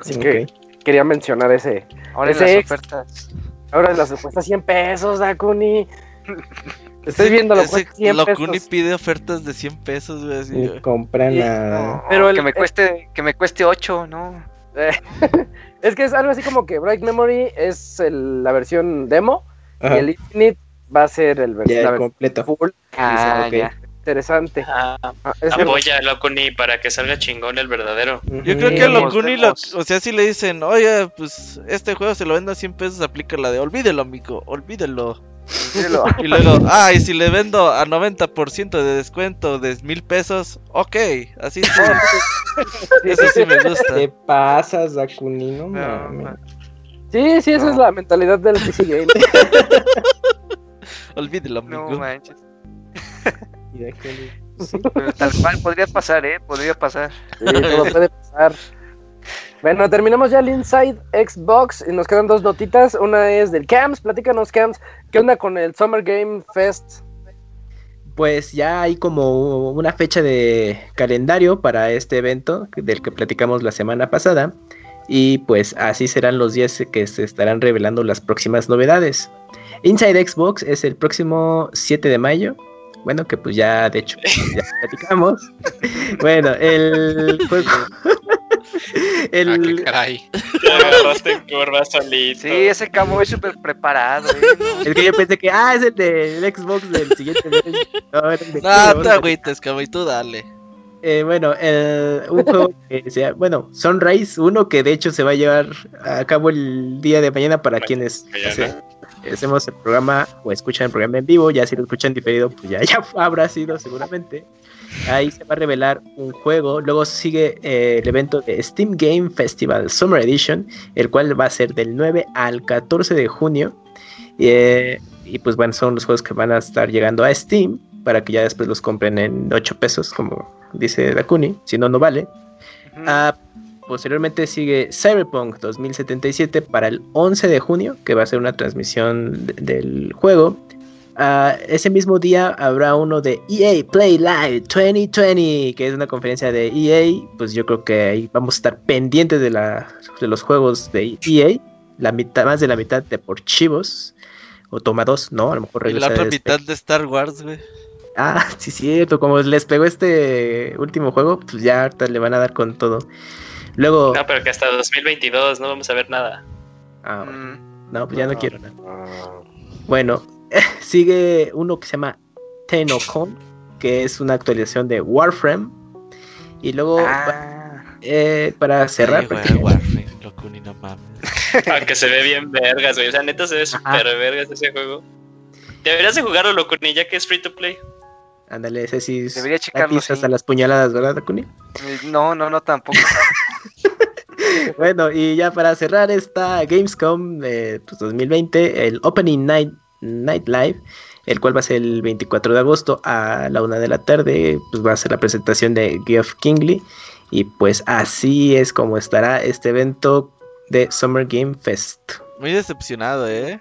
Así que quería mencionar ese, Ahora en Ese las ofertas. Ahora las cuesta 100 pesos, Dakuni. Estoy viendo lo Ese cuesta 100 Locuni pesos. pide ofertas de 100 pesos, güey. así, Ni güey. compra Sí, nada. No, Pero el- que me cueste, que me cueste 8, ¿no? Es que es algo así como que Bright Memory es el- la versión demo Ajá, y el Infinite va a ser el, ya la el versión completo. full. Ah, ok. ya. Interesante. Ah, Ah, es apoya a Locuni para que salga chingón el verdadero. Yo creo que a Locuni, lo, o sea, si le dicen, oye, pues este juego se lo vendo a 100 pesos, aplica la de olvídelo, amigo, olvídelo. Y luego, ah, y si le vendo a 90% de descuento de mil pesos, ok, así sí. Eso sí me gusta. Te pasas, Dakuni, no No. Sí, sí, esa No. es la mentalidad del PC Game. Olvídelo, No amigo. manches. Y Dakuni, Pero tal cual podría pasar, ¿eh? Podría pasar. Sí, todo puede pasar. Bueno, terminamos ya el Inside Xbox y nos quedan dos notitas. Una es del Camps, platícanos Camps, ¿qué onda con el Summer Game Fest? Pues ya hay como una fecha de calendario para este evento del que platicamos la semana pasada. Y pues así serán los días que se estarán revelando las próximas novedades. Inside Xbox es el próximo 7 de mayo. Bueno, que pues ya de hecho ya platicamos. bueno, el juego. Ah, qué el, caray. Agarraste curva solito. Sí, ese camo es súper preparado, ¿eh? Es que yo pensé que, ah, es el del Xbox del siguiente. No, el de No, te agüites, cabrón, y tú dale. Eh, bueno, el- un juego que sea, bueno, Sunrise, uno que de hecho se va a llevar a cabo el día de mañana para quienes hacemos el programa o escuchan el programa en vivo, ya si lo escuchan diferido, pues ya, ya habrá sido seguramente. Ahí se va a revelar un juego, luego sigue eh, el evento de Steam Game Festival Summer Edition, el cual va a ser del 9 al 14 de junio. Eh, y pues bueno, son los juegos que van a estar llegando a Steam para que ya después los compren en 8 pesos, como dice Dakuni, si no, no vale. Ah, posteriormente sigue Cyberpunk 2077 para el 11 de junio, que va a ser una transmisión de- del juego. Ah, ese mismo día habrá uno de EA Play Live 2020, que es una conferencia de EA. Pues yo creo que ahí vamos a estar pendientes de, la, de los juegos de EA. La mitad, más de la mitad deportivos. O toma dos, ¿no? A lo mejor Y la regresa otra de mitad de Star Wars, güey. Ah, sí, cierto. Como les pegó este último juego, pues ya ahorita le van a dar con todo. Luego. No, pero que hasta 2022 no vamos a ver nada. Ah, bueno. Mm, no, pues ya no quiero nada. Bueno, sigue uno que se llama Tenocon, que es una actualización de Warframe. Y luego, Ah, eh, para cerrar, Ay, güey, prácticamente- Warframe, Locuni, no mames. Aunque se ve bien vergas, güey. O sea, neta se ve súper vergas ese juego. Deberías de jugarlo, Locuni, ya que es free to play. ándale, ese sí es Debería checarlo, sí. hasta las puñaladas, ¿verdad, Dakuni? eh, no, no, no, tampoco. Bueno, y ya para cerrar esta Gamescom eh, pues 2020, el Opening Night, Night Live, el cual va a ser el 24 de agosto a la una de la tarde, pues va a ser la presentación de Geoff Kingley. Y pues así es como estará este evento de Summer Game Fest. Muy decepcionado, ¿eh?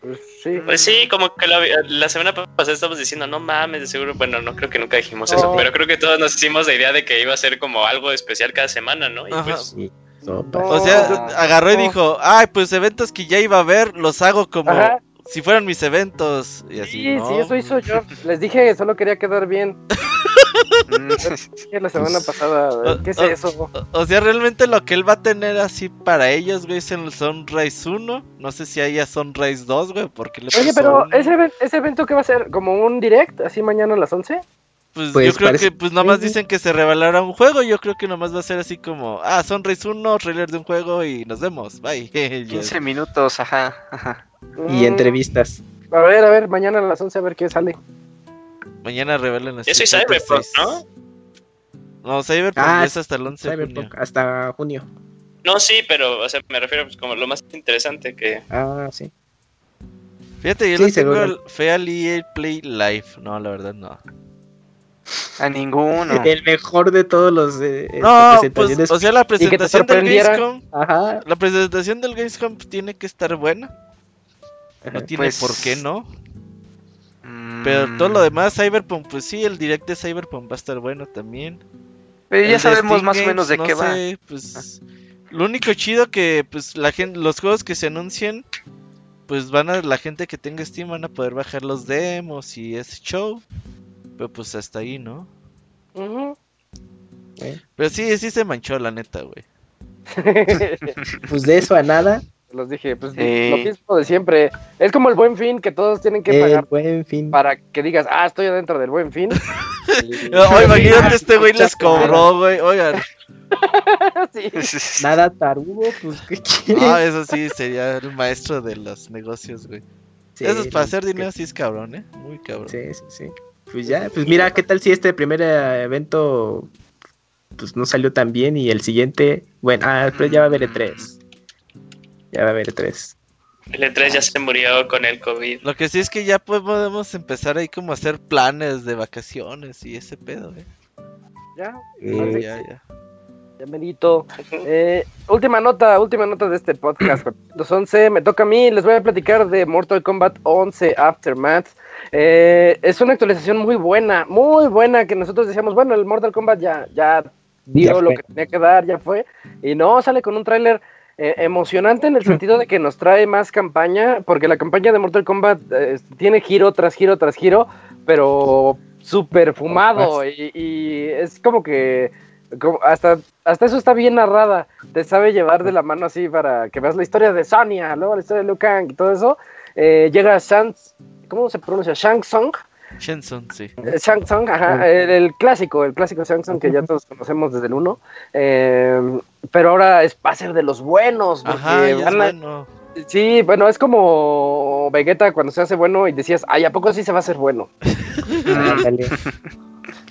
Pues sí. Pues sí, como que la, la semana pasada estábamos diciendo, no mames, de seguro. Bueno, no creo que nunca dijimos eso, pero creo que todos nos hicimos la idea de que iba a ser como algo especial cada semana, ¿no? Y Ajá. pues. No. O sea, agarró y dijo, ay, pues eventos que ya iba a ver, los hago como Ajá. Si fueran mis eventos. Y así, Sí, ¿no? sí, eso hizo yo. Les dije, solo quería quedar bien. La semana pasada, ¿qué es eso? O- O sea, realmente lo que él va a tener así para ellos, güey, es el Sunrise 1. No sé si haya Sunrise 2, güey, porque le Oye, pero ese, ese evento que va a ser como un direct, así mañana a las 11. Pues, Pues yo creo parece- que pues nomás Sí. dicen que se revelará un juego. Yo creo que nomás va a ser así como, ah, Sunrise 1, trailer de un juego y nos vemos. Bye. Ya. 15 minutos, ajá, ajá. Y Mm, entrevistas. A ver, a ver, mañana a las 11 a ver qué sale. Mañana revelan así. eso es Cyberpunk, 6. ¿no? No, Cyberpunk Ah, es hasta el 11 de junio. Cyberpunk hasta junio. No, sí, pero, o sea, me refiero pues, como lo más interesante que... Ah, sí. Fíjate, yo Sí, no tengo el- fe al EA Play Live. No, la verdad no. A ninguno. El mejor de todos los eh, No, presentaciones. pues, o sea, la presentación del. Gamescom. Ajá. La presentación del Gamescom tiene que estar buena. No tiene Pues- por qué no. Mm, Pero todo lo demás, Cyberpunk, pues sí, el direct de Cyberpunk va a estar bueno también. Pero El ya sabemos Steam más o menos de no qué va. sé, pues lo único chido que pues la gente los juegos que se anuncien pues van a la gente que tenga Steam van a poder bajar los demos y ese show. Pero pues hasta ahí, ¿no? Ujú. Pero sí, sí se manchó la neta, güey. Pues de eso a nada. Los dije, pues Sí. lo mismo de siempre. Es como el buen fin que todos tienen que El pagar buen fin. para que digas, ah, estoy adentro del buen fin. Oh, imagínate este güey les cobró, güey. Oigan, Sí. Nada tarugo, pues ¿qué quieres? ah, eso sí sería el maestro de los negocios, güey. Sí, eso es para pues, hacer que- dinero sí es cabrón, ¿eh? Muy cabrón. Sí, sí, sí. Pues ya, pues mira, ¿qué tal si este primer eh, evento pues no salió tan bien y el siguiente, bueno, ah, pero ya va a haber E3. Ya va a haber E E3. El E3 ya se murió con el COVID. Lo que sí es que ya podemos empezar ahí como a hacer planes de vacaciones y ese pedo, ¿eh? Ya, Eh, Ya, ya. Merito. Eh, última nota, última nota de este podcast. 211, me toca a mí, les voy a platicar de Mortal Kombat 11 Aftermath. Eh, es una actualización muy buena, muy buena, que nosotros decíamos, bueno, el Mortal Kombat ya, ya dio Ya lo que tenía que dar, ya fue. Y no, sale con un tráiler eh, emocionante en el sentido de que nos trae más campaña, porque la campaña de Mortal Kombat tiene giro tras giro tras giro, pero súper fumado y, y es como que hasta, hasta eso está bien narrada, te sabe llevar de la mano así para que veas la historia de Sonya, luego la historia de Liu Kang y todo eso. Eh, llega Shang, ¿cómo se pronuncia? Shang Tsung, Shenson, sí. eh, Shang Tsung, ajá, el, el clásico, el clásico Shang Tsung que ya todos conocemos desde el 1, pero ahora es, va a ser de los buenos, porque Ajá, ya es van a- bueno. Sí, bueno, es como Vegeta cuando se hace bueno y decías, ay, ¿a poco sí se va a hacer bueno?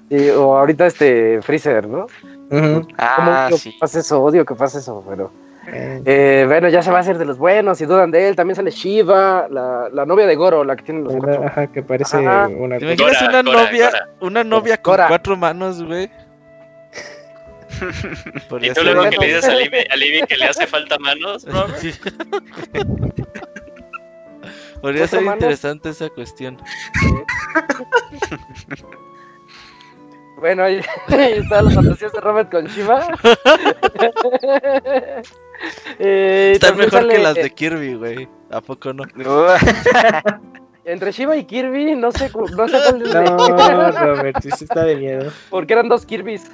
Sí, o ahorita este Freezer, ¿no? Ujú. Ah, Como odio sí. que pase eso, odio que pase eso, pero... Eh, Eh, bueno, ya se va a hacer de los buenos y dudan de él. También sale Shiva, la, la novia de Goro, la que tiene los cuatro. Ajá, que parece Ajá. una ¿Te imaginas Cora, una Cora, novia, Cora. una novia con Cora. cuatro manos, güey? Y Podría tú ser luego que le dices a Libby, a Libby que le hace falta manos, Robert. Sí. Podría ser ¿Cuatro manos? interesante esa cuestión. Bueno, ahí, ahí están las fantasías de Robert con Shiva. Eh, Están mejor que las de eh, Kirby, güey. ¿A poco no? Entre Shiva y Kirby, no sé, cu- no sé cuál es No, Robert, sí, está de miedo. porque eran dos Kirby's. ¿eh?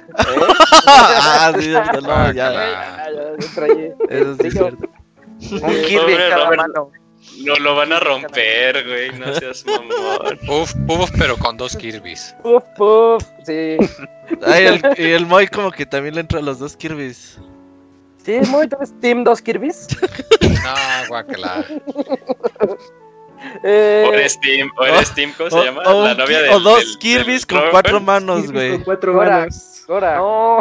ah, sí, no, ya. Ah, ya, ya traí- Eso sí es cierto. Un Kirby en cada Robert. mano. No lo van a romper, güey. No seas mamón. Uf, uf, pero con dos Kirby's. Puf, puf, sí. Ay, el, y el Moy como que también le entra a los dos Kirby's. Sí, muy ¿tú eres Team dos Kirby's. No, guacala. Eh, O eres Tim, o eres Tim, ¿cómo se llama? o La novia del- o dos del- Kirby's del con cuatro manos, Kirby güey. Con cuatro Cora. manos. Ahora, No.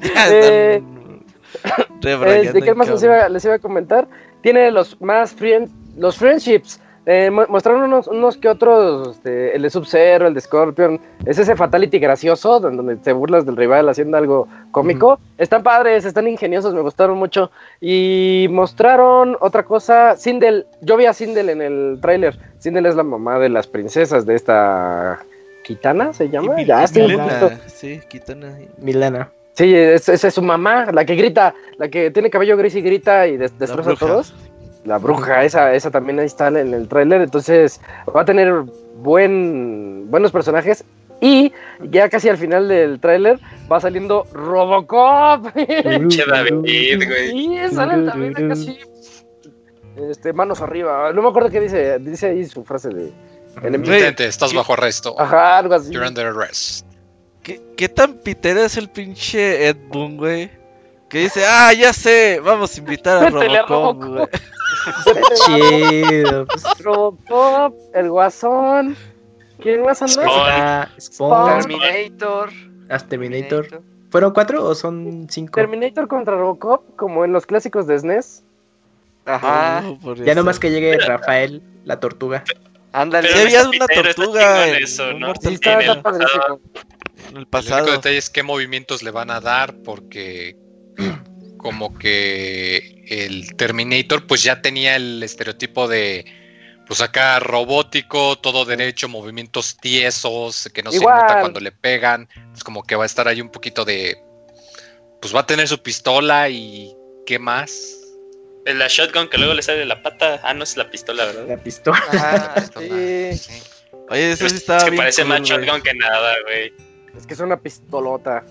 Ya Eh, Eh, ¿De qué más les iba, les iba a comentar? Tiene los más friend, los friendships. Eh, mostraron unos, unos que otros, este, el de Sub-Zero, el de Scorpion. Es ese Fatality gracioso, don- donde te burlas del rival haciendo algo cómico. Están padres, están ingeniosos, me gustaron mucho. Y mostraron otra cosa. Sindel, yo vi a Sindel en el tráiler. Sindel es la mamá de las princesas de esta... ¿Kitana se llama? Milena, Sí, Kitana. Milana. Sí, es- esa es su mamá, la que grita, la que tiene cabello gris y grita y des- destroza a todos. La bruja, esa, esa también ahí está en el tráiler, entonces va a tener buen, buenos personajes. Y ya casi al final del tráiler va saliendo Robocop. Che David, güey. y sale el David acá así, este, manos arriba. No me acuerdo qué dice, dice ahí su frase de enemigo. Detente, estás bajo arresto. Ajá, algo así. You're under arrest. ¿Qué, ¿Qué tan pitera es el pinche Ed Boon, güey? Que dice, ah, ya sé, vamos a invitar a Robocop, güey. Chido. Pues, Robocop, el Guasón. ¿Quién más anda? Spawn. ah. Terminator. As Terminator. ¿Fueron cuatro o son cinco? Terminator contra Robocop, como en los clásicos de SNES. Ajá. No, por Ya nomás que llegue Rafael, la tortuga. Ándale. Había una tortuga en. En el El único detalle es qué movimientos le van a dar, porque como que el Terminator pues ya tenía el estereotipo de pues acá robótico, todo derecho, movimientos tiesos, que no Igual. se nota cuando le pegan, pues como que va a estar ahí un poquito de pues va a tener su pistola y qué más. La shotgun que luego le sale de la pata. Ah, no es la pistola, ¿verdad? La pistola. Ajá. Pistola, sí. sí. Oye, eso Es sí estaba que bien parece cool, más shotgun que nada, güey. Es que es una pistolota.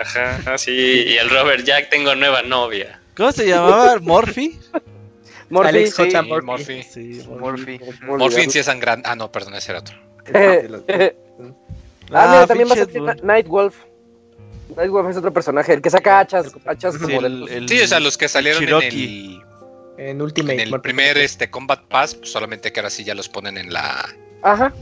Ajá, así. Y el Robert Jack, tengo nueva novia. ¿Cómo se llamaba? ¿Morphy? Morphy, Alex sí. J. Sí, Murphy. Murphy. Sí, Morphy. Morphin sí es sangrante. Ah, no, perdón, ese era otro. ah, mira, también va a salir. Nightwolf. Nightwolf es otro personaje, el que saca hachas, hachas Sí, como el- Sí, o sea, los que salieron en el, En Ultimate. en el primer este Combat Pass, pues solamente que ahora sí ya los ponen en la Ajá.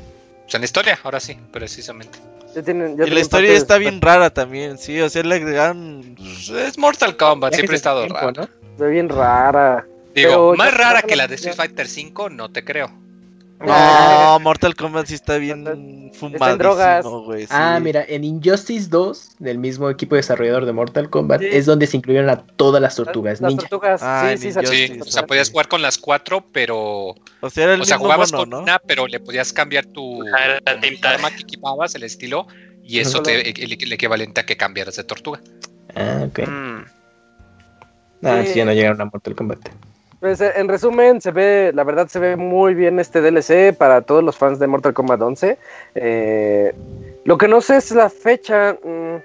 o sea, en la historia, ahora sí, precisamente. Ya tienen, ya Y la historia partes- está bien rara también, sí. O sea, le agregaron. Pues, es Mortal Kombat, siempre ha estado tiempo, raro. ¿no? Está bien rara. Digo, Pero más rara que la- de Street Fighter 5, no te creo. No, Mortal Kombat sí está bien fumadísimo, drogas. güey. sí. Ah, mira, en Injustice 2, del mismo equipo desarrollador de Mortal Kombat, Sí. es donde se incluyeron a todas las tortugas Las ninja. tortugas, Ah, sí, sí, Sí, o sea, podías jugar con las cuatro, pero. O sea, era el O sea, mismo jugabas mono, con ¿no? una, pero le podías cambiar tu Ah, arma que equipabas, el estilo, y eso te, el, el equivalente a que cambiaras de tortuga. Ah, ok. Mm. Ah, Sí. sí, ya no llegaron a Mortal Kombat. Pues eh, en resumen, se ve, la verdad se ve muy bien este DLC para todos los fans de Mortal Kombat 11. Eh, lo que no sé es la fecha. mm,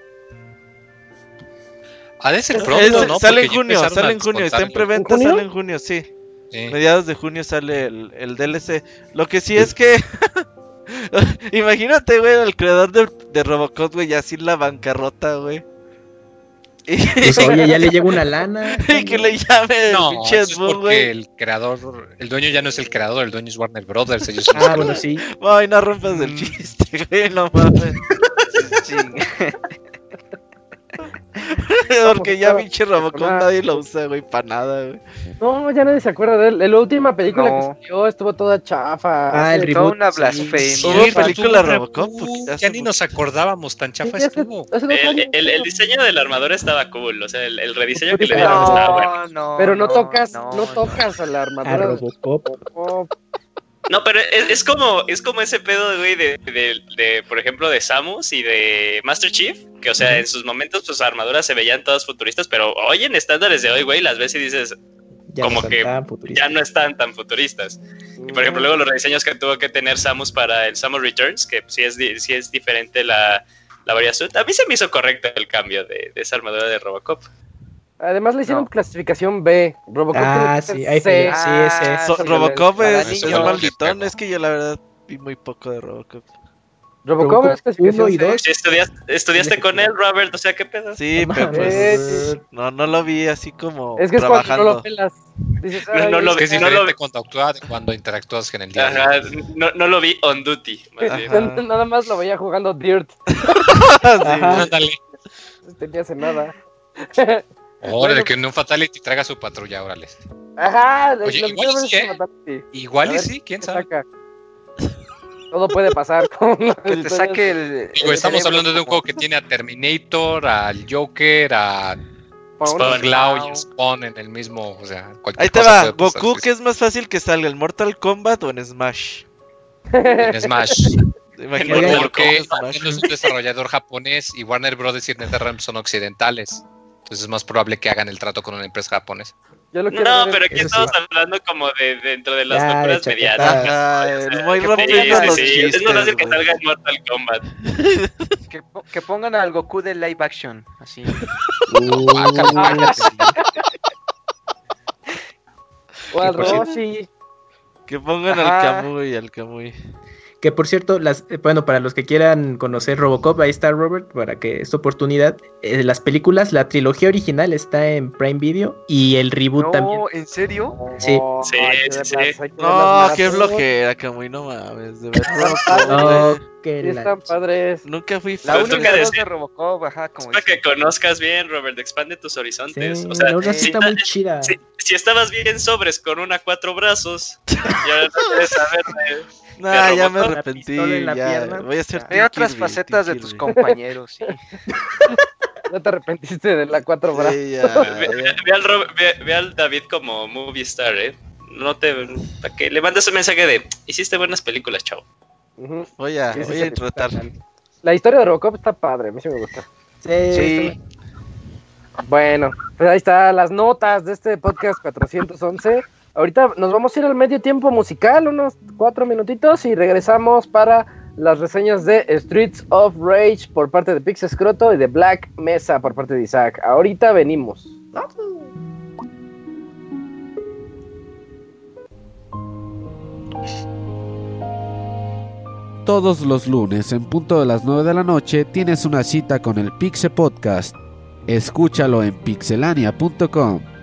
Ha de ser Es- pronto, ¿no? sale en junio, sale en junio, está en preventa, sale en junio, sí. Mediados de junio sale el, el DLC. Lo que sí es que. Imagínate, güey, el creador de, de Robocop, güey, así la bancarrota, güey. Pues oye, ya le llegó una lana. y que le llame el No, pinche es porque güey. el creador, el dueño ya no es el creador, el dueño es Warner Brothers. Ellos son Ah, bueno, sí. Ay, no rompas el chiste, güey, no mames. Sí. Porque ya pinche Robocop nadie lo usa, güey, para nada, güey. No, ya nadie se acuerda de él. La última película No. que salió estuvo toda chafa. Ah, el reboot. una sí. blasfemia. Hubo Sí, película Robocop, Ya ni nos acordábamos, tan chafa Sí, estuvo. hace El, años. el- el diseño de la armadura estaba cool. O sea, el, el rediseño que le dieron estaba bueno. no, Pero no, tocas, no, no, tocas a la A armadura. Robocop. Robocop. No, pero es, es como es como ese pedo, güey, de, de, de, por ejemplo, de Samus y de Master Chief. Que, o sea, en sus momentos, sus armaduras se veían todas futuristas. Pero hoy, en estándares de hoy, güey, las ves y dices, Ya Como no que ya no están tan futuristas. Y por ejemplo, luego los rediseños que tuvo que tener Samus para el Samus Returns, que sí es, sí es diferente la, la variación. A mí se me hizo correcto el cambio de, de esa armadura de Robocop. Además le hicieron No. clasificación B. Robocop Ah, sí, ahí C. sí. Ah, So- sí, Robocop es, un malditón, es que yo la verdad vi muy poco de Robocop. Robocop, Robocop es clasificación uno y C. dos. Si estudiaste, estudiaste con él, Robert, o sea, ¿qué pedo? Sí, No pero pues no, no lo vi así como Es que es cuando no trabajando. lo pelas. Dices, No, "Ay, no lo Es que es no lo- cuando actúas cuando interactúas en el día. Ajá, no, no lo vi on duty. más. Nada más lo veía jugando Dirt. Ajá. Ándale. No hace nada. Órale, Bueno. que en un Fatality traiga su patrulla, órale. Ajá, Oye, que igual quiero ver sí, ¿eh? Fatality. Igual A y ver sí, quién ¿Qué sabe. saca? Todo puede pasar con Que te saque el. Digo, el estamos cerebro hablando de un juego que tiene a Terminator, al Joker, a Cloud y Spawn en el mismo, o sea, cualquier Ahí te cosa va, puede pasar. Goku, ¿qué es más fácil que salga? ¿En Mortal Kombat o en Smash? En Smash. Imagínate Porque Smash. Nintendo es un desarrollador japonés y Warner Brothers y NetherRealm son occidentales. Entonces es más probable que hagan el trato con una empresa japonesa. Yo lo quiero No, pero aquí estamos sí. hablando como de dentro de las Ya, locuras el muy sí, fácil que salga en Mortal Kombat. Que, po- que pongan al Goku de live action. Así. O al por cierto- Roshi. Que pongan al. Kamui, al Kamui. Que por cierto, las, eh, bueno, para los que quieran conocer Robocop, ahí está Robert, para que esta oportunidad. eh, las películas, la trilogía original está en Prime Video y el reboot también. No, ¿en serio? Sí. No, Sí, sí, sí. No, qué flojera, Camuy, no mames. De verdad. Güey. que Sí, la- están padres. Nunca fui La fan. Tú única de Robocop, ajá, como Para que conozcas bien, Robert, expande tus Sí, horizontes. o sea, la verdad sí si, está muy chida. si- si estabas bien sobres con una cuatro brazos, ya no puedes saber de- Nah, ya me arrepentí. la ya. pierna. Voy a hacer Hay Team otras Kirby, facetas de tus compañeros, sí. No te arrepentiste de la cuatro brazos. Sí, ya, Ve, ya. ve- ve al Rob- ve- ve al David como movie star, ¿eh? No te. Para que le mandes un mensaje de. Hiciste buenas películas, chavo. Ujú. Voy a, Sí, sí, voy a sí, tratar. La historia de Robocop está padre, a mí sí me gusta. Sí. Bueno, pues ahí está las notas de este podcast 411. Ahorita nos vamos a ir al medio tiempo musical, unos cuatro minutitos, y regresamos para las reseñas de Streets of Rage por parte de Pix Scroto y de Black Mesa por parte de Isaac. Ahorita venimos. Todos los lunes en punto de las 9 de la noche tienes una cita con el Pixe Podcast. Escúchalo en pixelania.com.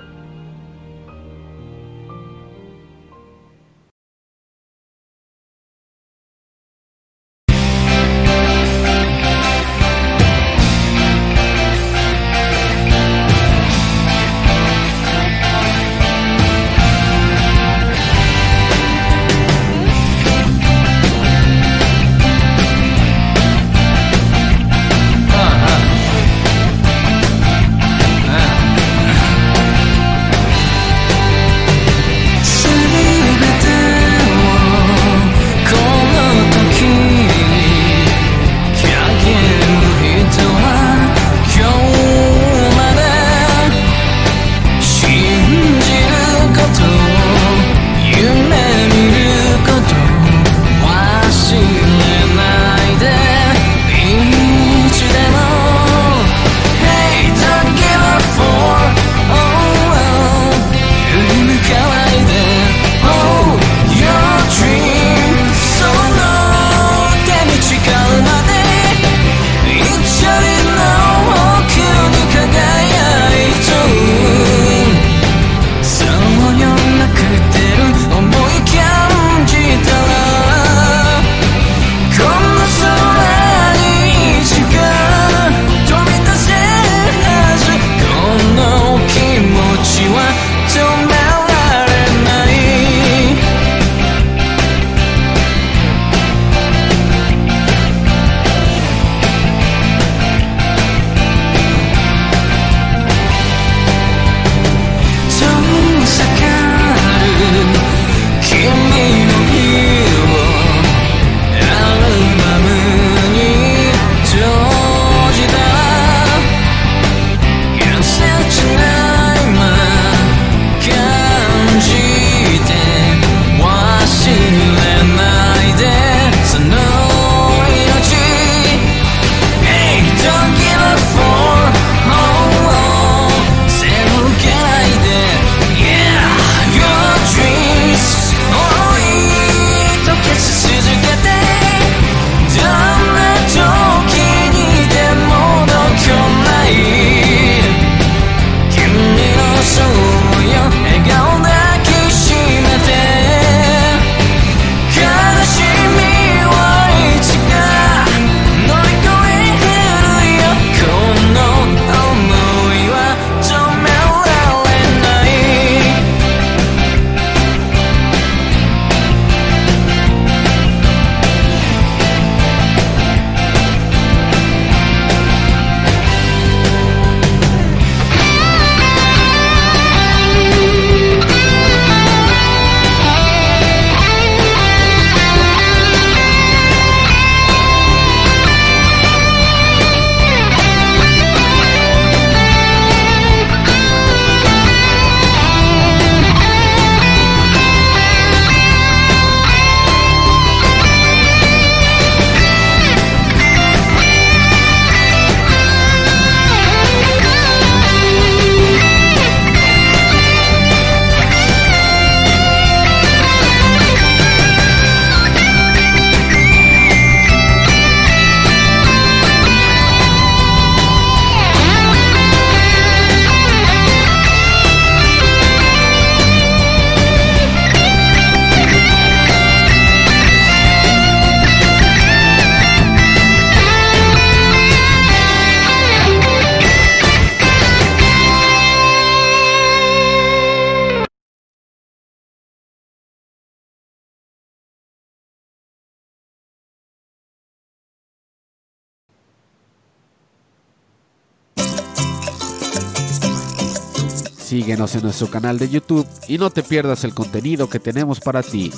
Síguenos en nuestro canal de YouTube y no te pierdas el contenido que tenemos para ti.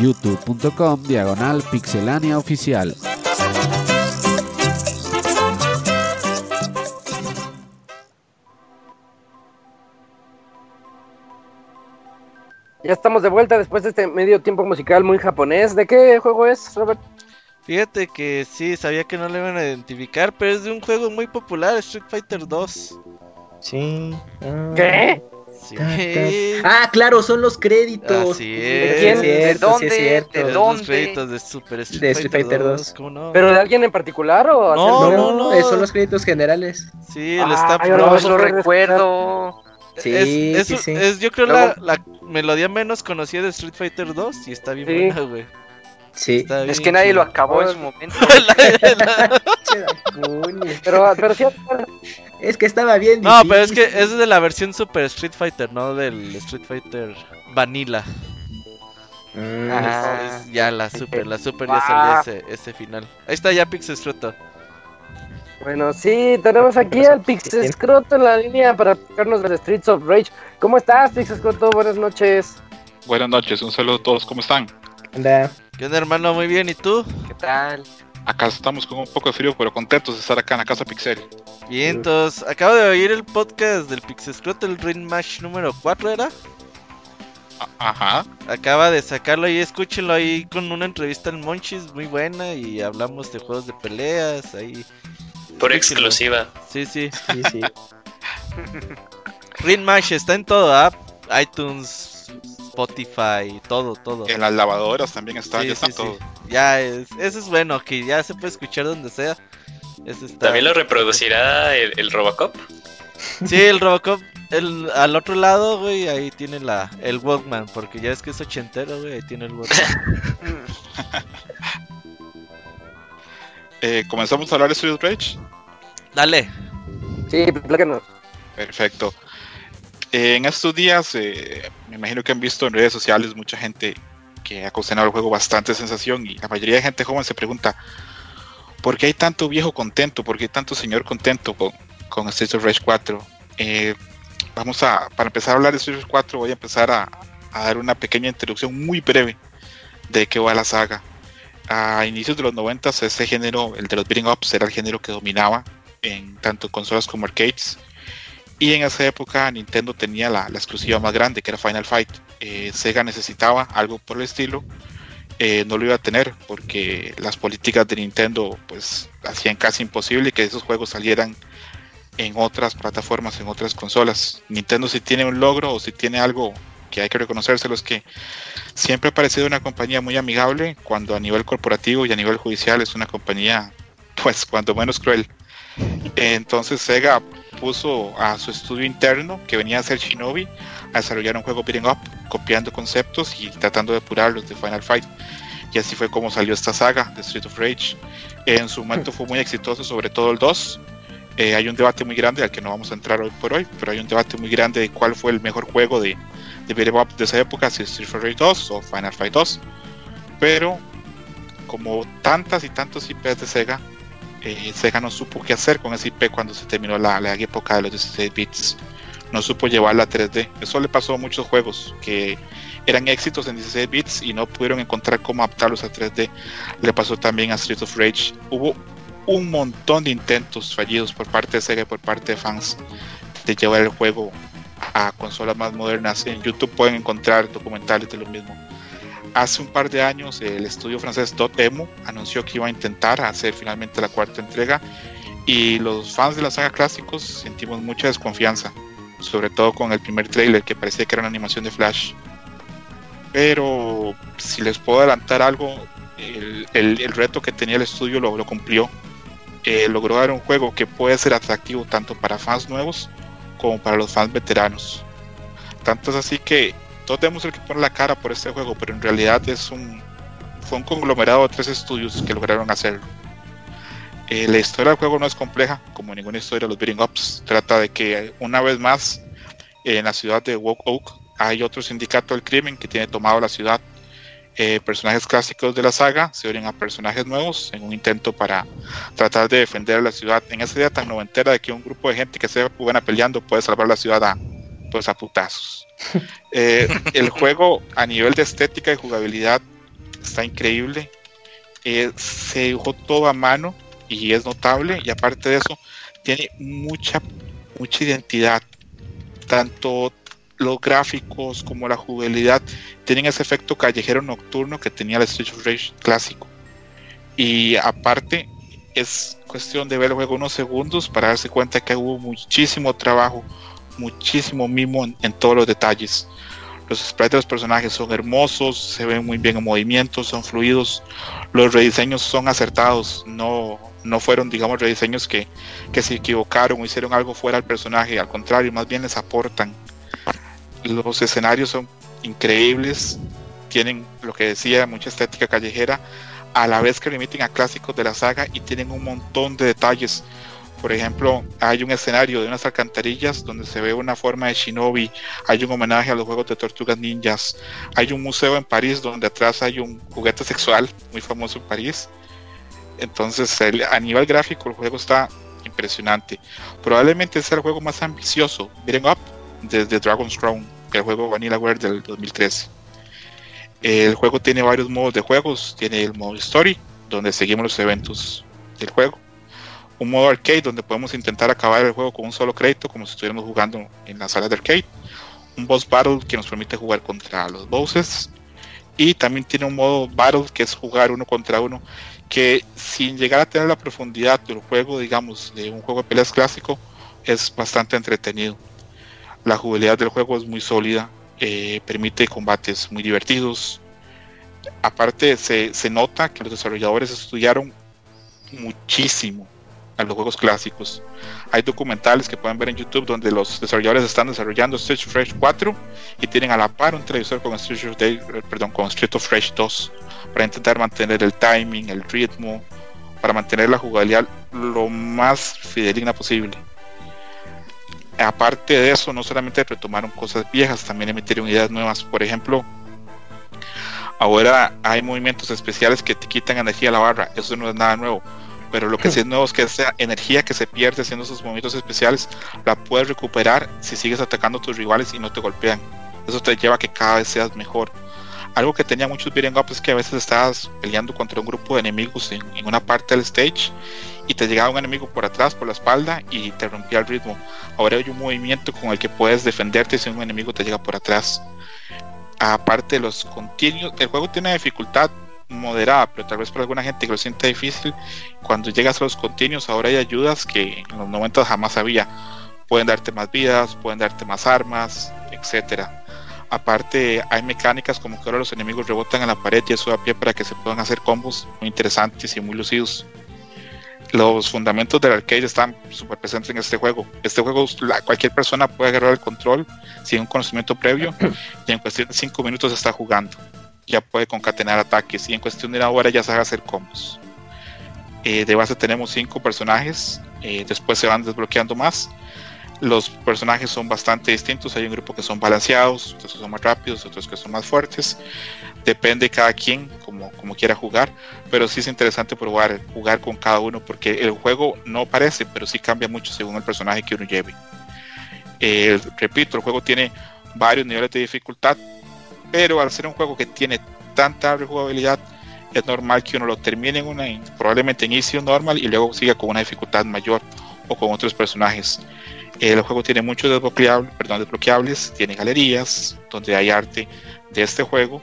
youtube.com diagonal pixelania oficial. Ya estamos de vuelta después de este medio tiempo musical muy japonés. ¿De qué juego es, Robert? Fíjate que sí, sabía que no le iban a identificar, pero es de un juego muy popular, Street Fighter 2. Sí. Ah. ¿Qué? Sí. Ah, claro, son los créditos. Así ¿De es. quién? Sí, ¿De cierto, sí, dónde? es. ¿De Los dónde? créditos de Super Street, De Street Fighter 2. ¿Cómo no? ¿Pero de alguien en particular o No, No, no, no. son los créditos generales. Sí, el Ah, Staff yo no lo recuerdo. Sí, es, sí, es- sí. es- yo creo Luego- la, la melodía menos conocida de Street Fighter 2 y está bien Sí. buena, güey. Sí. Es que nadie lo acabó en su momento. Pero, pero sí, Es que estaba bien no, pero es que es de la versión Super Street Fighter, no del Street Fighter Vanilla. Mm, Ah. Es ya la Super, la Super ya Ah. salió ese, ese final. Ahí está ya Pixescroto. Bueno, sí, tenemos aquí al Pixescroto en la línea para tocarnos de Streets of Rage. ¿Cómo estás, Pixescroto? Buenas noches. Buenas noches, un saludo a todos, ¿cómo están? Anda. ¿Qué onda, hermano? Muy bien, ¿y tú? ¿Qué tal? Acá estamos con un poco de frío, pero contentos de estar acá en la casa Pixel. Bien, entonces, acabo de oír el podcast del Pixescroto, el Ring Match número 4, ¿era? A- Ajá, Acaba de sacarlo ahí, escúchenlo ahí con una entrevista al Monchis muy buena y hablamos de juegos de peleas ahí. Por Escúchenlo. exclusiva. Sí, sí. Sí, sí. Ring Match está en todo, app, iTunes, Spotify, todo, todo. en las lavadoras también está, Sí, ya está sí, sí. todo. Ya es, eso es bueno, que ya se puede escuchar donde sea. Eso está. ¿También lo reproducirá el, el Robocop? Sí, el Robocop, el, al otro lado, güey, ahí tiene la, el Walkman, porque ya es que es ochentero, güey, ahí tiene el Walkman. Eh, Comenzamos a hablar de Street of Rage. Dale. Sí, plácanos. Perfecto. Eh, en estos días, eh, me imagino que han visto en redes sociales mucha gente que ha cocinado el juego bastante sensación y la mayoría de gente joven se pregunta ¿por qué hay tanto viejo contento? ¿Por qué hay tanto señor contento con, con of Rage 4? Eh, vamos a, para empezar a hablar de Street of Rage 4 voy a empezar a, a dar una pequeña introducción muy breve de qué va la saga. A inicios de los 90 ese género, el de los beating ups, era el género que dominaba en tanto consolas como arcades. Y en esa época Nintendo tenía la, la exclusiva más grande, que era Final Fight. Eh, Sega necesitaba algo por el estilo. eh, no lo iba a tener porque las políticas de Nintendo pues hacían casi imposible que esos juegos salieran en otras plataformas, en otras consolas. Nintendo si tiene un logro o si tiene algo que hay que reconocérselo es que siempre ha parecido una compañía muy amigable cuando a nivel corporativo y a nivel judicial es una compañía pues cuando menos cruel. Entonces Sega puso a su estudio interno, que venía a ser Shinobi, a desarrollar un juego beating up, copiando conceptos y tratando de apurarlos de Final Fight. Y así fue como salió esta saga de Street of Rage. En su momento fue muy exitoso, sobre todo el 2. Eh, hay un debate muy grande al que no vamos a entrar hoy por hoy, pero hay un debate muy grande de cuál fue el mejor juego de, de up de esa época, si Street of Rage 2 o Final Fight 2. Pero como tantas y tantos IPs de Sega, eh, Sega no supo qué hacer con ese IP cuando se terminó la, la época de los 16 bits. No supo llevarla a 3D. Eso le pasó a muchos juegos que eran éxitos en 16 bits y no pudieron encontrar cómo adaptarlos a 3D. Le pasó también a Street of Rage. Hubo un montón de intentos fallidos por parte de Sega y por parte de fans de llevar el juego a consolas más modernas. En YouTube pueden encontrar documentales de lo mismo. Hace un par de años el estudio francés Dotemu anunció que iba a intentar hacer finalmente la cuarta entrega y los fans de la saga clásicos sentimos mucha desconfianza, sobre todo con el primer trailer que parecía que era una animación de Flash. Pero si les puedo adelantar algo, el reto que tenía el estudio lo, lo cumplió. Eh, logró dar un juego que puede ser atractivo tanto para fans nuevos como para los fans veteranos. Tanto es así que todos tenemos el que pone la cara por este juego, pero en realidad es un fue un conglomerado de tres estudios que lograron hacerlo. Eh, la historia del juego no es compleja, como ninguna historia de los beating ups. Trata de que una vez más en la ciudad de Woke Oak hay otro sindicato del crimen que tiene tomado la ciudad. Eh, personajes clásicos de la saga se unen a personajes nuevos en un intento para tratar de defender la ciudad en esa idea tan noventera de que un grupo de gente que se buena peleando puede salvar la ciudad a, pues a putazos. Eh, el juego a nivel de estética y jugabilidad está increíble. Eh, se dibujó todo a mano y es notable. Y aparte de eso, tiene mucha, mucha identidad. Tanto los gráficos como la jugabilidad tienen ese efecto callejero nocturno que tenía el Street of Rage clásico. Y aparte, es cuestión de ver el juego unos segundos para darse cuenta que hubo muchísimo trabajo, muchísimo mimo en, todos los detalles. Los sprites de los personajes son hermosos, se ven muy bien en movimiento, son fluidos. Los rediseños son acertados, no, no fueron, digamos, rediseños que, que se equivocaron o hicieron algo fuera del personaje. Al contrario, más bien les aportan. Los escenarios son increíbles, tienen lo que decía, mucha estética callejera, a la vez que remiten a clásicos de la saga y tienen un montón de detalles por ejemplo, hay un escenario de unas alcantarillas donde se ve una forma de shinobi, hay un homenaje a los juegos de tortugas ninjas, hay un museo en París donde atrás hay un juguete sexual muy famoso en París. Entonces, a nivel gráfico, el juego está impresionante. Probablemente sea el juego más ambicioso, Beating Up, desde Dragon's Crown, el juego Vanillaware del 2013. El juego tiene varios modos de juegos, tiene el modo Story, donde seguimos los eventos del juego un modo arcade donde podemos intentar acabar el juego con un solo crédito, como si estuviéramos jugando en la sala de arcade. Un boss battle que nos permite jugar contra los bosses. Y también tiene un modo battle que es jugar uno contra uno, que sin llegar a tener la profundidad del juego, digamos, de un juego de peleas clásico, es bastante entretenido. La jugabilidad del juego es muy sólida, eh, permite combates muy divertidos. Aparte, se, se nota que los desarrolladores estudiaron muchísimo a los juegos clásicos. Hay documentales que pueden ver en YouTube donde los desarrolladores están desarrollando Street of Rage 4 y tienen a la par un televisor con Street of, Day, eh, perdón, con Street of Rage 2 para intentar mantener el timing, el ritmo, para mantener la jugabilidad lo más fideligna posible. Aparte de eso, no solamente retomaron cosas viejas, también emitieron ideas nuevas. Por ejemplo, ahora hay movimientos especiales que te quitan energía a la barra. Eso no es nada nuevo pero lo que sí es nuevo es que esa energía que se pierde haciendo esos movimientos especiales la puedes recuperar si sigues atacando a tus rivales y no te golpean. Eso te lleva a que cada vez seas mejor. Algo que tenía muchos beat'em up es que a veces estabas peleando contra un grupo de enemigos en, en, una parte del stage y te llegaba un enemigo por atrás, por la espalda y te rompía el ritmo. Ahora hay un movimiento con el que puedes defenderte si un enemigo te llega por atrás. Aparte de los continuos, el juego tiene dificultad moderada, pero tal vez para alguna gente que lo siente difícil, cuando llegas a los continuos ahora hay ayudas que en los 90 jamás había. Pueden darte más vidas, pueden darte más armas, etcétera. Aparte hay mecánicas como que ahora los enemigos rebotan en la pared y eso da pie para que se puedan hacer combos muy interesantes y muy lucidos. Los fundamentos del arcade están súper presentes en este juego. Este juego cualquier persona puede agarrar el control sin un conocimiento previo y en cuestión de 5 minutos está jugando ya puede concatenar ataques y en cuestión de una hora ya sabe hacer combos. Eh, de base tenemos cinco personajes, eh, después se van desbloqueando más. Los personajes son bastante distintos, hay un grupo que son balanceados, otros que son más rápidos, otros que son más fuertes. Depende cada quien como, como quiera jugar, pero sí es interesante probar jugar con cada uno porque el juego no parece, pero sí cambia mucho según el personaje que uno lleve. Eh, repito, el juego tiene varios niveles de dificultad, pero al ser un juego que tiene tanta rejugabilidad, es normal que uno lo termine en una, probablemente en inicio normal y luego siga con una dificultad mayor o con otros personajes. El juego tiene muchos desbloqueables, perdón, desbloqueables, tiene galerías donde hay arte de este juego,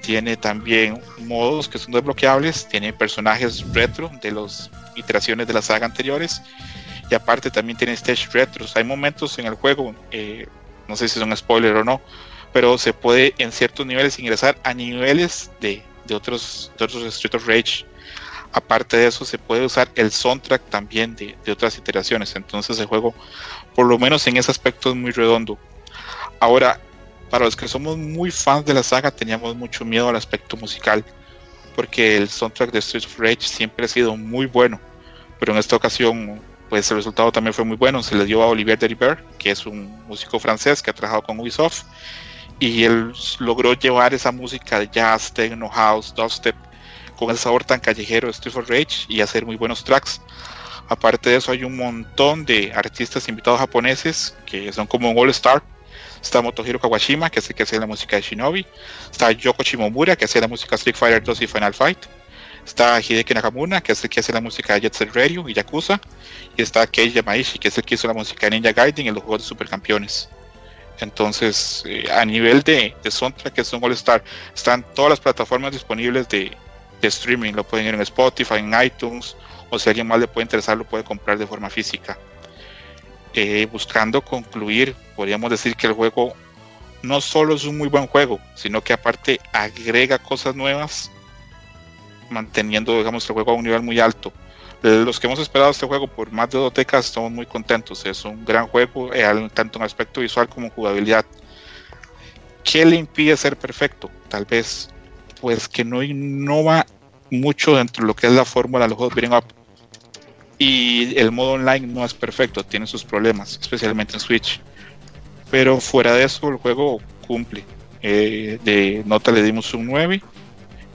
tiene también modos que son desbloqueables, tiene personajes retro de las iteraciones de la saga anteriores y aparte también tiene stage retros. Hay momentos en el juego, eh, no sé si son spoiler o no, pero se puede en ciertos niveles ingresar a niveles de, de otros, de otros Street of Rage. Aparte de eso, se puede usar el soundtrack también de, de, otras iteraciones. Entonces el juego, por lo menos en ese aspecto, es muy redondo. Ahora, para los que somos muy fans de la saga, teníamos mucho miedo al aspecto musical, porque el soundtrack de Street of Rage siempre ha sido muy bueno, pero en esta ocasión, pues el resultado también fue muy bueno. Se le dio a Olivier Deribert, que es un músico francés que ha trabajado con Ubisoft, y él logró llevar esa música de jazz, techno, house, dubstep con ese sabor tan callejero de Street Rage y hacer muy buenos tracks. Aparte de eso hay un montón de artistas invitados japoneses que son como un all star Está Motohiro Kawashima, que es el que hace la música de Shinobi. Está Yoko Shimomura, que hace la música Street Fighter 2 y Final Fight. Está Hideki Nakamura, que es el que hace la música de Jet Set Radio y Yakuza. Y está Kei Yamaishi, que es el que hizo la música de Ninja Gaiden y los juegos de Supercampeones. Entonces, eh, a nivel de, de soundtrack, que es un All Star, están todas las plataformas disponibles de, streaming. Lo pueden ir en Spotify, en iTunes, o si a alguien más le puede interesar, lo puede comprar de forma física. Eh, buscando concluir, podríamos decir que el juego no solo es un muy buen juego, sino que aparte agrega cosas nuevas, manteniendo digamos, el juego a un nivel muy alto. Los que hemos esperado este juego por más de dos décadas estamos muy contentos. Es un gran juego, eh, tanto en aspecto visual como en jugabilidad. ¿Qué le impide ser perfecto? Tal vez, pues que no innova mucho dentro de lo que es la fórmula de los juegos beat'em up. Y el modo online no es perfecto, tiene sus problemas, especialmente en Switch. Pero fuera de eso, el juego cumple. Eh, de nota le dimos un 9.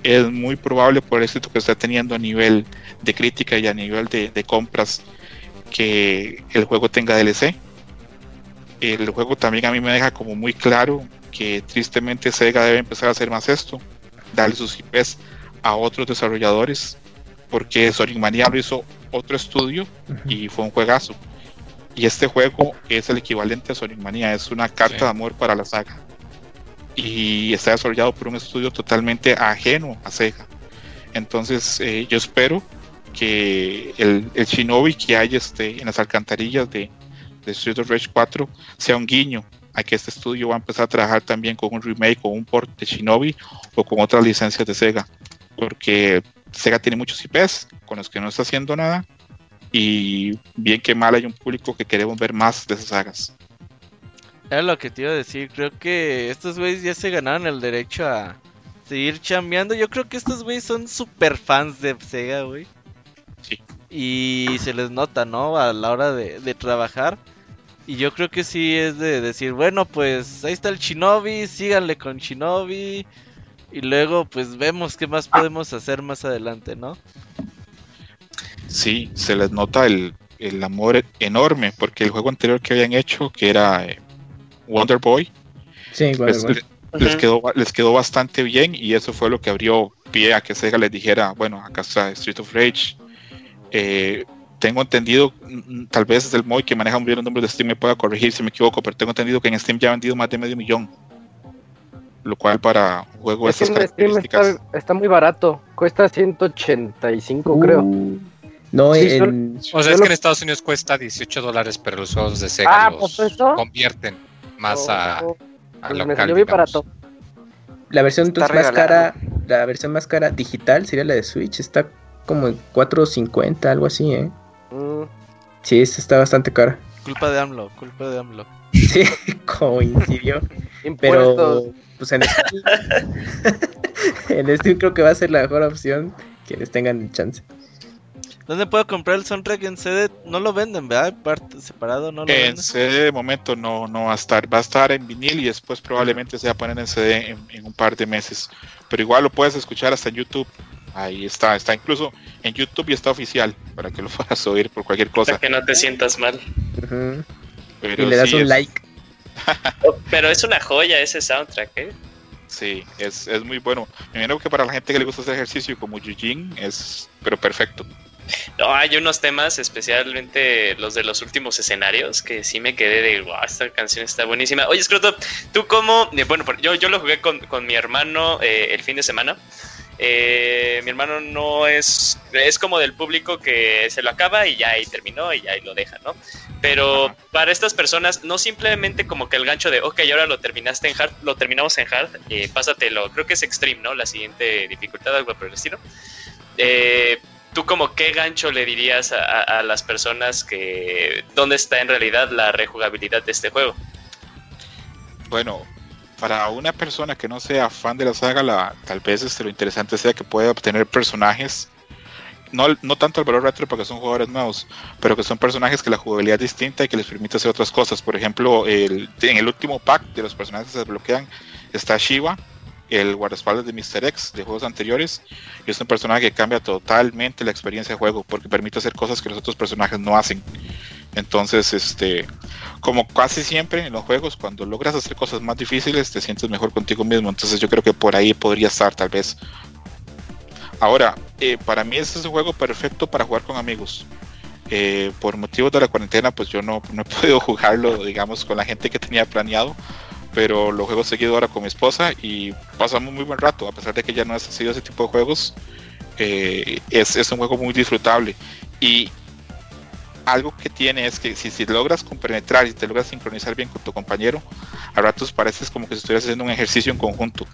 Es muy probable por el éxito que está teniendo a nivel de crítica y a nivel de, de compras que el juego tenga DLC. El juego también a mí me deja como muy claro que tristemente Sega debe empezar a hacer más esto, darle sus IPs a otros desarrolladores, porque Sonic Mania lo hizo otro estudio y fue un juegazo. Y este juego es el equivalente a Sonic Mania, es una carta Sí. de amor para la saga. Y está desarrollado por un estudio totalmente ajeno a Sega. Entonces eh, yo espero que el, Shinobi que hay este, en las alcantarillas de, de Street of Rage 4 sea un guiño a que este estudio va a empezar a trabajar también con un remake o un port de Shinobi o con otras licencias de Sega. Porque Sega tiene muchos IPs con los que no está haciendo nada. Y bien que mal hay un público que queremos ver más de esas sagas. Era lo que te iba a decir. Creo que estos güeyes ya se ganaron el derecho a seguir chambeando. Yo creo que estos güeyes son super fans de Sega, güey. Sí. Y se les nota, ¿no? A la hora de, de trabajar. Y yo creo que sí es de decir, bueno, pues ahí está el Shinobi, síganle con Shinobi. Y luego, pues vemos qué más podemos hacer más adelante, ¿no? Sí, se les nota el, el amor enorme. Porque el juego anterior que habían hecho, que era eh, Wonder Boy, Sí, les, quedó, les quedó bastante bien. Y eso fue lo que abrió pie a que Sega les dijera: Bueno, acá está Street of Rage. Eh, tengo entendido, mm, tal vez el Moy que maneja muy bien los números de Steam me pueda corregir si me equivoco, pero tengo entendido que en Steam ya ha vendido más de medio millón. Lo cual para un juego de Es estas Steam está, está muy barato. Cuesta 185, creo. Uh, no, Sí, en, O sea, es que en Estados Unidos cuesta 18 dólares, pero los juegos de Sega Ah, los ¿pues eso? convierten más a, a pues me local, salió bien digamos. barato. la versión Está entonces más cara, la versión más cara digital sería la de Switch, está como en 4.50, algo así, ¿eh? Mm, Sí, esta está bastante cara. Culpa de AMLO, culpa de AMLO. Sí, coincidió. Pero, pues en Steam, en Steam creo que va a ser la mejor opción quienes tengan chance. ¿Dónde puedo comprar el soundtrack en CD? No lo venden, ¿verdad? Parte separado, no lo En venden. CD de momento no, no va a estar, va a estar en vinil y después probablemente se va a poner en CD en, en un par de meses. Pero igual lo puedes escuchar hasta en YouTube. Ahí está, está incluso en YouTube y está oficial para que lo puedas oír por cualquier cosa. Para que no te sientas mal. Pero Y le das sí un es- like. Oh, Pero es una joya ese soundtrack, ¿eh? Sí, es, es muy bueno. Me imagino que para la gente que le gusta hacer ejercicio como Yujin es pero perfecto. No, hay unos temas, especialmente los de los últimos escenarios, que sí me quedé de, wow, esta canción está buenísima. Oye, Scroto, ¿tú cómo? eh, Bueno, yo, yo lo jugué con, con mi hermano eh, el fin de semana. Eh, mi hermano no es, es como del público que se lo acaba y ya ahí terminó y ahí lo deja, ¿no? Pero Ajá. para estas personas, no simplemente como que el gancho de, ok, ahora lo terminaste en hard, lo terminamos en hard, eh, pásatelo, creo que es extreme, ¿no? La siguiente dificultad, algo por el estilo. Eh, ¿Tú como qué gancho le dirías a, a- las personas que... ¿Dónde está en realidad la rejugabilidad de este juego? Bueno, para una persona que no sea fan de la saga, la, tal vez este, lo interesante sea que pueda obtener personajes, no, no tanto el valor retro porque son jugadores nuevos, pero que son personajes que la jugabilidad es distinta y que les permite hacer otras cosas. Por ejemplo, el, en el último pack de los personajes que se desbloquean está Shiva, el guardaespaldas de Mr. X de juegos anteriores, y es un personaje que cambia totalmente la experiencia de juego porque permite hacer cosas que los otros personajes no hacen. Entonces, este, como casi siempre en los juegos, cuando logras hacer cosas más difíciles, te sientes mejor contigo mismo. Entonces yo creo que por ahí podría estar tal vez. Ahora, eh, para mí este es un juego perfecto para jugar con amigos. Eh, por motivos de la cuarentena, pues yo no, no he podido jugarlo, digamos, con la gente que tenía planeado pero lo juego seguido ahora con mi esposa y pasamos muy buen rato, a pesar de que ya no ha sido ese tipo de juegos, eh, es, es, un juego muy disfrutable. Y algo que tiene es que si, si logras compenetrar y te logras sincronizar bien con tu compañero, a ratos pareces como que si estuvieras haciendo un ejercicio en conjunto.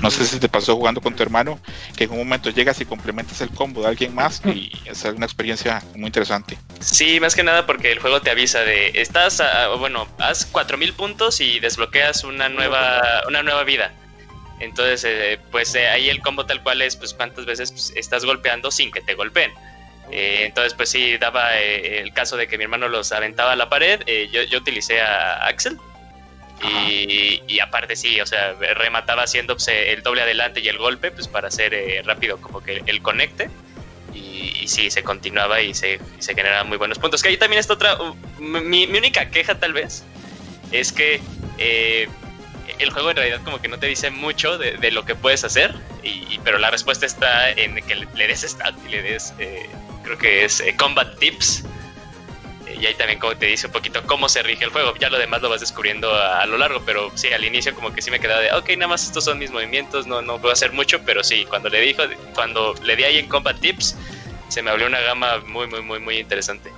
No sé si te pasó jugando con tu hermano, que en un momento llegas y complementas el combo de alguien más y es una experiencia muy interesante. Sí, más que nada porque el juego te avisa de, estás, a, bueno, haz 4000 puntos y desbloqueas una nueva, una nueva vida. Entonces, eh, pues eh, ahí el combo tal cual es, pues cuántas veces pues, estás golpeando sin que te golpeen. Eh, entonces, pues sí, daba el caso de que mi hermano los aventaba a la pared, yo, yo utilicé a Axel. Y, aparte sí, o sea, remataba haciendo pues, el doble adelante y el golpe, pues para hacer eh, rápido como que el conecte. Y, sí, se continuaba y se, y generaban muy buenos puntos. Que ahí también está otra, uh, mi, única queja tal vez, es que eh, el juego en realidad como que no te dice mucho de, lo que puedes hacer, y, pero la respuesta está en que le, des stat y le des, eh, creo que es eh, combat tips, y ahí también como te dice un poquito cómo se rige el juego. Ya lo demás lo vas descubriendo a, a, lo largo, pero sí, al inicio como que sí me quedaba de, ok, nada más estos son mis movimientos, no, no puedo hacer mucho, pero sí, cuando le dijo, cuando le di ahí en Combat Tips, se me abrió una gama muy, muy, muy, muy interesante.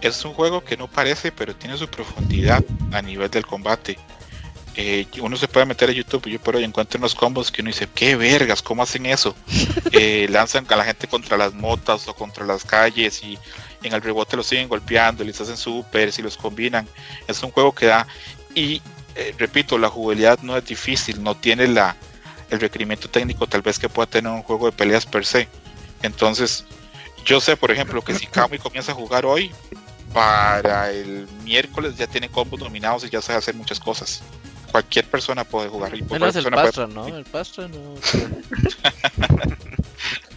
Es un juego que no parece, pero tiene su profundidad a nivel del combate. Eh, uno se puede meter a YouTube y yo por hoy encuentro unos combos que uno dice, qué vergas, ¿cómo hacen eso? eh, lanzan a la gente contra las motas o contra las calles y en el rebote los siguen golpeando, les hacen super, si los combinan. Es un juego que da. Y eh, repito, la jugabilidad no es difícil, no tiene la, el requerimiento técnico tal vez que pueda tener un juego de peleas per se. Entonces, yo sé, por ejemplo, que si Kamui comienza a jugar hoy, para el miércoles ya tiene combos dominados y ya sabe hacer muchas cosas. Cualquier persona puede jugar. Y Menos el Pastra, puede... ¿no? El Pastra no.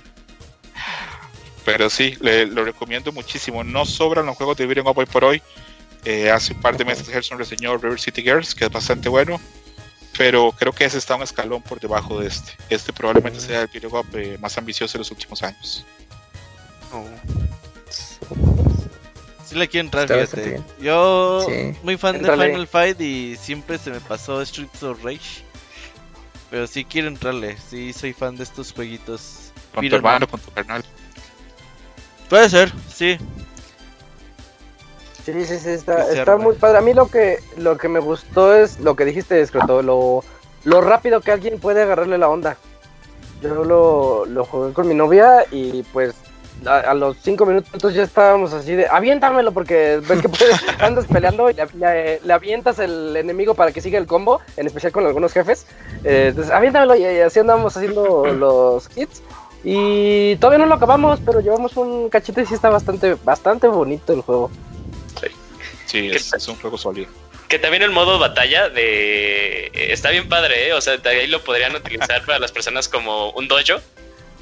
Pero sí, le, lo recomiendo muchísimo. No sobran los juegos de Beat'em Up hoy por hoy. Eh, hace un par de meses Gerson reseñó River City Girls, que es bastante bueno. Pero creo que ese está un escalón por debajo de este. Este probablemente sea el Beat'em Up eh, más ambicioso de los últimos años. Oh. Sí le quiero entrar, fíjate. Yo, sí. muy fan Entrale. de Final Fight y siempre se me pasó Streets of Rage. Pero sí quiero entrarle. Sí, soy fan de estos jueguitos. Con tu hermano, con tu carnal. Puede ser, sí. Sí, sí, sí, está, está muy padre. A mí lo que, lo que me gustó es lo que dijiste, Escroto, lo, lo rápido que alguien puede agarrarle la onda. Yo lo, lo jugué con mi novia y pues a, a, los cinco minutos ya estábamos así de aviéntamelo porque ves que puedes, andas peleando y le, le, le, avientas el enemigo para que siga el combo, en especial con algunos jefes. Eh, entonces, aviéntamelo y, y así andamos haciendo los hits. Y todavía no lo acabamos, pero llevamos un cachete y sí está bastante, bastante bonito el juego. Sí, sí es, es, un juego sólido. Que también el modo batalla de está bien padre, ¿eh? o sea, ahí lo podrían utilizar para las personas como un dojo.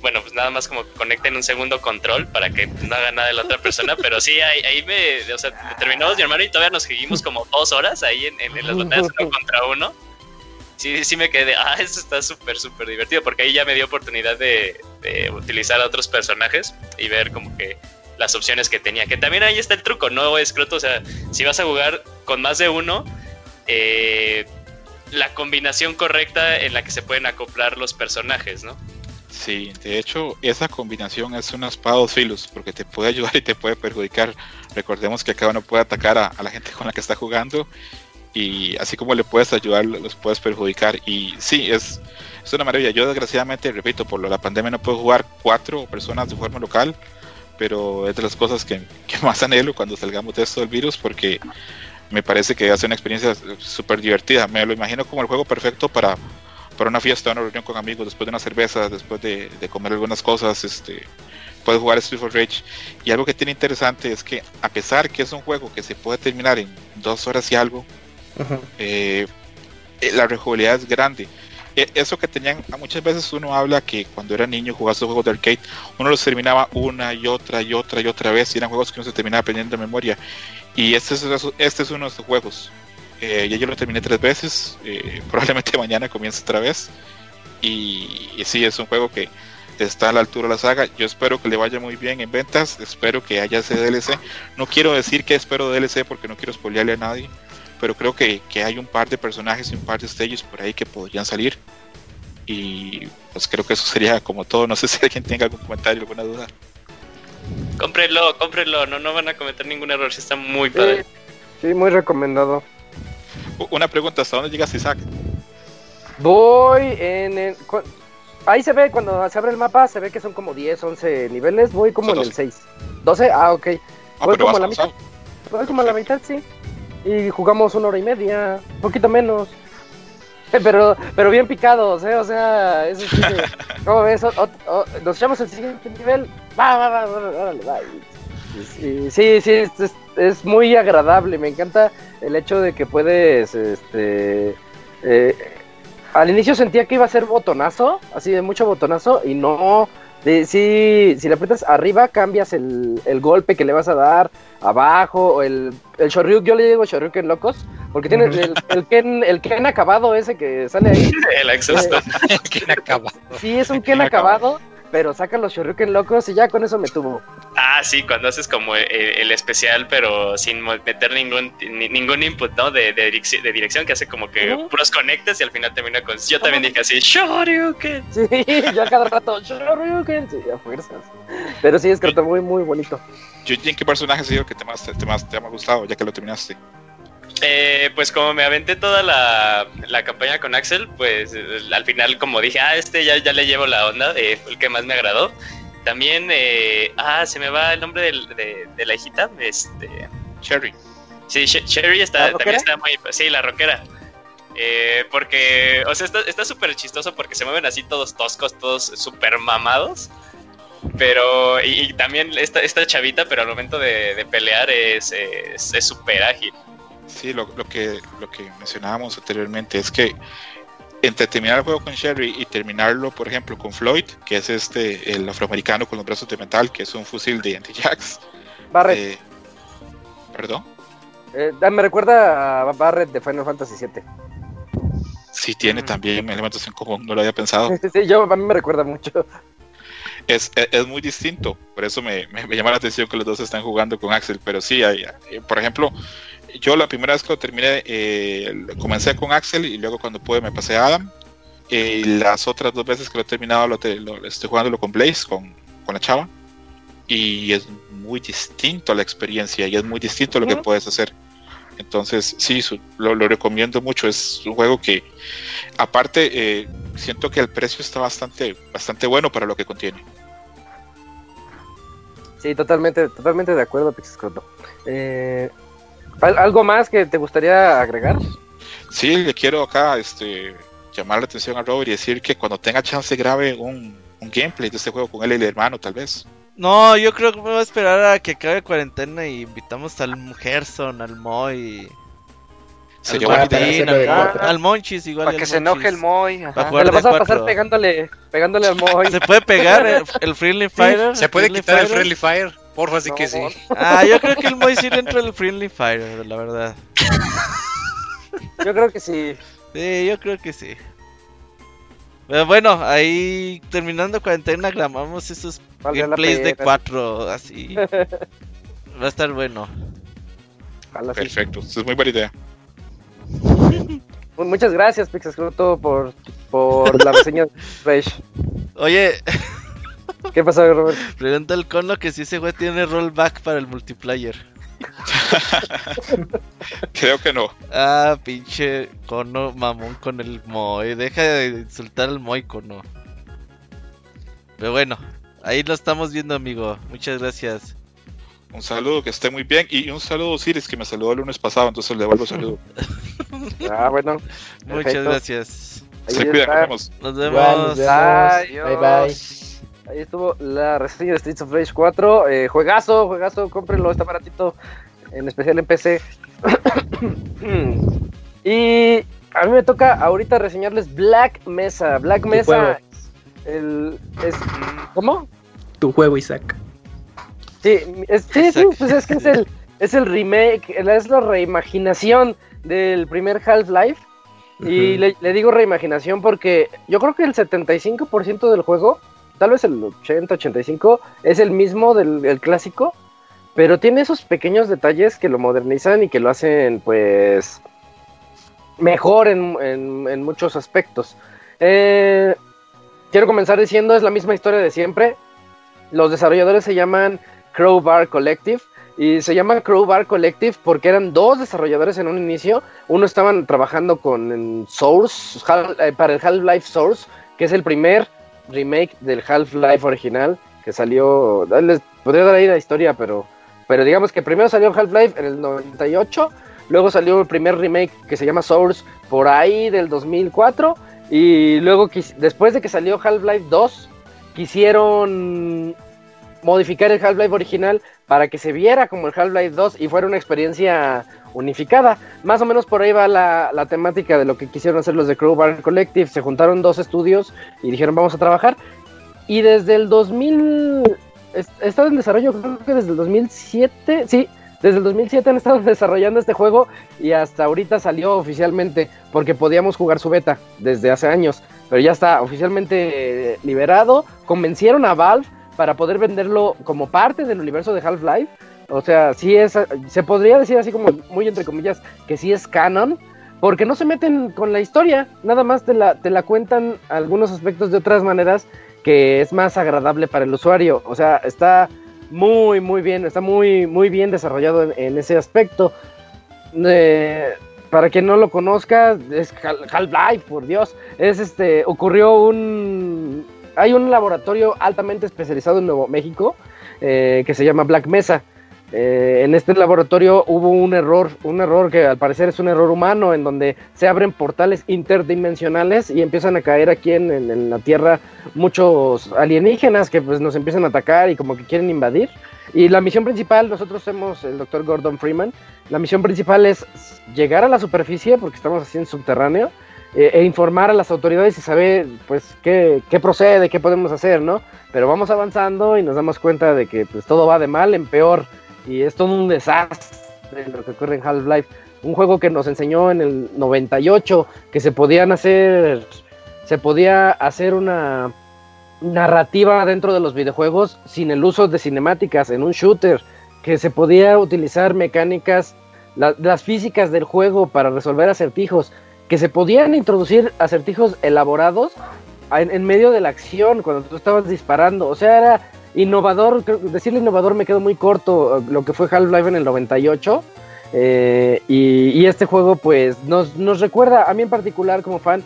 Bueno, pues nada más como que conecten un segundo control para que no haga nada de la otra persona, pero sí, ahí, ahí me, o sea, terminamos mi hermano y todavía nos seguimos como dos horas ahí en, en, en las batallas uno contra uno sí, sí me quedé, ah, eso está súper, súper divertido, porque ahí ya me dio oportunidad de, de, utilizar a otros personajes y ver como que las opciones que tenía, que también ahí está el truco, no es croto, o sea, si vas a jugar con más de uno, eh, la combinación correcta en la que se pueden acoplar los personajes, ¿no? Sí, de hecho, esa combinación es una espada dos filos, porque te puede ayudar y te puede perjudicar. Recordemos que cada uno puede atacar a, a la gente con la que está jugando y así como le puedes ayudar, los puedes perjudicar. Y sí, es, es una maravilla. Yo desgraciadamente, repito, por la pandemia no puedo jugar cuatro personas de forma local, pero es de las cosas que, que más anhelo cuando salgamos de esto del virus, porque me parece que hace una experiencia súper divertida. Me lo imagino como el juego perfecto para, para una fiesta, una reunión con amigos, después de una cerveza, después de, de comer algunas cosas, este puedes jugar Street of Rage. Y algo que tiene interesante es que a pesar que es un juego que se puede terminar en dos horas y algo, Uh -huh. eh, la rejugabilidad es grande. Eso que tenían, muchas veces uno habla que cuando era niño jugaba juegos de arcade, uno los terminaba una y otra y otra y otra vez, y eran juegos que uno se terminaba aprendiendo de memoria. Y este es, este es uno de esos juegos. Eh, ya yo lo terminé tres veces, eh, probablemente mañana comience otra vez. Y, y sí, es un juego que está a la altura de la saga. Yo espero que le vaya muy bien en ventas, espero que haya ese DLC. No quiero decir que espero DLC porque no quiero spoilearle a nadie, pero creo que, que hay un par de personajes y un par de stages por ahí que podrían salir. Y pues creo que eso sería como todo. No sé si alguien tenga algún comentario, alguna duda. Cómprenlo, cómprenlo, no, no van a cometer ningún error, si está muy padre. Sí, sí, muy recomendado. Una pregunta, ¿hasta dónde llegas Isaac? Voy en el... Ahí se ve, cuando se abre el mapa, se ve que son como 10, 11 niveles. Voy como Son en el 6. ¿12? Ah, ok. Ah, Voy como a la mitad. Voy como a la mitad, sí. Y jugamos una hora y media, un poquito menos. Pero, pero bien picados, ¿eh? O sea, eso sí. ¿Cómo ves? O- o- o- nos echamos el siguiente nivel. Va, va, va, va, órale, sí, sí, es, es- es muy agradable. Me encanta el hecho de que puedes, este... eh, al inicio sentía que iba a ser botonazo, así de mucho botonazo, y no. De, sí, si le aprietas arriba, cambias el, el golpe que le vas a dar, abajo, o el, el Shoryuken, yo le digo Shoryuken locos, porque tiene el, el Ken, el Ken acabado ese que sale ahí. El exhausto. ¿Quién acaba? Sí, es un Ken acabado, pero saca los Shoryuken locos y ya con eso me tuvo. Ah, sí, cuando haces como el, el especial, pero sin meter ningún ni- ningún input, ¿no? De, de, direcci- de dirección, que hace como que Ujú. puros conectes y al final termina con. Yo también dije así, Shoryuken. Sí, yo a cada rato, Shoryuken, sí, a fuerzas. Pero sí, es que está muy, muy bonito. Yuji, ¿en qué personaje ha sido el que te más, te, más te ha gustado ya que lo terminaste? Eh, pues como me aventé toda la, la campaña con Axel, pues eh, al final como dije, ah, este ya, ya le llevo la onda, eh, fue el que más me agradó. También, eh, ah, se me va el nombre del- de, de la hijita, este... Cherry. Sí, Sherry ¿La está, también está muy... Sí, la rockera. Eh, porque, o sea, está está súper chistoso porque se mueven así todos toscos, todos súper mamados. Pero, y, y también esta, esta chavita, pero al momento de, de pelear es súper ágil. Sí, lo, lo que, lo que mencionábamos anteriormente es que entre terminar el juego con Sherry y terminarlo, por ejemplo, con Floyd, que es este, el afroamericano con los brazos de metal, que es un fusil de anti-jacks. Barret, eh, Perdón. eh, me recuerda a Barret de Final Fantasy VII. Sí, tiene Mm. también elementos en común, no lo había pensado. Sí, yo, a mí me recuerda mucho. Es, es, es muy distinto, por eso me, me- me llama la atención que los dos están jugando con Axel, pero sí, hay, hay- por ejemplo, yo la primera vez que lo terminé, eh, comencé con Axel y luego cuando pude me pasé a Adam. Y las otras dos veces que lo he terminado, lo, te- lo- estoy jugándolo con Blaze, con, con la chava. Y es muy distinto a la experiencia y es muy distinto lo que puedes hacer. Entonces, sí, su- lo, lo recomiendo mucho. Es un juego que, aparte, eh, siento que el precio está bastante, bastante bueno para lo que contiene. Sí, totalmente, totalmente de acuerdo, Pixescroto. Eh, ¿al- ¿Algo más que te gustaría agregar? Sí, le quiero acá este, llamar la atención a Robert y decir que cuando tenga chance grabe un, un gameplay de este juego con él y el hermano, tal vez. No, yo creo que me voy a esperar a que acabe cuarentena y invitamos al Gerson, al Moy, Sería para. Martín, al, al Monchis igual. Para que se enoje el. Moy. Va a ajá. jugar vas a pasar pegándole, pegándole al Moy. ¿Se puede pegar el, el Friendly Fire? ¿Se puede Friendly quitar el? Friendly Fire? Porfa, sí que sí. Ah, yo creo que el Moy sí le entra el Friendly Fire, la verdad. Yo creo que sí. Sí, yo creo que sí. Pero bueno, ahí terminando cuarentena grabamos esos gameplays de pena. cuatro, así. Va a estar bueno. Perfecto, eso es muy buena idea. Mu- Muchas gracias, Pixescroto, por, por la reseña de Rage. Oye, ¿Qué pasó, Robert? pregunta el cono que si ese güey tiene rollback para el multiplayer. Creo que no. Ah, pinche cono mamón con el Moy. Deja de insultar al Moy, cono. Pero bueno, ahí lo estamos viendo, amigo. Muchas gracias. Un saludo, que esté muy bien. Y un saludo, Osiris, que me saludó el lunes pasado, entonces le devuelvo saludo. Ah, bueno. Muchas Perfecto. gracias. Ahí Se cuida, está. nos vemos. Nos vemos. nos vemos. Adiós. Bye bye. Ahí estuvo la reseña de Streets of Rage 4. Eh, juegazo, juegazo, cómprenlo, está baratito. En especial en PC. y a mí me toca ahorita reseñarles Black Mesa. Black Mesa, el, es, ¿cómo? Tu juego, Isaac. Sí, es, sí, sí, pues es que es el, es el remake, es la reimaginación del primer Half-Life. Y le, le digo reimaginación porque yo creo que el 75% del juego, tal vez el 80-85, es el mismo del el clásico, pero tiene esos pequeños detalles que lo modernizan y que lo hacen pues mejor en, en- en muchos aspectos. Eh, quiero comenzar diciendo, es la misma historia de siempre. Los desarrolladores se llaman Crowbar Collective. Y se llama Crowbar Collective porque eran dos desarrolladores en un inicio. Uno estaban trabajando con Source, eh, para el Half-Life Source, que es el primer remake del Half-Life original que salió. eh, Les podría dar ahí la historia, pero, pero digamos que primero salió Half-Life en el 98. Luego salió el primer remake que se llama Source por ahí del 2004. Y luego, después de que salió Half-Life 2, quisieron modificar el Half-Life original para que se viera como el Half-Life 2 y fuera una experiencia unificada. Más o menos por ahí va la, la temática de lo que quisieron hacer los de Crowbar Collective. Se juntaron dos estudios y dijeron vamos a trabajar. Y desde el 2000... es- He estado en desarrollo, creo que desde el 2007, sí, desde el 2007 han estado desarrollando este juego y hasta ahorita salió oficialmente porque podíamos jugar su beta desde hace años, pero ya está oficialmente liberado. Convencieron a Valve para poder venderlo como parte del universo de Half-Life. O sea, sí es, se podría decir así como muy entre comillas que sí es canon, porque no se meten con la historia, nada más te la, te la cuentan algunos aspectos de otras maneras que es más agradable para el usuario. O sea, está muy, muy bien, está muy, muy bien desarrollado en, ese aspecto. Eh, para quien no lo conozca, es Hal- Half-Life, por Dios. Es este, ocurrió un, hay un laboratorio altamente especializado en Nuevo México eh, que se llama Black Mesa. Eh, en este laboratorio hubo un error, un error que al parecer es un error humano, en donde se abren portales interdimensionales y empiezan a caer aquí en, en- en la Tierra muchos alienígenas que pues nos empiezan a atacar y como que quieren invadir. Y la misión principal, nosotros somos el doctor Gordon Freeman, la misión principal es llegar a la superficie, porque estamos así en subterráneo, eh, e informar a las autoridades y saber pues qué, qué procede, qué podemos hacer, ¿no? Pero vamos avanzando y nos damos cuenta de que pues todo va de mal en peor y es todo un desastre lo que ocurre en Half-Life. Un juego que nos enseñó en el 98 que se podían hacer, se podía hacer una narrativa dentro de los videojuegos sin el uso de cinemáticas en un shooter, que se podía utilizar mecánicas, la- las físicas del juego para resolver acertijos, que se podían introducir acertijos elaborados en, medio de la acción cuando tú estabas disparando. O sea, era innovador, decirle innovador me quedó muy corto eh, lo que fue Half-Life en el 98. eh, y, este juego pues nos, recuerda, a mí en particular como fan,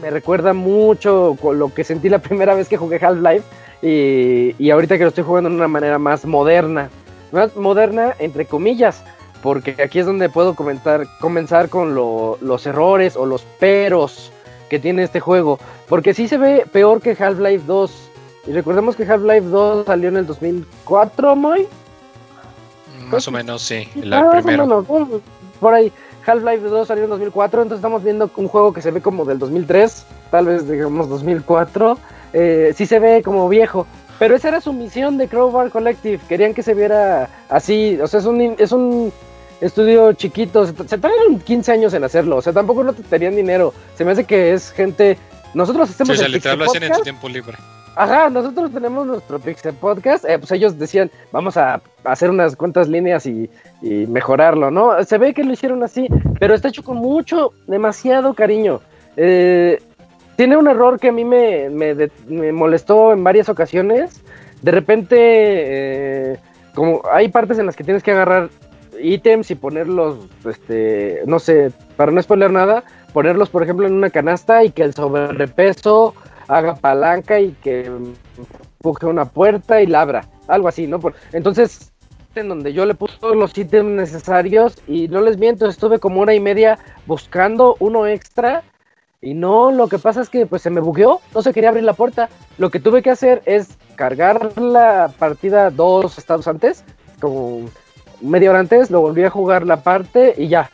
me recuerda mucho lo que sentí la primera vez que jugué Half-Life y, y ahorita que lo estoy jugando de una manera más moderna, más moderna entre comillas, porque aquí es donde puedo comentar, comenzar con lo- los errores o los peros que tiene este juego, porque sí se ve peor que Half-Life 2. Y recordemos que Half-Life 2 salió en el 2004, Moy. Más o menos, sí. El Ah, menos, por ahí. Half-Life 2 salió en 2004, entonces estamos viendo un juego que se ve como del 2003, tal vez digamos 2004. Eh, sí se ve como viejo, pero esa era su misión de Crowbar Collective. Querían que se viera así, o sea, es un, es un estudio chiquito, se, se tardaron 15 años en hacerlo, o sea, tampoco no te tenían dinero. Se me hace que es gente. Nosotros Sí, hacemos o sea, el literal lo hacen en su tiempo libre. Ajá, nosotros tenemos nuestro Pixel Podcast. eh, pues ellos decían, vamos a hacer unas cuantas líneas y, y mejorarlo, ¿no? Se ve que lo hicieron así, pero está hecho con mucho, demasiado cariño. Eh, tiene un error que a mí me, me de- me molestó en varias ocasiones. De repente, eh, como hay partes en las que tienes que agarrar ítems y ponerlos, este, no sé, para no spoiler nada, ponerlos, por ejemplo, en una canasta y que el sobrepeso haga palanca y que empuje una puerta y la abra, algo así, ¿no? Por- entonces, en donde yo le puse todos los ítems necesarios y no les miento, estuve como una y media buscando uno extra y no, lo que pasa es que pues se me bugueó, no se quería abrir la puerta. Lo que tuve que hacer es cargar la partida dos estados antes, como media hora antes, lo volví a jugar la parte y ya,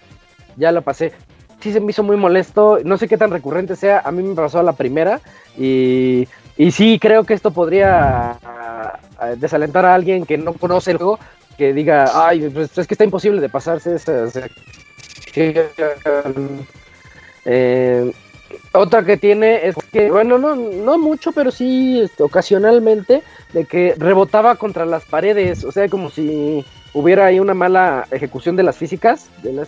ya la pasé. sí se me hizo muy molesto. No sé qué tan recurrente sea. A mí me pasó a la primera. Y, y sí, creo que esto podría ah, desalentar a alguien que no conoce el juego. Que diga, ay, pues es que está imposible de pasarse esa sección". Eh, otra que tiene es que, bueno, no, no mucho, pero sí este, ocasionalmente, de que rebotaba contra las paredes, o sea, como si hubiera ahí una mala ejecución de las físicas, de, la-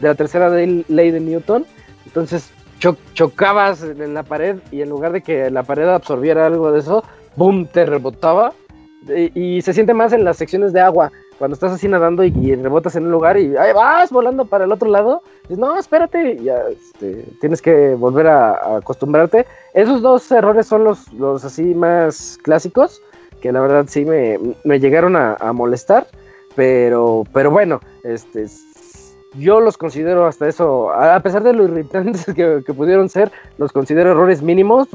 de la tercera ley de Newton. Entonces cho- chocabas en la pared y en lugar de que la pared absorbiera algo de eso, ¡boom! te rebotaba. Y se siente más en las secciones de agua, cuando estás así nadando y, y rebotas en un lugar y ahí vas volando para el otro lado. Dices, no, espérate, ya este, tienes que volver a, a acostumbrarte. Esos dos errores son los, los así más clásicos, que la verdad sí me, me llegaron a, a molestar. Pero, pero bueno, este, yo los considero hasta eso, a pesar de lo irritantes que, que pudieron ser, los considero errores mínimos,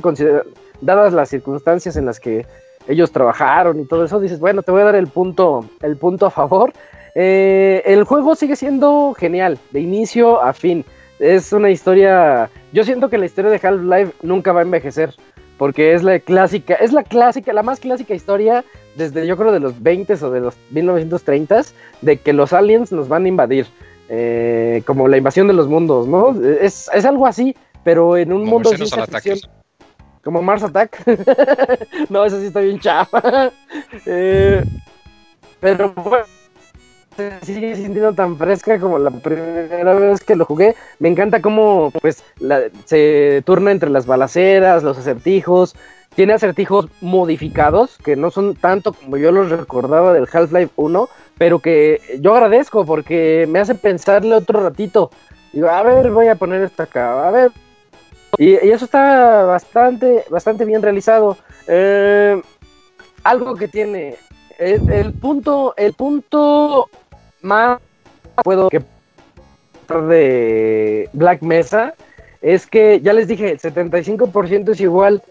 dadas las circunstancias en las que ellos trabajaron y todo eso, dices, bueno, te voy a dar el punto, el punto a favor. Eh, el juego sigue siendo genial, de inicio a fin. Es una historia, yo siento que la historia de Half-Life nunca va a envejecer, porque es la clásica, es la clásica, la más clásica historia desde yo creo de los 20 o de los 1930s, de que los aliens nos van a invadir, eh, como la invasión de los mundos, ¿no? Es, es algo así, pero en un Como mundo de ciencia. Como Mars Attack. no, eso sí está bien chafa. Eh, pero bueno, se sigue sintiendo tan fresca como la primera vez que lo jugué. Me encanta cómo pues se turna entre las balaceras, los acertijos. Tiene acertijos modificados que no son tanto como yo los recordaba del Half-Life 1, pero que yo agradezco porque me hace pensarle otro ratito. Digo, a ver, voy a poner esto acá, a ver. Y, eso está bastante, bastante bien realizado. Eh, algo que tiene el, punto, el punto más puedo que de Black Mesa es que ya les dije, el 75% es igual.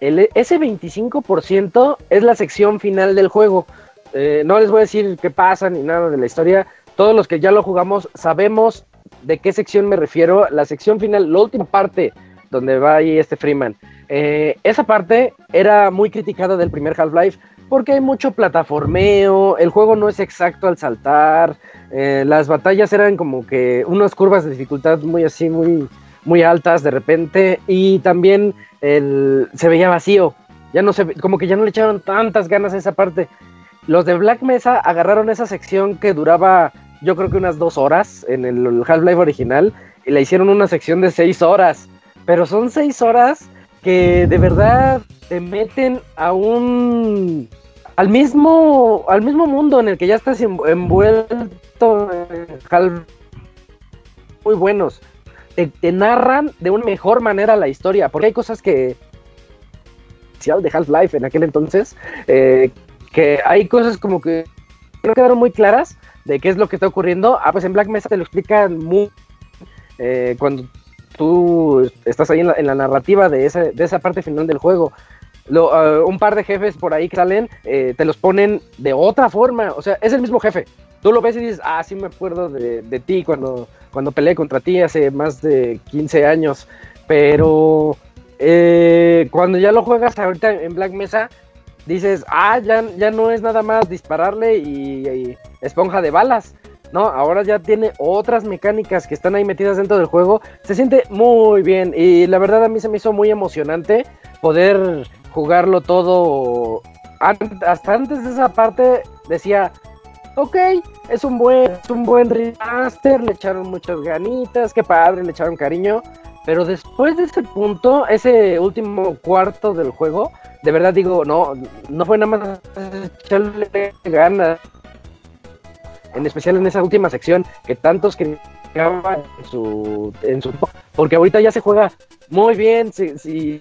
Ese 25% es la sección final del juego. Eh, no les voy a decir qué pasa ni nada de la historia. Todos los que ya lo jugamos sabemos de qué sección me refiero. La sección final, la última parte donde va ahí este Freeman. Eh, esa parte era muy criticada del primer Half-Life porque hay mucho plataformeo, el juego no es exacto al saltar, eh, las batallas eran como que unas curvas de dificultad muy así, muy, muy altas de repente y también el, se veía vacío, ya no se, como que ya no le echaron tantas ganas a esa parte. Los de Black Mesa agarraron esa sección que duraba yo creo que unas dos horas en el Half-Life original y la hicieron una sección de seis horas, pero son seis horas que de verdad te meten a un al mismo al mismo mundo en el que ya estás env- envuelto muy buenos. Te, te narran de una mejor manera la historia porque hay cosas que de Half-Life en aquel entonces eh, que hay cosas como que no quedaron muy claras de qué es lo que está ocurriendo. Ah pues en Black Mesa te lo explican muy eh, cuando tú estás ahí en la, narrativa de esa, de esa parte final del juego. Uh, un par de jefes por ahí que salen, eh, te los ponen de otra forma. O sea, es el mismo jefe. Tú lo ves y dices, ah, sí me acuerdo de, de ti cuando, cuando peleé contra ti hace más de 15 años. Pero eh, cuando ya lo juegas ahorita en Black Mesa, dices, ah, ya, ya no es nada más dispararle y esponja de balas. No, ahora ya tiene otras mecánicas que están ahí metidas dentro del juego. Se siente muy bien y la verdad a mí se me hizo muy emocionante poder jugarlo todo. Hasta antes de esa parte decía, ok, es un buen, es un buen remaster, le echaron muchas ganitas, qué padre, le echaron cariño. Pero después de ese punto, ese último cuarto del juego, de verdad digo, no, no fue nada más echarle ganas en especial en esa última sección que tantos criticaban en su, en su porque ahorita ya se juega muy bien, si,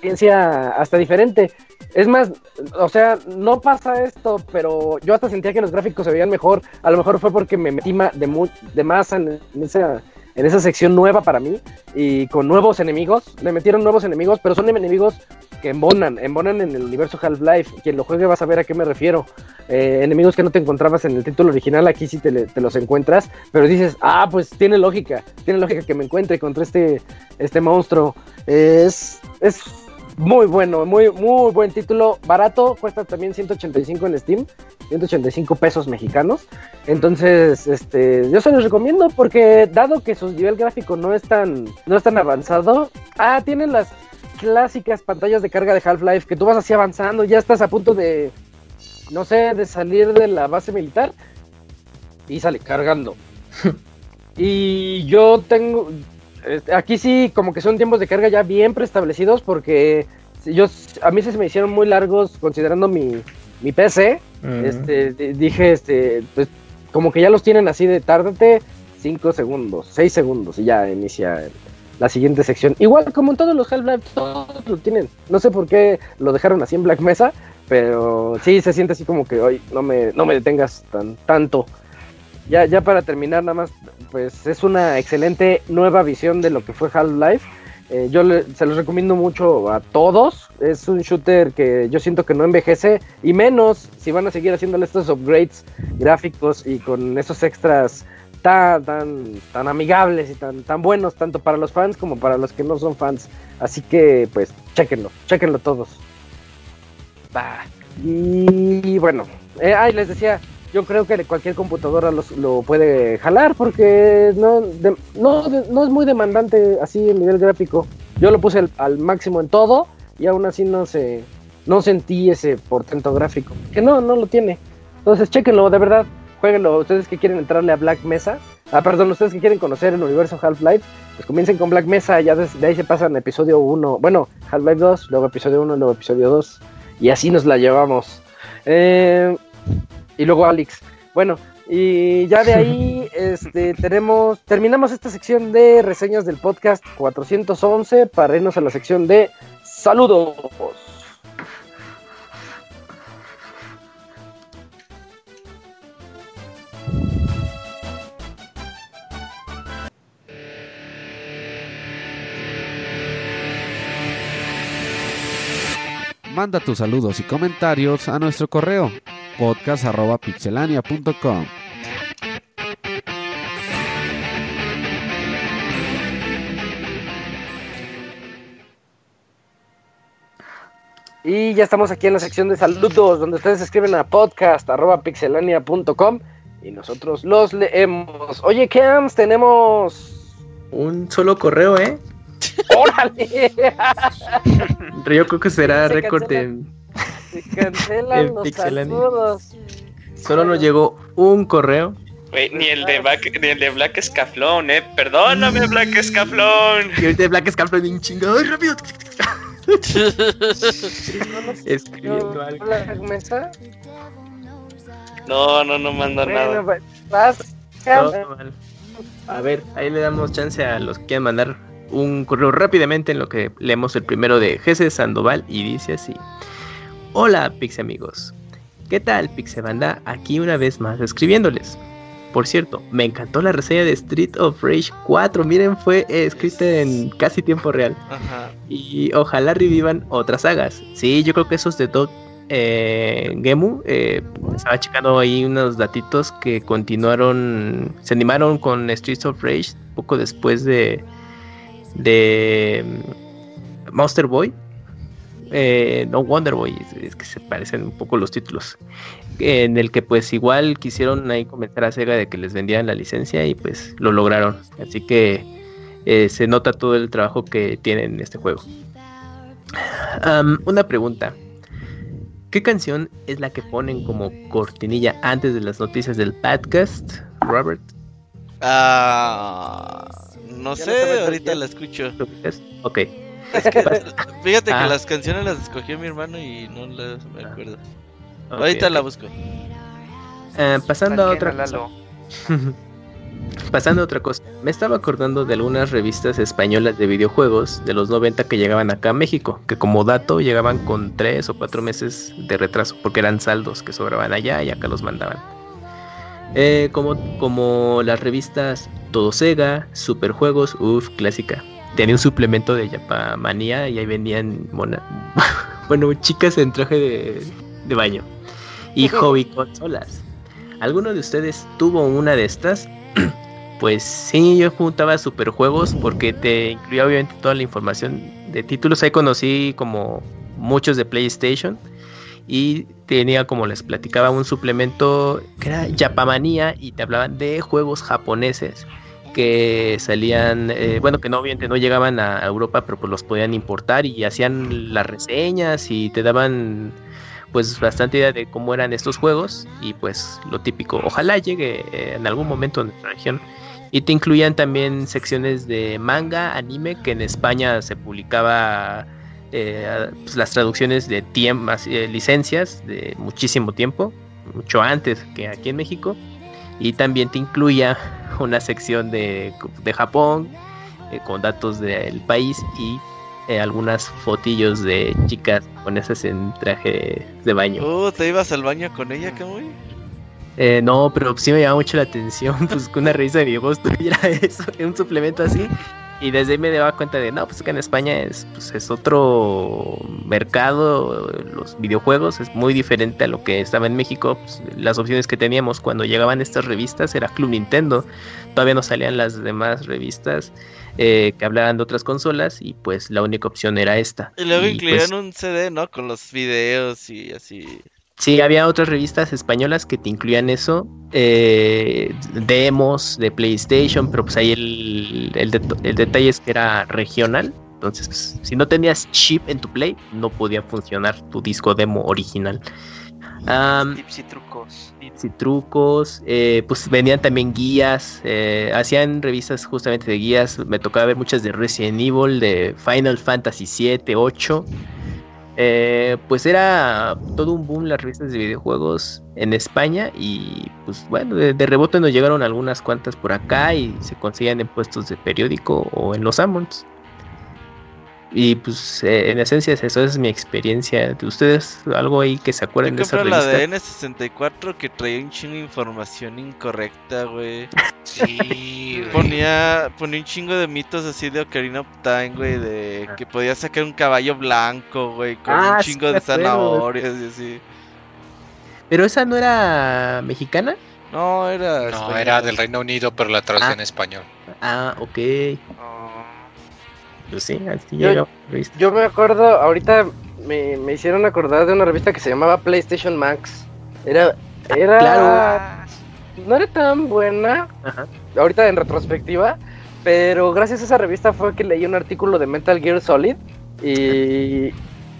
ciencia hasta diferente. Es más, o sea, no pasa esto, pero yo hasta sentía que los gráficos se veían mejor. A lo mejor fue porque me metí de, de en, en esa, en esa sección nueva para mí y con nuevos enemigos. Le metieron nuevos enemigos, pero son enemigos que embonan, embonan en el universo Half-Life. Quien lo juegue va a saber a qué me refiero. Eh, enemigos que no te encontrabas en el título original, aquí sí te, te los encuentras, pero dices, ah, pues tiene lógica, tiene lógica que me encuentre contra este, este monstruo. Es, es muy bueno, muy, muy buen título, barato, cuesta también 185 en Steam, 185 pesos mexicanos. Entonces, este, yo se los recomiendo porque dado que su nivel gráfico no es tan, no es tan avanzado, ah, tienen las clásicas pantallas de carga de Half-Life que tú vas así avanzando, ya estás a punto de, no sé, de salir de la base militar y sale cargando. y yo tengo, aquí sí como que son tiempos de carga ya bien preestablecidos porque yo, a mí se me hicieron muy largos considerando mi, mi PC. Este, di- dije, este, pues como que ya los tienen así de tárdate 5 segundos, 6 segundos y ya inicia la siguiente sección. Igual como en todos los Half-Life, todos lo tienen. No sé por qué lo dejaron así en Black Mesa, pero sí se siente así como que hoy no me, no me detengas tan, tanto. Ya, ya para terminar, nada más, pues es una excelente nueva visión de lo que fue Half-Life. Eh, yo le- se los recomiendo mucho a todos. Es un shooter que yo siento que no envejece. Y menos si van a seguir haciéndole estos upgrades gráficos y con esos extras tan, tan, tan amigables y tan, tan buenos, tanto para los fans como para los que no son fans. Así que, pues, chequenlo, chequenlo todos. Va. Y bueno, eh, ay, les decía, yo creo que cualquier computadora lo puede jalar porque no, de- no, de- no es muy demandante así el nivel gráfico. Yo lo puse al, máximo en todo y aún así no se no sentí ese portento gráfico. Que no, no lo tiene. Entonces, chequenlo, de verdad. Jueguenlo. Ustedes que quieren entrarle a Black Mesa. Ah, perdón, ustedes que quieren conocer el universo Half-Life. Pues comiencen con Black Mesa. Ya des- de ahí se pasan episodio 1. Bueno, Half-Life 2, luego episodio 1, luego episodio 2. Y así nos la llevamos. Eh, y luego Alex. Bueno, y ya de ahí este, tenemos, terminamos esta sección de reseñas del podcast 411 para irnos a la sección de saludos. Manda tus saludos y comentarios a nuestro correo podcast.pixelania.com. Y ya estamos aquí en la sección de saludos, donde ustedes escriben a podcast.pixelania.com y nosotros los leemos. Oye, Cams, tenemos. Un solo correo, ¿eh? ¡Órale! Yo creo que será Se récord de... Se cancelan En los Pixelania. saludos. Solo nos llegó un correo. Güey, ni el de Black, ni el de Black Escaflón, eh. Perdóname, Black Escaflón. Y ahorita de Black Scarlet bien chingado. ¡Ay, rápido! Escribiendo algo. Hola, mesa. No, no, no manda Bueno, nada. pues, vas, mal. A ver, ahí le damos chance a los que quieran mandar un correo rápidamente en lo que leemos el primero de Jesse Sandoval y dice así. Hola Pixie amigos, ¿qué tal Pixie Banda? Aquí una vez más escribiéndoles. Por cierto, me encantó la reseña de Street of Rage 4, miren fue eh, escrita en casi tiempo real. Ajá. Y ojalá revivan otras sagas. Sí, yo creo que esos de Dog eh, Gemu, eh, estaba checando ahí unos datitos que continuaron, se animaron con Streets of Rage poco después de, de mm, Monster Boy. Eh, no Wonder Boy, es, que se parecen un poco los títulos. En el que pues igual quisieron ahí convencer a Sega de que les vendieran la licencia y pues lo lograron. Así que eh, se nota todo el trabajo que tienen en este juego. Una pregunta. ¿Qué canción es la que ponen como cortinilla antes de las noticias del podcast, Robert? Ah, no sé, ahorita la escucho. ¿Lo ubicas? Ok. Fíjate Ah. que las canciones las escogió mi hermano y no las me Ah. acuerdo. ok, ahorita ok. la busco. Eh, pasando a otra cosa. Pasando a otra cosa, me estaba acordando de algunas revistas españolas de videojuegos de los 90 que llegaban acá a México, que como dato llegaban con 3 o 4 meses de retraso, porque eran saldos que sobraban allá y acá los mandaban. Eh, como, como las revistas Todo Sega, Superjuegos, uff, clásica, tenía un suplemento de Japamanía y ahí vendían mona, bueno, chicas en traje de, de baño y hobby consolas. ¿Alguno de ustedes tuvo una de estas? pues sí, yo juntaba superjuegos porque te incluía obviamente toda la información de títulos. Ahí conocí como muchos de PlayStation y tenía como les platicaba un suplemento que era Japamanía y te hablaban de juegos japoneses que salían, eh, bueno, que no, obviamente no llegaban a Europa, pero pues los podían importar y hacían las reseñas y te daban pues bastante idea de cómo eran estos juegos y pues lo típico, ojalá llegue eh, en algún momento en nuestra región. Y te incluían también secciones de manga, anime, que en España se publicaba eh, pues, las traducciones de tiempo, eh, licencias de muchísimo tiempo, mucho antes que aquí en México. Y también te incluía una sección de, de Japón con datos del país y eh, algunas fotillos de chicas con esas en traje de baño. Oh, ¿te ibas al baño con ella, Kamui? Eh, no, pero sí me llama mucho la atención pues que una revista de videojuegos tuviera eso, un suplemento así. Y desde ahí me daba cuenta de, no, pues que en España es, pues, es otro mercado, los videojuegos es muy diferente a lo que estaba en México. Pues, las opciones que teníamos cuando llegaban estas revistas era Club Nintendo, todavía no salían las demás revistas eh, que hablaran de otras consolas y pues la única opción era esta. Y luego Y, incluían pues, un CD, ¿no? Con los videos y así. Sí, había otras revistas españolas que te incluían eso, eh, demos de PlayStation, pero pues ahí el, el, el detalle es que era regional. Entonces, pues, si no tenías chip en tu Play, no podía funcionar tu disco demo original. Tips y trucos. tips y trucos, eh, pues venían también guías, eh, hacían revistas justamente de guías, me tocaba ver muchas de Resident Evil, de Final Fantasy 7, 8. Eh, pues era todo un boom las revistas de videojuegos en España y pues bueno, de, rebote nos llegaron algunas cuantas por acá y se conseguían en puestos de periódico o en los Ammons. Y pues eh, en esencia es eso, esa es mi experiencia. ¿De ustedes algo ahí que se acuerden de esa compré la revista? de N64 que traía un chingo de información incorrecta, güey. Sí, güey. Ponía, ponía un chingo de mitos así de Ocarina of Time, güey, de que podía sacar un caballo blanco, güey, con Ah, un chingo de zanahorias y así. Pero esa no era mexicana. No, era. No, española. era del Reino Unido, pero la traducción en español. Ah, ok. Pues sí, así Yo- la revista. Yo me acuerdo, ahorita me, me hicieron acordar de una revista que se llamaba PlayStation Max. Era, era, Claro. no era tan buena, Ajá. ahorita en retrospectiva, pero gracias a esa revista fue que leí un artículo de Metal Gear Solid y,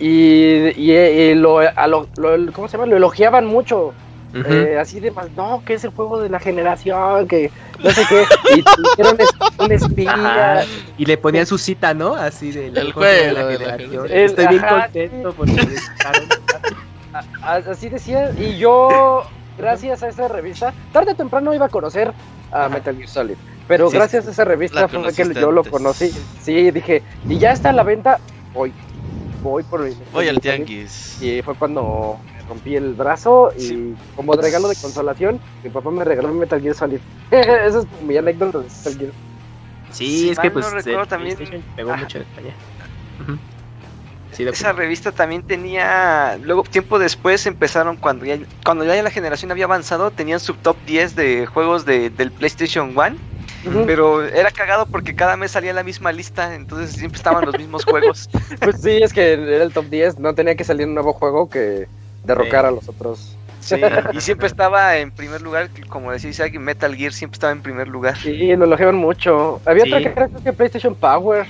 y, y- y lo, a lo- lo- ¿cómo se llama? Lo elogiaban mucho. Eh, así de más, no, que es el juego de la generación, que no sé qué, y un espía, Ajá. Y le ponían su cita, ¿no? Así de El juego de la generación. generación. Estoy bien contento porque así decía, y yo, gracias a esa revista, tarde o temprano iba a conocer a Metal Gear Solid, pero Sí, gracias a esa revista fue que yo lo conocí. Sí, dije, y ya está a la venta, voy, voy por el Voy al tianguis. Y fue cuando rompí el brazo y Sí. como regalo de consolación, mi papá me regaló Metal Gear Solid. Esa es mi anécdota de Metal Gear. Sí, Si es que mal no pues recuerdo, el también- PlayStation pegó Ajá. mucho. Sí, de Esa revista también tenía, luego tiempo después empezaron cuando ya cuando ya la generación había avanzado, tenían su top 10 de juegos de, del PlayStation 1, Ujú. pero era cagado porque cada mes salía la misma lista, entonces siempre estaban los mismos juegos. Pues sí, es que era el top 10, no tenía que salir un nuevo juego que derrocar Sí. a los otros. Sí, y siempre estaba en primer lugar, como decía Isaac, Metal Gear siempre estaba en primer lugar. Sí, lo elogiaban mucho. Había Sí. otra que era creo que PlayStation Power.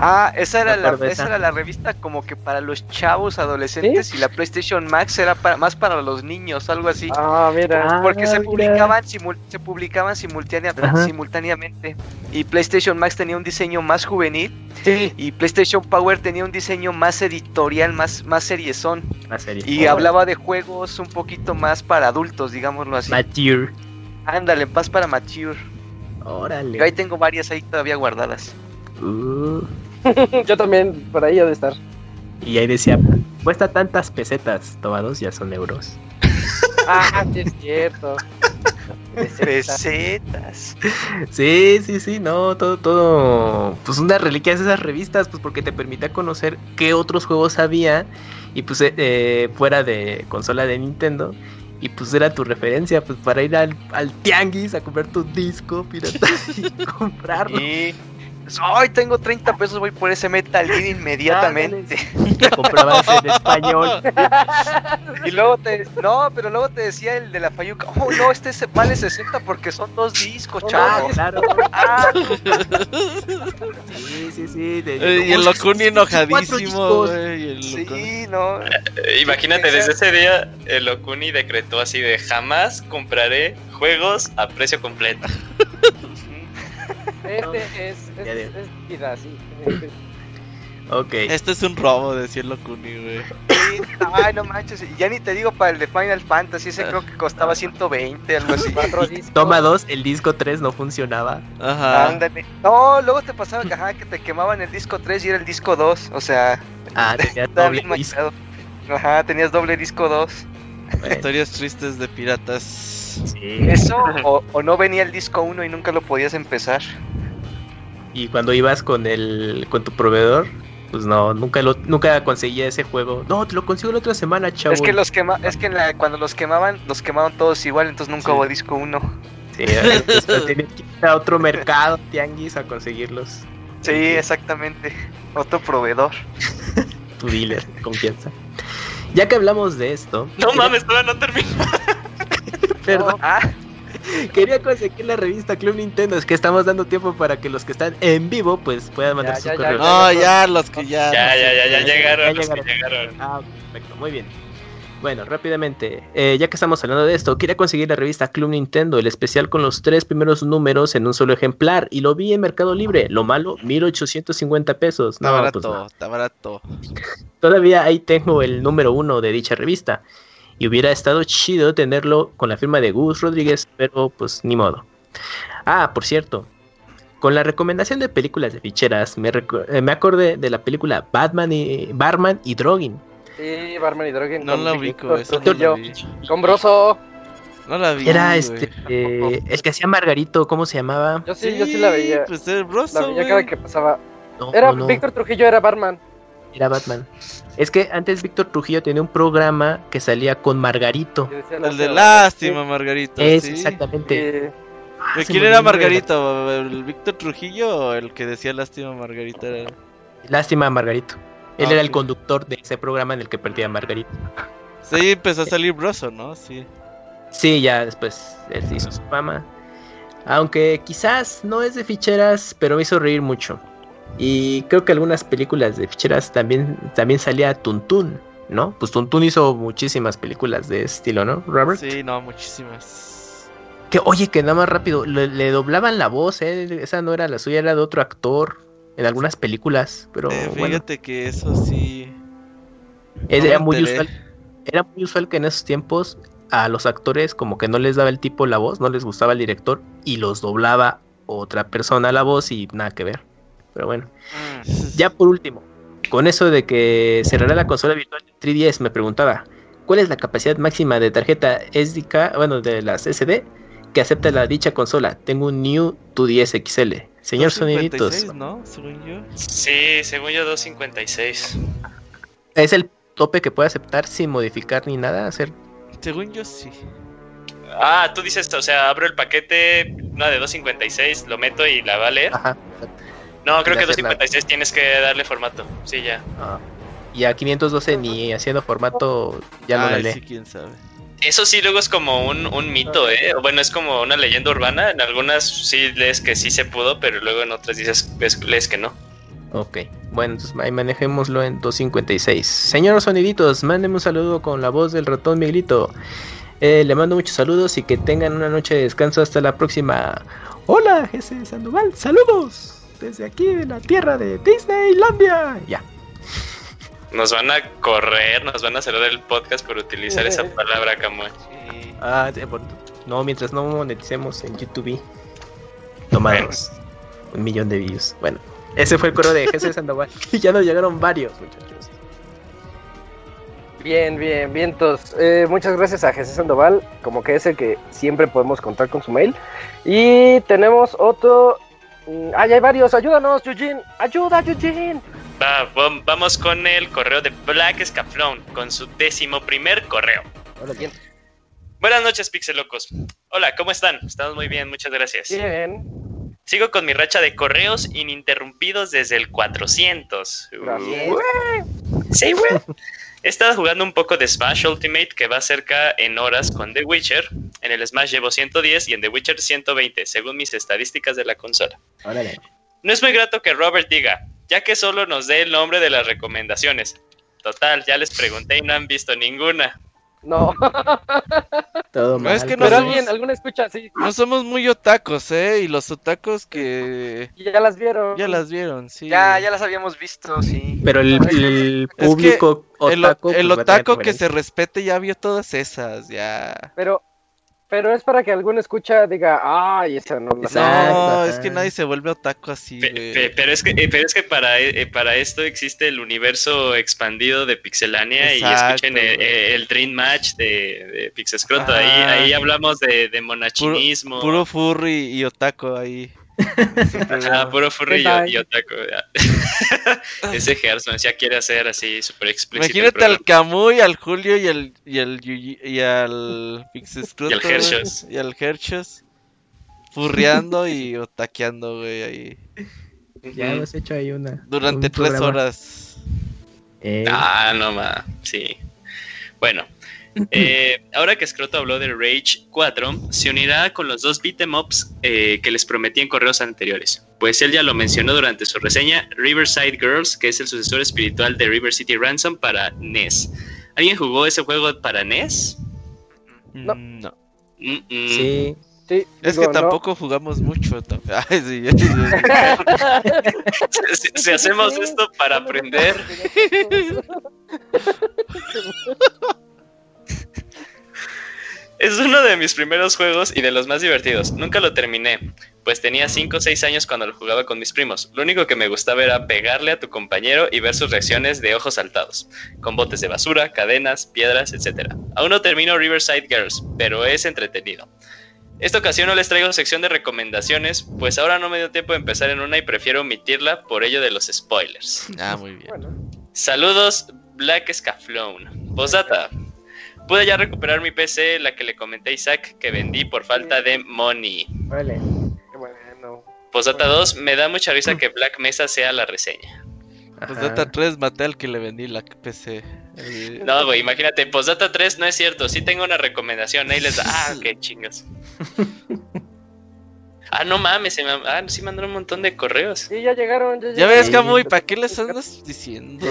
Ah, esa era, la, esa era la revista como que para los chavos adolescentes y la PlayStation Max era para, más para los niños, algo así. Ah, mira. Ah, Porque se mira. publicaban, simul- se publicaban simultánea- simultáneamente. Y PlayStation Max tenía un diseño más juvenil Sí. y PlayStation Power tenía un diseño más editorial, más, más seriezón. Una serie. Y hablaba de juegos un poquito más para adultos, digámoslo así. Mature. Ándale, más para mature. Órale. Yo ahí tengo varias ahí todavía guardadas. Uh, Yo también, por ahí ha de estar. y ahí decía, cuesta tantas pesetas, tomados ya son euros. Ah, sí es cierto. Pesetas. Sí, sí, sí, no, todo, todo, pues una reliquia de esas revistas, pues porque te permitía conocer qué otros juegos había y pues eh, eh, fuera de consola de Nintendo y pues era tu referencia, pues para ir al, al tianguis a comprar tu disco pirata y comprarlo. Y. Ay, tengo 30 pesos, voy por ese Metal Gear inmediatamente. Lo comprabas en español. Y luego te. No, pero luego te decía el de la Fayuca. Oh, no, este se vale 60 porque son dos discos, Ah, chavo. claro. Ah, Sí, sí, sí. de- y el Locuni enojadísimo, el Locuni- sí, no. Eh, Imagínate, desde ese día el Okuni decretó así de jamás compraré juegos a precio completo. Este es, es, de- es vida, sí. Ok. Este es un robo, Locuni, güey. Sí, Ay, no manches. y Ya ni te digo para el de Final Fantasy. Ese creo que costaba 120, algo así. Toma dos, el disco 3 no funcionaba. Ajá. Ándale. No, luego te pasaba que, ajá, que te quemaban el disco 3 y era el disco 2. O sea, Ah, tenía estaba doble bien disco. manchado. Ajá, tenías doble disco 2. Bueno, Historias tristes de piratas. Sí. Eso, o, o no venía el disco 1 y nunca lo podías empezar. Y cuando ibas con el con tu proveedor, pues no, nunca lo nunca conseguía ese juego. No, te lo consigo la otra semana, chavo. Es que los quema, es que en la- cuando los quemaban, los quemaban todos igual, entonces nunca Sí. hubo disco 1. Sí, después tenías que ir a otro mercado, tianguis, a conseguirlos. Sí, exactamente. Otro proveedor. Tu dealer, de confianza. Ya que hablamos de esto, No mames, todavía no termino. Perdón, Ah, quería conseguir la revista Club Nintendo. Es que estamos dando tiempo para que los que están en vivo, pues puedan mandar Ya, sus ya, ya, correos. No, ya, los que ya. Ya, ya, ya, ya ya llegaron los llegaron. que llegaron. Ah, perfecto, muy bien. Bueno, rápidamente, eh, ya que estamos hablando de esto, quería conseguir la revista Club Nintendo, el especial con los tres primeros números en un solo ejemplar, y lo vi en Mercado Libre. Lo malo, 1850 pesos. Está No, barato, pues no. está barato. Todavía ahí tengo el número uno de dicha revista. Y hubiera estado chido tenerlo con la firma de Gus Rodríguez, pero pues ni modo. Ah, por cierto, con la recomendación de películas de ficheras, me, eh, me acordé de la película Batman y Barman y Drogging. Sí, Barman y Drogen. No la ubico, esa no la vi. Con Broso. No la vi. Era este, eh, el que hacía Margarito, ¿cómo se llamaba? Yo sí, yo sí la veía. Pues el La broso, veía güey. cada que pasaba. No, Era no, no, Víctor Trujillo, era Barman. Era Batman. Es que antes Víctor Trujillo tenía un programa que salía con Margarito. El de lástima, Margarito. Es sí. exactamente. Ah, ¿De se quién era Margarito? ¿El Víctor Trujillo o el que decía lástima Margarita? Era... Lástima Margarito. Él Ah, era el conductor de ese programa en el que perdía Margarito. Sí, empezó a salir broso, ¿no? Sí. Sí, ya después él se hizo su fama. Aunque quizás no es de ficheras, pero me hizo reír mucho. Y creo que algunas películas de ficheras también, también salía Tuntún, ¿no? Pues Tuntún hizo muchísimas películas de ese estilo, ¿no, Robert? Sí, no, muchísimas. Que oye, que nada más rápido, le, le doblaban la voz, ¿eh? Esa no era la suya, era de otro actor en algunas películas, pero Eh, bueno, fíjate que eso sí. es- no me era muy usual. Era muy usual que en esos tiempos a los actores como que no les daba el tipo la voz, no les gustaba el director y los doblaba otra persona la voz y nada que ver. Pero bueno, Mm. ya por último, con eso de que cerrará la consola virtual de 3DS, me preguntaba, ¿cuál es la capacidad máxima de tarjeta SDK, bueno, de las SD que acepta la dicha consola? Tengo un New 2DS XL. Señor 256, Soniditos, ¿no? Según yo. Sí, según yo 256. ¿es el tope que puede aceptar sin modificar ni nada? Hacer Según yo sí. Ah, tú dices, o sea, abro el paquete, una de 256, lo meto y la va a leer. No, creo que hacerla. 256 tienes que darle formato. Sí, ya. Ah, y a 512 ni haciendo formato ya no la lee. sí, quién sabe. Eso sí, luego es como un, un mito, ¿eh? O Bueno, es como una leyenda urbana. En algunas sí lees que sí se pudo, pero luego en otras dices, lees que no. Ok, bueno, entonces ahí manejémoslo en 256. Señor Soniditos, mándeme un saludo con la voz del ratón Miguelito. Eh, le mando muchos saludos y que tengan una noche de descanso hasta la próxima. Hola, Jesse Sandoval, saludos desde aquí de la tierra de Disneylandia. Ya. Nos van a correr, nos van a cerrar el podcast por utilizar esa palabra, Camuy. Ah, sí, por- no, mientras no moneticemos en YouTube. Tomados. Un millón de views. Bueno, ese fue el coro de Jesse Sandoval. Y ya nos llegaron varios, muchachos. Bien, bien, vientos. Eh, muchas gracias a Jesús Sandoval, como que es el que siempre podemos contar con su mail. Y tenemos otro. Mm, Ah, ya hay varios. Ayúdanos, Eugene. Ayuda, Eugene. Va, vam- vamos con el correo de Black Scaflón, con su décimo primer correo. Hola, bien. Buenas noches, Pixelocos. Hola, ¿cómo están? Estamos muy bien, muchas gracias. Bien. Sigo con mi racha de correos ininterrumpidos desde el 400. Gracias. Sí, güey. He estado jugando un poco de Smash Ultimate que va cerca en horas con The Witcher. En el Smash llevo 110 y en The Witcher 120, según mis estadísticas de la consola. Órale. No es muy grato que Robert diga, ya que solo nos dé el nombre de las recomendaciones. Total, ya les pregunté y no han visto ninguna. No. Todo No, mal. es que no Pero somos- alguien, alguna escucha, sí. No somos muy otacos, ¿eh? Y los otacos que Ya las vieron. ya las vieron, sí. Ya, ya las habíamos visto, sí. Pero el, el Es que público El, el pues, tener otaku que se respete ya vio todas esas, ya. Pero, pero es para que alguna escucha diga, ay, esa no la Exacto. No, es que nadie se vuelve otaku así, Pe- güey. pe- pero es que, eh, pero es que para, eh, para esto existe el universo expandido de Pixelania y escuchen el, Dream Match de, de Pixescroto. Ah. Ahí, ahí hablamos de, de monachinismo. Puro furry y otaku ahí. Ah, puro furry y, otaku. ya. Ese Gerson ya quiere hacer así súper explícito. Imagínate al. Camuy, al Julio y al y al y al Y al Hershos. y al Hershos furreando y otaqueando, güey, ahí Ya hemos hecho ahí una. durante un tres programa. horas. Eh, Ah, no ma, sí. Bueno, eh, ahora que Scroto habló de Rage 4, se unirá con los dos beat'em ups eh, que les prometí en correos anteriores. Pues él ya lo mencionó durante su reseña, Riverside Girls, que es el sucesor espiritual de River City Ransom para NES. ¿Alguien jugó ese juego para NES? No. Mm, no. Mm, mm. sí. Sí, Es digo, que no. tampoco jugamos mucho. Ay, sí, Si, si hacemos esto para aprender, Es uno de mis primeros juegos y de los más divertidos. Nunca lo terminé, pues tenía 5 o 6 años cuando lo jugaba con mis primos. Lo único que me gustaba era pegarle a tu compañero y ver sus reacciones de ojos saltados, con botes de basura, cadenas, piedras, etc. Aún no termino Riverside Girls, pero es entretenido. Esta ocasión no les traigo sección de recomendaciones, pues ahora no me dio tiempo de empezar en una y prefiero omitirla por ello de los spoilers. Ah, muy bien. Bueno, Saludos, Black Scaflone. Posdata. Pude ya recuperar mi PC, la que le comenté a Isaac que vendí por falta de money. vale. Bueno. Posdata 2, me da mucha risa que Black Mesa sea la reseña. Pues Ajá. Data 3 maté al que le vendí la PC. Eh, No, güey, imagínate, Posdata 3 no es cierto, sí tengo una recomendación, ahí les da... Ah, qué chingas. Ah, no mames, se me... ah, sí mandaron un montón de correos. Sí, ya llegaron. Ya, Ya ves. Camuy, ¿para qué les andas diciendo?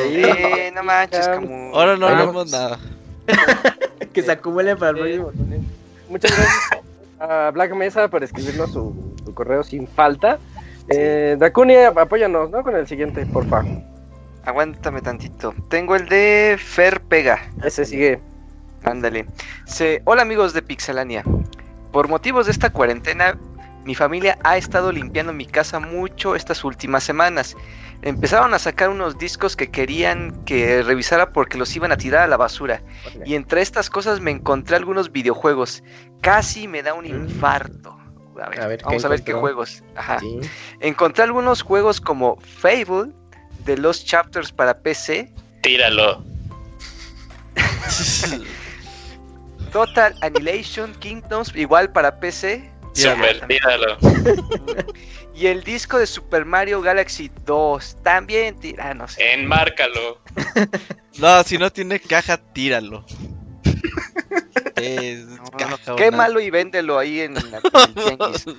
No manches, como. Ahora no hablamos nada. Que se acumule para el próximo lunes. Muchas gracias a Black Mesa por escribirnos su, su correo sin falta. Eh, Dakuni, apóyanos, ¿no? Con el siguiente, porfa. Aguántame tantito. Tengo el de Fer Pega. Ese sigue. Ándale. Hola amigos de Pixelania. Por motivos de esta cuarentena, mi familia ha estado limpiando mi casa mucho estas últimas semanas. Empezaron a sacar unos discos que querían que revisara porque los iban a tirar a la basura. Y entre estas cosas me encontré algunos videojuegos. Casi me da un infarto. A ver, A ver, ¿qué vamos a ver qué juegos. Ajá. Sí. Encontré algunos juegos como Fable, de Lost Chapters para PC, Tíralo. Total Annihilation Kingdoms, igual para PC, Y el disco de Super Mario Galaxy 2, también tiranos. Enmárcalo. No, si no tiene caja, tíralo. Es No, no, caja no, o Qué nada. malo y véndelo ahí en, la, en.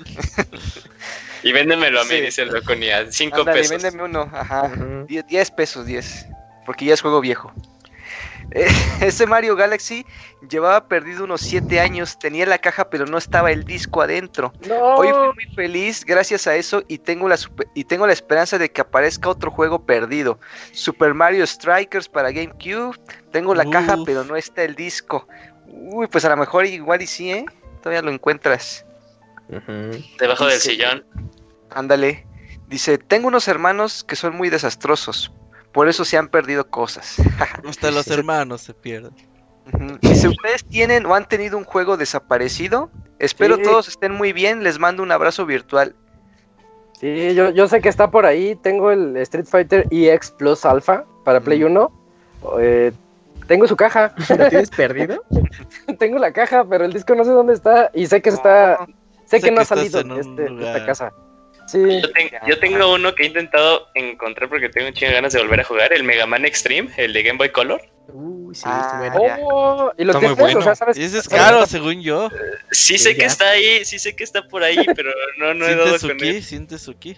Y véndemelo a mí, Sí. dice el Loconia. 5 Ándale, pesos. véndeme uno, ajá. Ujú. 10, 10 pesos, 10. Porque ya es juego viejo. Ese Mario Galaxy llevaba perdido unos 7 años. Tenía la caja, pero no estaba el disco adentro. No. Hoy fui muy feliz gracias a eso y tengo la super- y tengo la esperanza de que aparezca otro juego perdido. Super Mario Strikers para GameCube. Tengo la caja, pero no está el disco. Uy, pues a lo mejor igual y sí, ¿eh? Todavía lo encuentras. Debajo del sillón. Ándale. Dice, tengo unos hermanos que son muy desastrosos. Por eso se han perdido cosas. Hasta los hermanos se pierden. Y si ustedes tienen o han tenido un juego desaparecido, espero Sí. todos estén muy bien. Les mando un abrazo virtual. Sí, yo, yo sé que está por ahí. Tengo el Street Fighter EX Plus Alpha para Play 1. Eh, tengo su caja. ¿Lo tienes perdido? tengo la caja, pero el disco no sé dónde está. Y sé que está. Sé Sé que no ha salido de, este- de esta casa. Sí. Yo, ten- yo tengo uno que he intentado encontrar porque tengo un chingo de ganas de volver a jugar, el Mega Man Extreme, el de Game Boy Color. Uy, sí, Ah. Oh, y lo Está muy tienes, o bueno. sea, ¿sabes? Y ese es ¿sabes? caro, según yo. Sí Sí, sé que está ahí, sí sé que está por ahí, pero no, no he dado su con ki, él. siente su ki.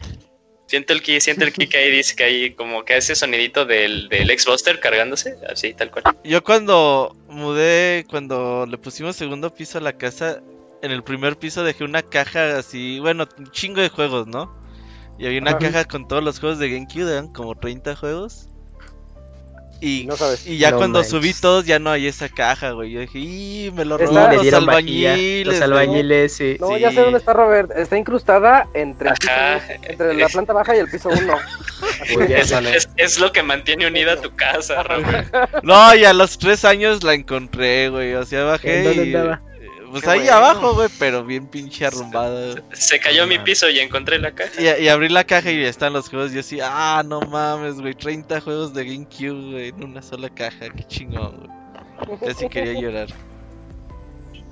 Siento el ki, siento el ki que ahí dice que hay como que ese sonidito del, del Xbuster cargándose, así tal cual. Yo cuando mudé, cuando le pusimos segundo piso a la casa, en el primer piso dejé una caja así, bueno, un chingo de juegos, ¿no? Y había una Ajá. caja con todos los juegos de GameCube, eran como 30 juegos. Y, No sabes. y ya No cuando manches. subí todos ya no hay esa caja, güey. Yo dije, ¡y me lo robaron los albañiles! Los güey". albañiles, sí. No, Sí. ya sé dónde está Robert. Está incrustada entre, el piso- Ajá. entre la planta baja y el piso 1. Pues. Es, es- es lo que mantiene unida tu casa, Raúl. No, y a los tres años la encontré, güey. O sea, bajé ¿En dónde y... andaba? Pues Qué ahí bueno. abajo, güey, pero bien pinche arrumbada. Se cayó mi piso y encontré la caja. Y, y abrí la caja y están los juegos. Y yo así, ah, no mames, güey. 30 juegos de GameCube, güey, en una sola caja. Qué chingón, güey. Ya sí quería llorar.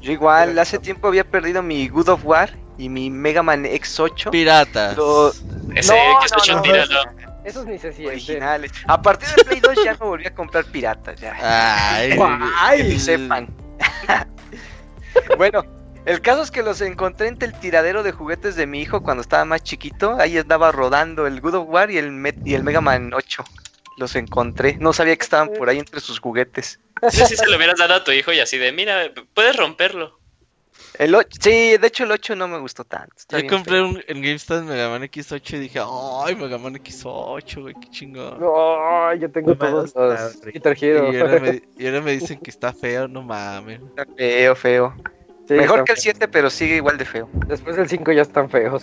Yo igual, hace tiempo había perdido mi Good of War y mi Mega Man X8. Piratas. Lo- Ese No, X8 no, no, tíralo. Esos ni se sienten. originales. A partir de Play 2 ya no volví a comprar piratas, ya. Ay, Que sepan. bueno, el caso es que los encontré entre el tiradero de juguetes de mi hijo cuando estaba más chiquito. Ahí andaba rodando el Good of War y el, el Mega Man 8. Los encontré. No sabía que estaban por ahí entre sus juguetes. Sí, sí, se lo hubieras dado a tu hijo y así de, mira, puedes romperlo. El 8, sí, de hecho el 8 no me gustó tanto. Yo compré feo. un, en GameStop Mega Man X8 y dije, ay, Mega Man X8, güey, qué chingón. No, yo tengo No todos los. Guitar Y ahora, me, y ahora me dicen que está feo, no mames. Está feo, feo. Sí, Mejor que el 7, pero sigue igual de feo. Después del 5 ya están feos.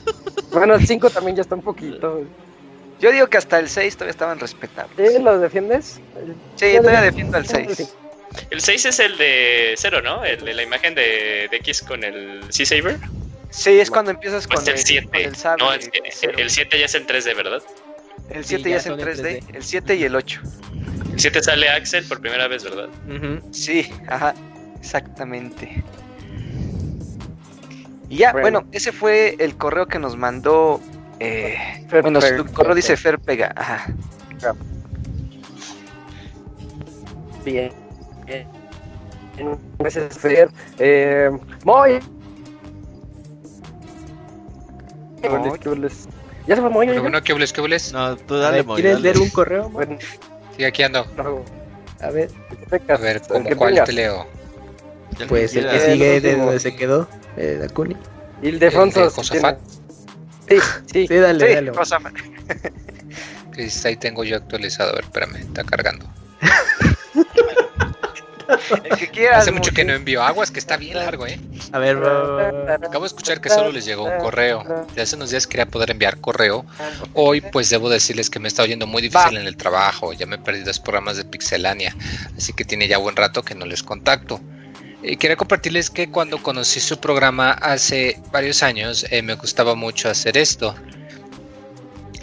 bueno, el 5 también ya está un poquito. Yo digo que hasta el 6 todavía estaban respetables. ¿Sí? ¿Lo defiendes? Sí, todavía defiendo al 6. El 6 es el de cero, ¿no? El de la imagen de, de X con el Sea Saber. Sí, es cuando empiezas Pues con el el, 7. con el sable. No, es que el 7 ya es en 3D, ¿verdad? El Sí, 7 ya ya es en son en 3D, 3D. el 7 y el 8. El 7 sale Axel por primera vez, ¿verdad? Sí, ajá, exactamente. Y ya, Bueno. bueno, ese fue el correo que nos mandó. Eh, Fer bueno, Pega. su correo dice Fer Pega, ajá. Bien. Bien. Gracias, Fer. Eh, Moy. Ya se fue Moy. Bueno, ¿qué hubles, qué hubles? No, tú dale, Moy, ¿Quieres dale. leer un correo? Bueno, Sí, aquí ando. no, A ver, A ver, el ¿cómo que cuál te leo? Pues el que sigue de donde se quedó, eh, Dakuni. Y el de tiene. Sí, sí. Sí, dale, Sí, dale. Que ahí tengo yo actualizado. A ver, espérame, está cargando. el que quieras. Hace mucho que no envío aguas, que está bien largo, ¿eh? A ver, va- Acabo de escuchar que solo les llegó un correo. De hace unos días quería poder enviar correo. Hoy, pues debo decirles que me está oyendo muy difícil en el trabajo. Ya me perdí dos programas de Pixelania. Así que tiene ya buen rato que no les contacto. Y quería compartirles que cuando conocí su programa hace varios años, eh, me gustaba mucho hacer esto.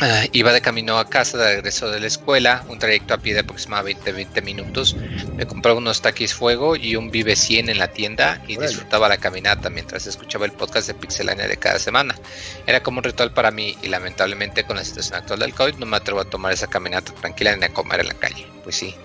Ah, iba de camino a casa de regreso de la escuela, un trayecto a pie de aproximadamente 20 minutos. Me compraba unos taquis fuego y un Vive 100 en la tienda y disfrutaba la caminata mientras escuchaba el podcast de Pixelania de cada semana. Era como un ritual para mí y lamentablemente con la situación actual del COVID no me atrevo a tomar esa caminata tranquila ni a comer en la calle. Pues sí.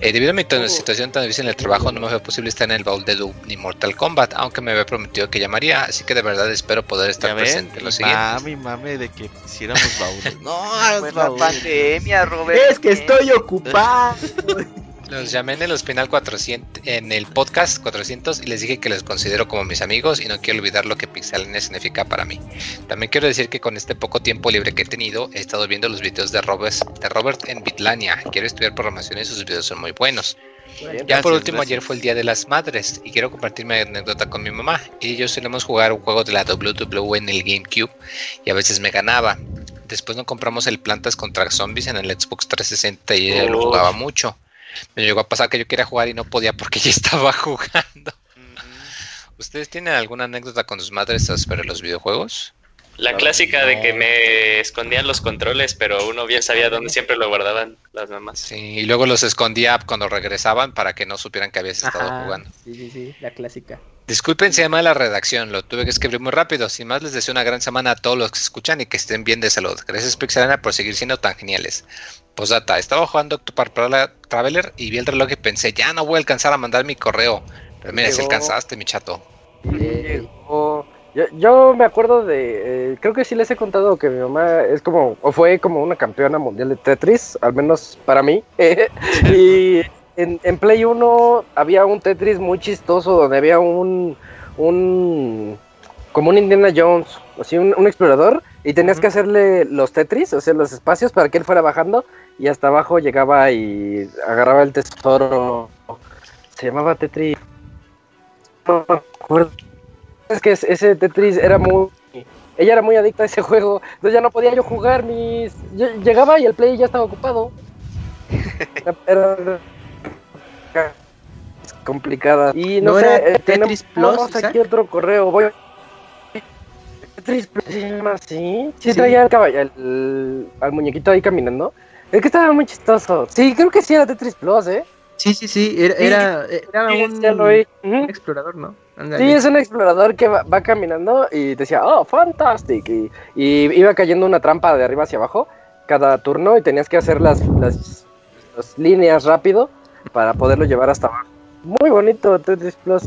Eh, debido a mi to- situación tan difícil en el trabajo, no me fue posible estar en el baúl de Doom ni Mortal Kombat, aunque me había prometido que llamaría, así que de verdad espero poder estar ven, presente en lo mami, mame de que hiciéramos baúles. No, Fue la pandemia, Robert. Es que estoy ocupado. Los llamé en el Hospital 400, en el podcast 400 y les dije que los considero como mis amigos y no quiero olvidar lo que Pixelania significa para mí. También quiero decir que con este poco tiempo libre que he tenido, he estado viendo los videos de Robert, de Robert en Bitlania. Quiero estudiar programación y sus videos son muy buenos. Ya Gracias, por último, gracias. ayer fue el Día de las Madres y quiero compartir mi anécdota con mi mamá. Y yo solemos jugar un juego de la WWE en el GameCube y a veces me ganaba. después no compramos el Plantas contra Zombies en el Xbox 360 y él lo jugaba mucho. Me llegó a pasar que yo quería jugar y no podía porque ya estaba jugando. ¿Ustedes tienen alguna anécdota con sus madres sobre los videojuegos? La clásica de que me escondían los controles, pero uno bien sabía dónde siempre lo guardaban las mamás. Sí, y luego los escondía cuando regresaban para que no supieran que habías estado Ajá, jugando. Sí, sí, sí, la clásica. Disculpen, se llama la redacción, lo tuve que escribir muy rápido. Sin más, les deseo una gran semana a todos los que escuchan y que estén bien de salud. Gracias, Pixelana, por seguir siendo tan geniales. Posdata, estaba jugando Octopar Traveler y vi el reloj y pensé, ya no voy a alcanzar a mandar mi correo. Pero mira, si alcanzaste, mi chato. Llegó- Yo, yo me acuerdo de, eh, creo que sí les he contado que mi mamá es como, o fue como una campeona mundial de Tetris, al menos para mí. y en, en Play 1 había un Tetris muy chistoso donde había un, un, como un Indiana Jones, así un, un explorador, y tenías que hacerle los Tetris, o sea, los espacios para que él fuera bajando, y hasta abajo llegaba y agarraba el tesoro. Se llamaba Tetris. No me acuerdo. Es que es- ese Tetris era muy. Ella era muy adicta a ese juego. Entonces ya no podía yo jugar mis. yo llegaba y el play ya estaba ocupado. Era. complicada. Y no, ¿No sé. era eh, Tetris tenemos Plus, aquí Isaac? otro correo. Voy. Tetris Plus se llama así. Sí, Sí. traía el caballo, el- al muñequito ahí caminando. Es que estaba muy chistoso. Sí, creo que sí era Tetris Plus, ¿eh? Sí, sí, sí, era, Sí, era, era Sí, un, explorador, ¿no? Sí, es un explorador que va, va caminando y decía, oh, fantastic. Y, y iba cayendo una trampa de arriba hacia abajo cada turno y tenías que hacer las, las, las líneas rápido para poderlo llevar hasta abajo. Muy bonito Tetris Plus.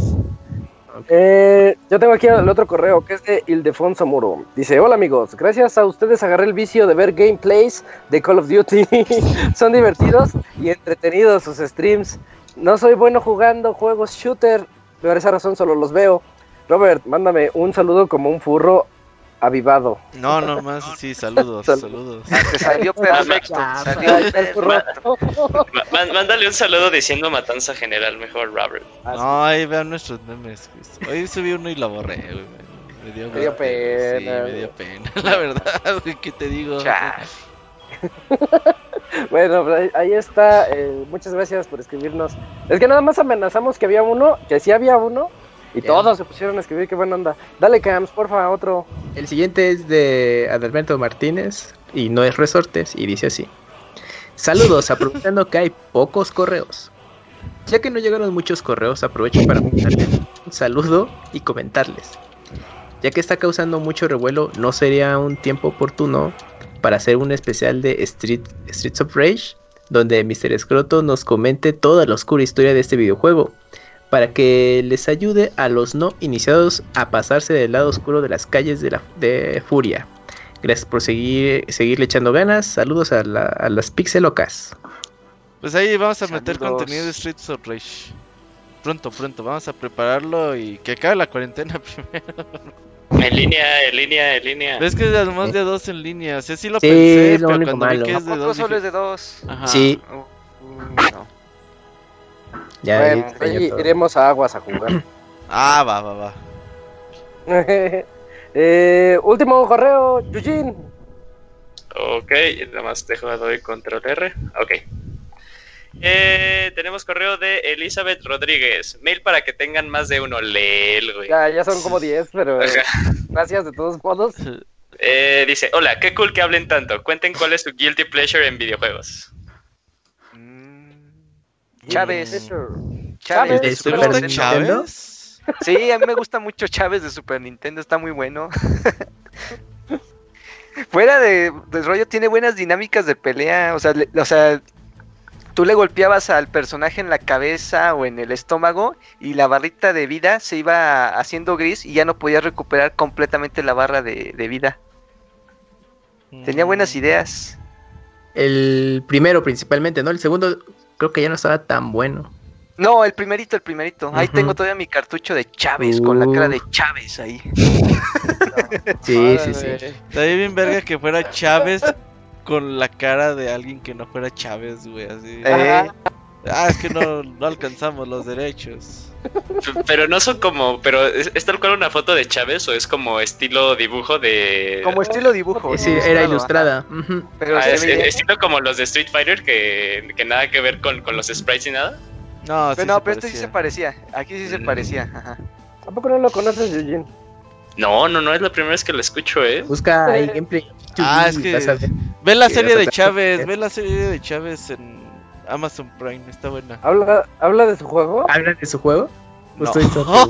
Eh, yo tengo aquí el otro correo que es de Ildefonso Muro. Dice, hola amigos, gracias a ustedes agarré el vicio de ver gameplays de Call of Duty. Son divertidos y entretenidos sus streams. No soy bueno jugando juegos shooter, por esa razón solo los veo. Robert, mándame un saludo como un furro avivado. No, no más, sí, saludos, Sal- saludos. Te salió perfecto. Salió Mándale un saludo diciendo matanza general, mejor, Robert. No, ahí vean nuestros memes. Hoy subí uno y lo borré, güey. Me, dio, Me dio gusto, pena, Sí, me dio pena, la verdad, güey, ¿qué te digo? Bueno, pues ahí, ahí está. eh, muchas gracias por escribirnos. Es que nada más amenazamos que había uno, que sí había uno, y todos se pusieron a escribir. Qué buena onda. Dale, Cams, porfa, otro. El siguiente es de Adalberto Martínez y no es resortes y dice así. Saludos, aprovechando que hay pocos correos. Ya que no llegaron muchos correos, aprovecho para mandarles un saludo y comentarles. Ya que está causando mucho revuelo, ¿no sería un tiempo oportuno para hacer un especial de Street, Streets of Rage? Donde Mr. Scroto nos comente toda la oscura historia de este videojuego para que les ayude a los no iniciados a pasarse del lado oscuro de las calles de, la, de Furia. Gracias por seguir, seguirle echando ganas. Saludos a, la- a las pixelocas. Pues ahí vamos a meter contenido de Streets of Rage. Pronto, pronto, vamos a prepararlo y que acabe la cuarentena primero. En línea, en línea, en línea. Es que además de dos en línea, o sea, sí lo Sí, pensé, es lo pero único cuando vi malo. que ¿A es de dos solo dije, es de dos? Ajá. Sí. Ya bueno, ahí iremos a aguas a jugar. Ah, va, va, va. Eh, último correo, Yujin. Ok, nada más dejo doy control R. Ok. Eh, tenemos correo de Elizabeth Rodríguez. Mail para que tengan más de uno. Leel, güey. Ya, ya son como 10, pero eh, gracias de todos modos. Eh, dice, hola, qué cool que hablen tanto. Cuenten cuál es su guilty pleasure en videojuegos. Chávez. ¿El Chávez. de de. Sí, a mí me gusta mucho Chávez de Super Nintendo, está muy bueno. Fuera de, del rollo, tiene buenas dinámicas de pelea. O sea, le- o sea, tú le golpeabas al personaje en la cabeza o en el estómago y la barrita de vida se iba haciendo gris y ya no podías recuperar completamente la barra de, de vida. Tenía buenas Mm. ideas. El primero principalmente, ¿no? El segundo creo que ya no estaba tan bueno. No, el primerito, el primerito. Ahí tengo todavía mi cartucho de Chávez, con la cara de. Chávez ahí. Sí, sí, sí. Estaría bien verga que fuera Chávez con la cara de alguien que no fuera Chávez, güey, así. Eh, Ah, es que no, no alcanzamos los derechos. Pero no son como. Pero ¿es, es tal cual una foto de Chávez o es como estilo dibujo de. Como estilo dibujo. Sí, era ilustrada. Pero Ah, es- veía- estilo como los de Street Fighter que, que nada que ver con, con los sprites y nada. No, sí Pero no, pero este sí se parecía. Aquí sí se Mm. parecía. Ajá. ¿A poco no lo conoces, Eugene? No, no, no es la primera vez que lo escucho, eh. Busca ahí gameplay. Ah, es que-. Ve la serie de. Chávez, ve la serie de Chávez en Amazon Prime, está buena. ¿Habla, ¿Habla de su juego? ¿Hablan de su juego? No. Hizo-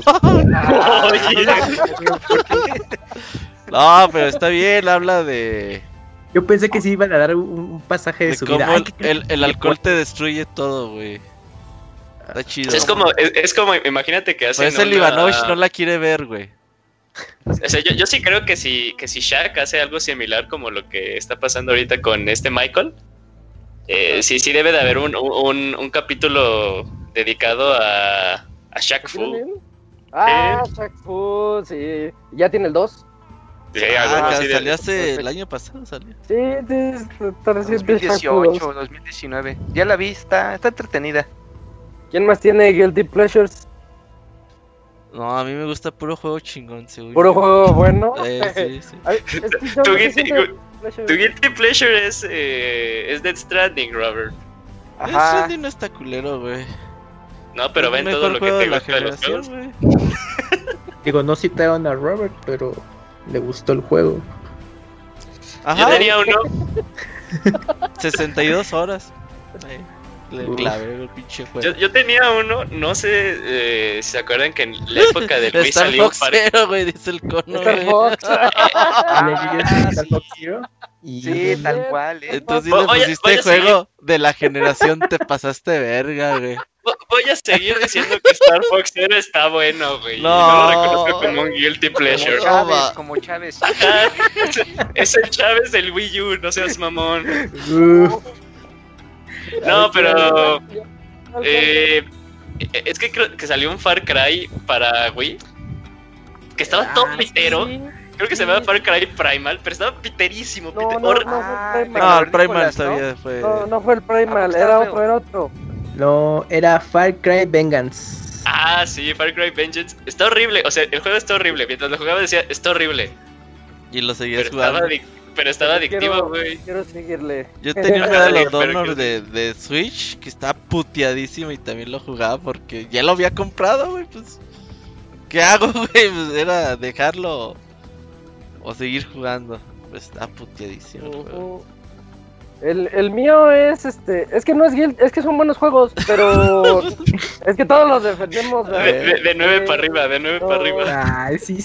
No, pero está bien, habla de, Yo pensé que sí iban a dar un, un pasaje de, de su cómo vida. Ay, el, el- el alcohol te destruye todo, güey. Está chido. Es como, es, es como, imagínate que Por hacen eso el una- Ivanovich no la quiere ver, güey. O sea, yo, yo sí creo que si, que si Shaq hace algo similar como lo que está pasando ahorita con este Michael, eh, sí, sí debe de haber un, un, un capítulo dedicado a, a Shaq ¿Sí Fu. Ah, Shaq Fu, sí. ¿Ya tiene el 2? Sí, algo Ah, así que de- salió hace el año pasado, salió. Sí, sí, está reciente Shaq Fu 2. 2018, 2019. Ya la vi, está, está entretenida. ¿Quién más tiene Guilty Pleasures? No, a mí me gusta puro juego chingón, seguro. Puro juego bueno. Eh, sí, sí. Ay, es que yo Tu guilty- Pleasure. Tu guilty pleasure es, eh, es Dead Stranding, Robert. Ajá. Stranding no está culero, güey. No, pero Es ven todo lo que te gusta de los juegos. Digo, no citaron a Robert, pero le gustó el juego. Ajá, Yo tenía uno, 62 horas. Ahí, le clavé el pinche juego. yo, yo tenía uno, no sé eh, si se acuerdan que en la época del Wii Star salió Fox par- Zero, güey, dice el cono. Star güey. Fox. Ah, Star Fox Zero. Y Sí, tal cual, eh. Entonces le pusiste voy a juego de la generación, te pasaste verga, güey. Vo- Voy a seguir diciendo que Star Fox Zero está bueno, güey. y No. No lo reconozco como un guilty pleasure. No, Chávez, como Chávez. Ajá. Es el Chávez del Wii U, no seas mamón. No, pero. Eh, es que creo que salió un Far Cry para Wii. Que estaba todo Ah, pitero. sí. Creo que se llama Far Cry Primal, pero estaba piterísimo. No, pite- no, no Ah, fue el No, Primal. el Primal Nicolas, todavía fue. No, no fue el Ah, Primal, era otro, feo. era otro. no, era Far Cry Vengeance. Ah, sí, Far Cry Vengeance. Está horrible. O sea, el juego está horrible. Mientras lo jugaba decía, está horrible. Y lo seguías estaba, jugando. adic- pero estaba adictivo, Quiero- güey. Quiero seguirle. Yo tenía un Medal of Pero Honor que- de, de Switch que estaba puteadísimo y también lo jugaba porque ya lo había comprado, güey. Pues, ¿qué hago, güey? Pues era dejarlo o seguir jugando. Pues está puteadísimo el juego. El, el mío es este, es que no es guild, es que son buenos juegos, pero es que todos los defendemos. De, ¿verdad? de, de 9 Eh, para arriba, de 9 para no. arriba. Ay, sí,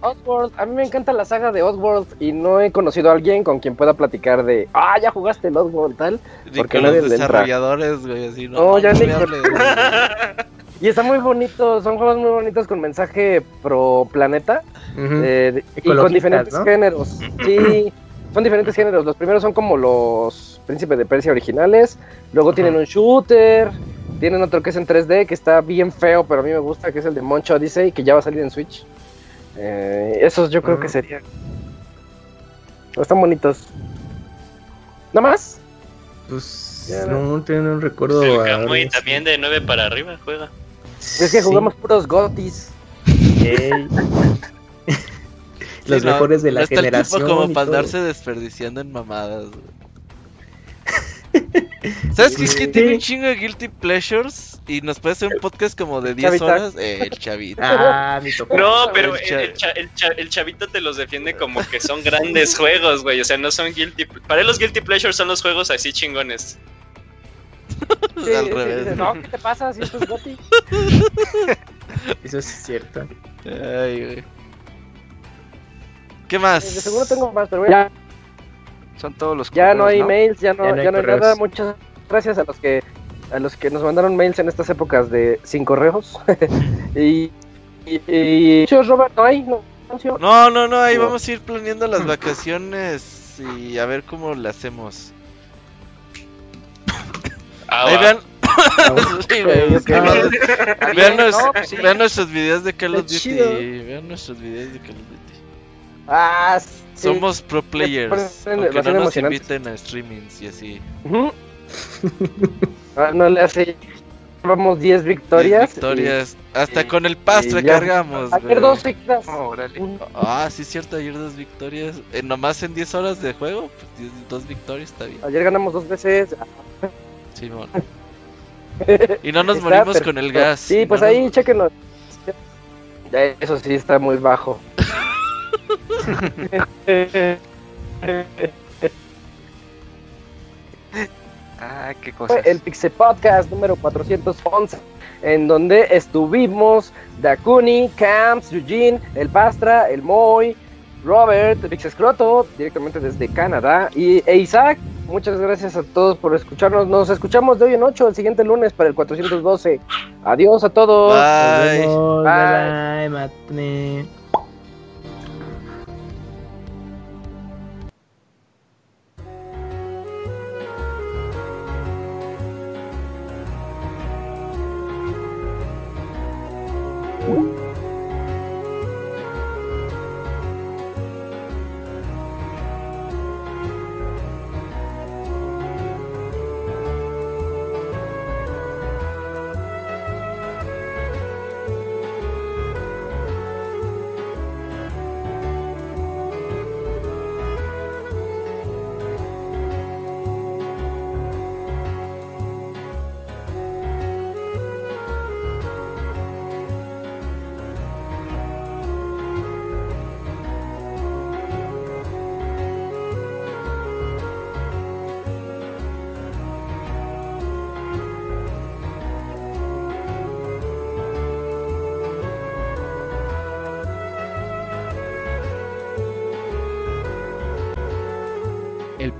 Oddworld, a mí me encanta la saga de Oddworld y no he conocido a alguien con quien pueda platicar de, ah, ya jugaste el Oddworld tal. Ni porque con nadie los desarrolladores, güey, así no. No, ya no ni hables, güey. Y está muy bonito, son juegos muy bonitos con mensaje pro planeta eh, y con diferentes ¿no? géneros. Sí, son diferentes géneros. Los primeros son como los Príncipes de Persia originales. Luego tienen un shooter. Tienen otro que es en 3D, que está bien feo, pero a mí me gusta, que es el de Moncho Odyssey, que ya va a salir en Switch. Eh, esos yo creo que serían. Están bonitos. ¿Nada más? Pues Ya, no, no tengo un recuerdo. El mismo. también de 9 para arriba juega. Es que Sí. jugamos puros gotis. Ey. Los Sí, no, mejores de la no está el tiempo generación. como para andarse desperdiciando en mamadas. ¿Sabes qué? Es que tiene un chingo de guilty pleasures y nos puede hacer un podcast como de 10 Chavita. horas. Eh, el chavito. Ah, mi. No, pero El el, cha- el cha- el cha- el chavito te los defiende como que son grandes juegos, güey. O sea, no son guilty. Para él los guilty pleasures son los juegos así chingones. Sí, Al sí, revés. no, ¿qué te pasa si esto es goti? Eso es cierto. Ay, güey. ¿Qué más? De seguro tengo más, pero ya, Son todos los ya no hay mails, ya no, Ya no hay ya no hay nada. Muchas gracias a los que a los que nos mandaron mails en estas épocas de sin correos. y, y, y- Muchos, Robert, no hay, no. No, no, no, ahí No. vamos a ir planeando las vacaciones y a ver cómo le hacemos. Ah, Ahí vean. Vean- nuestros videos de Call of Duty. Vean nuestros videos de Call of Duty. Ah, sí. Somos pro players. Aunque no nos inviten a streamings y así. Ah, no le hace. Vamos 10 Diez victorias. victorias, Hasta con el pastra y ya. cargamos, Ayer güey. dos victorias. Órale. Un- Ah, sí es cierto, ayer dos victorias. Eh, nomás en 10 horas de juego, pues diez- dos victorias está bien. Ayer ganamos dos veces. Simón. Y no nos Está morimos con el perfecto. gas. Sí, y pues no nos- ahí chequenlo. Ya, Eso sí está muy bajo. Ah, qué Fue cosas. el Pixel Podcast número 411, en donde estuvimos Dakuni, Camps, Eugene, El Pastra, El Moy, Robert, Pixescroto, directamente desde Canadá, y e Isaac. Muchas gracias a todos por escucharnos. Nos escuchamos de hoy en 8, el siguiente lunes para el 412. Adiós a todos. Bye. bye, bye,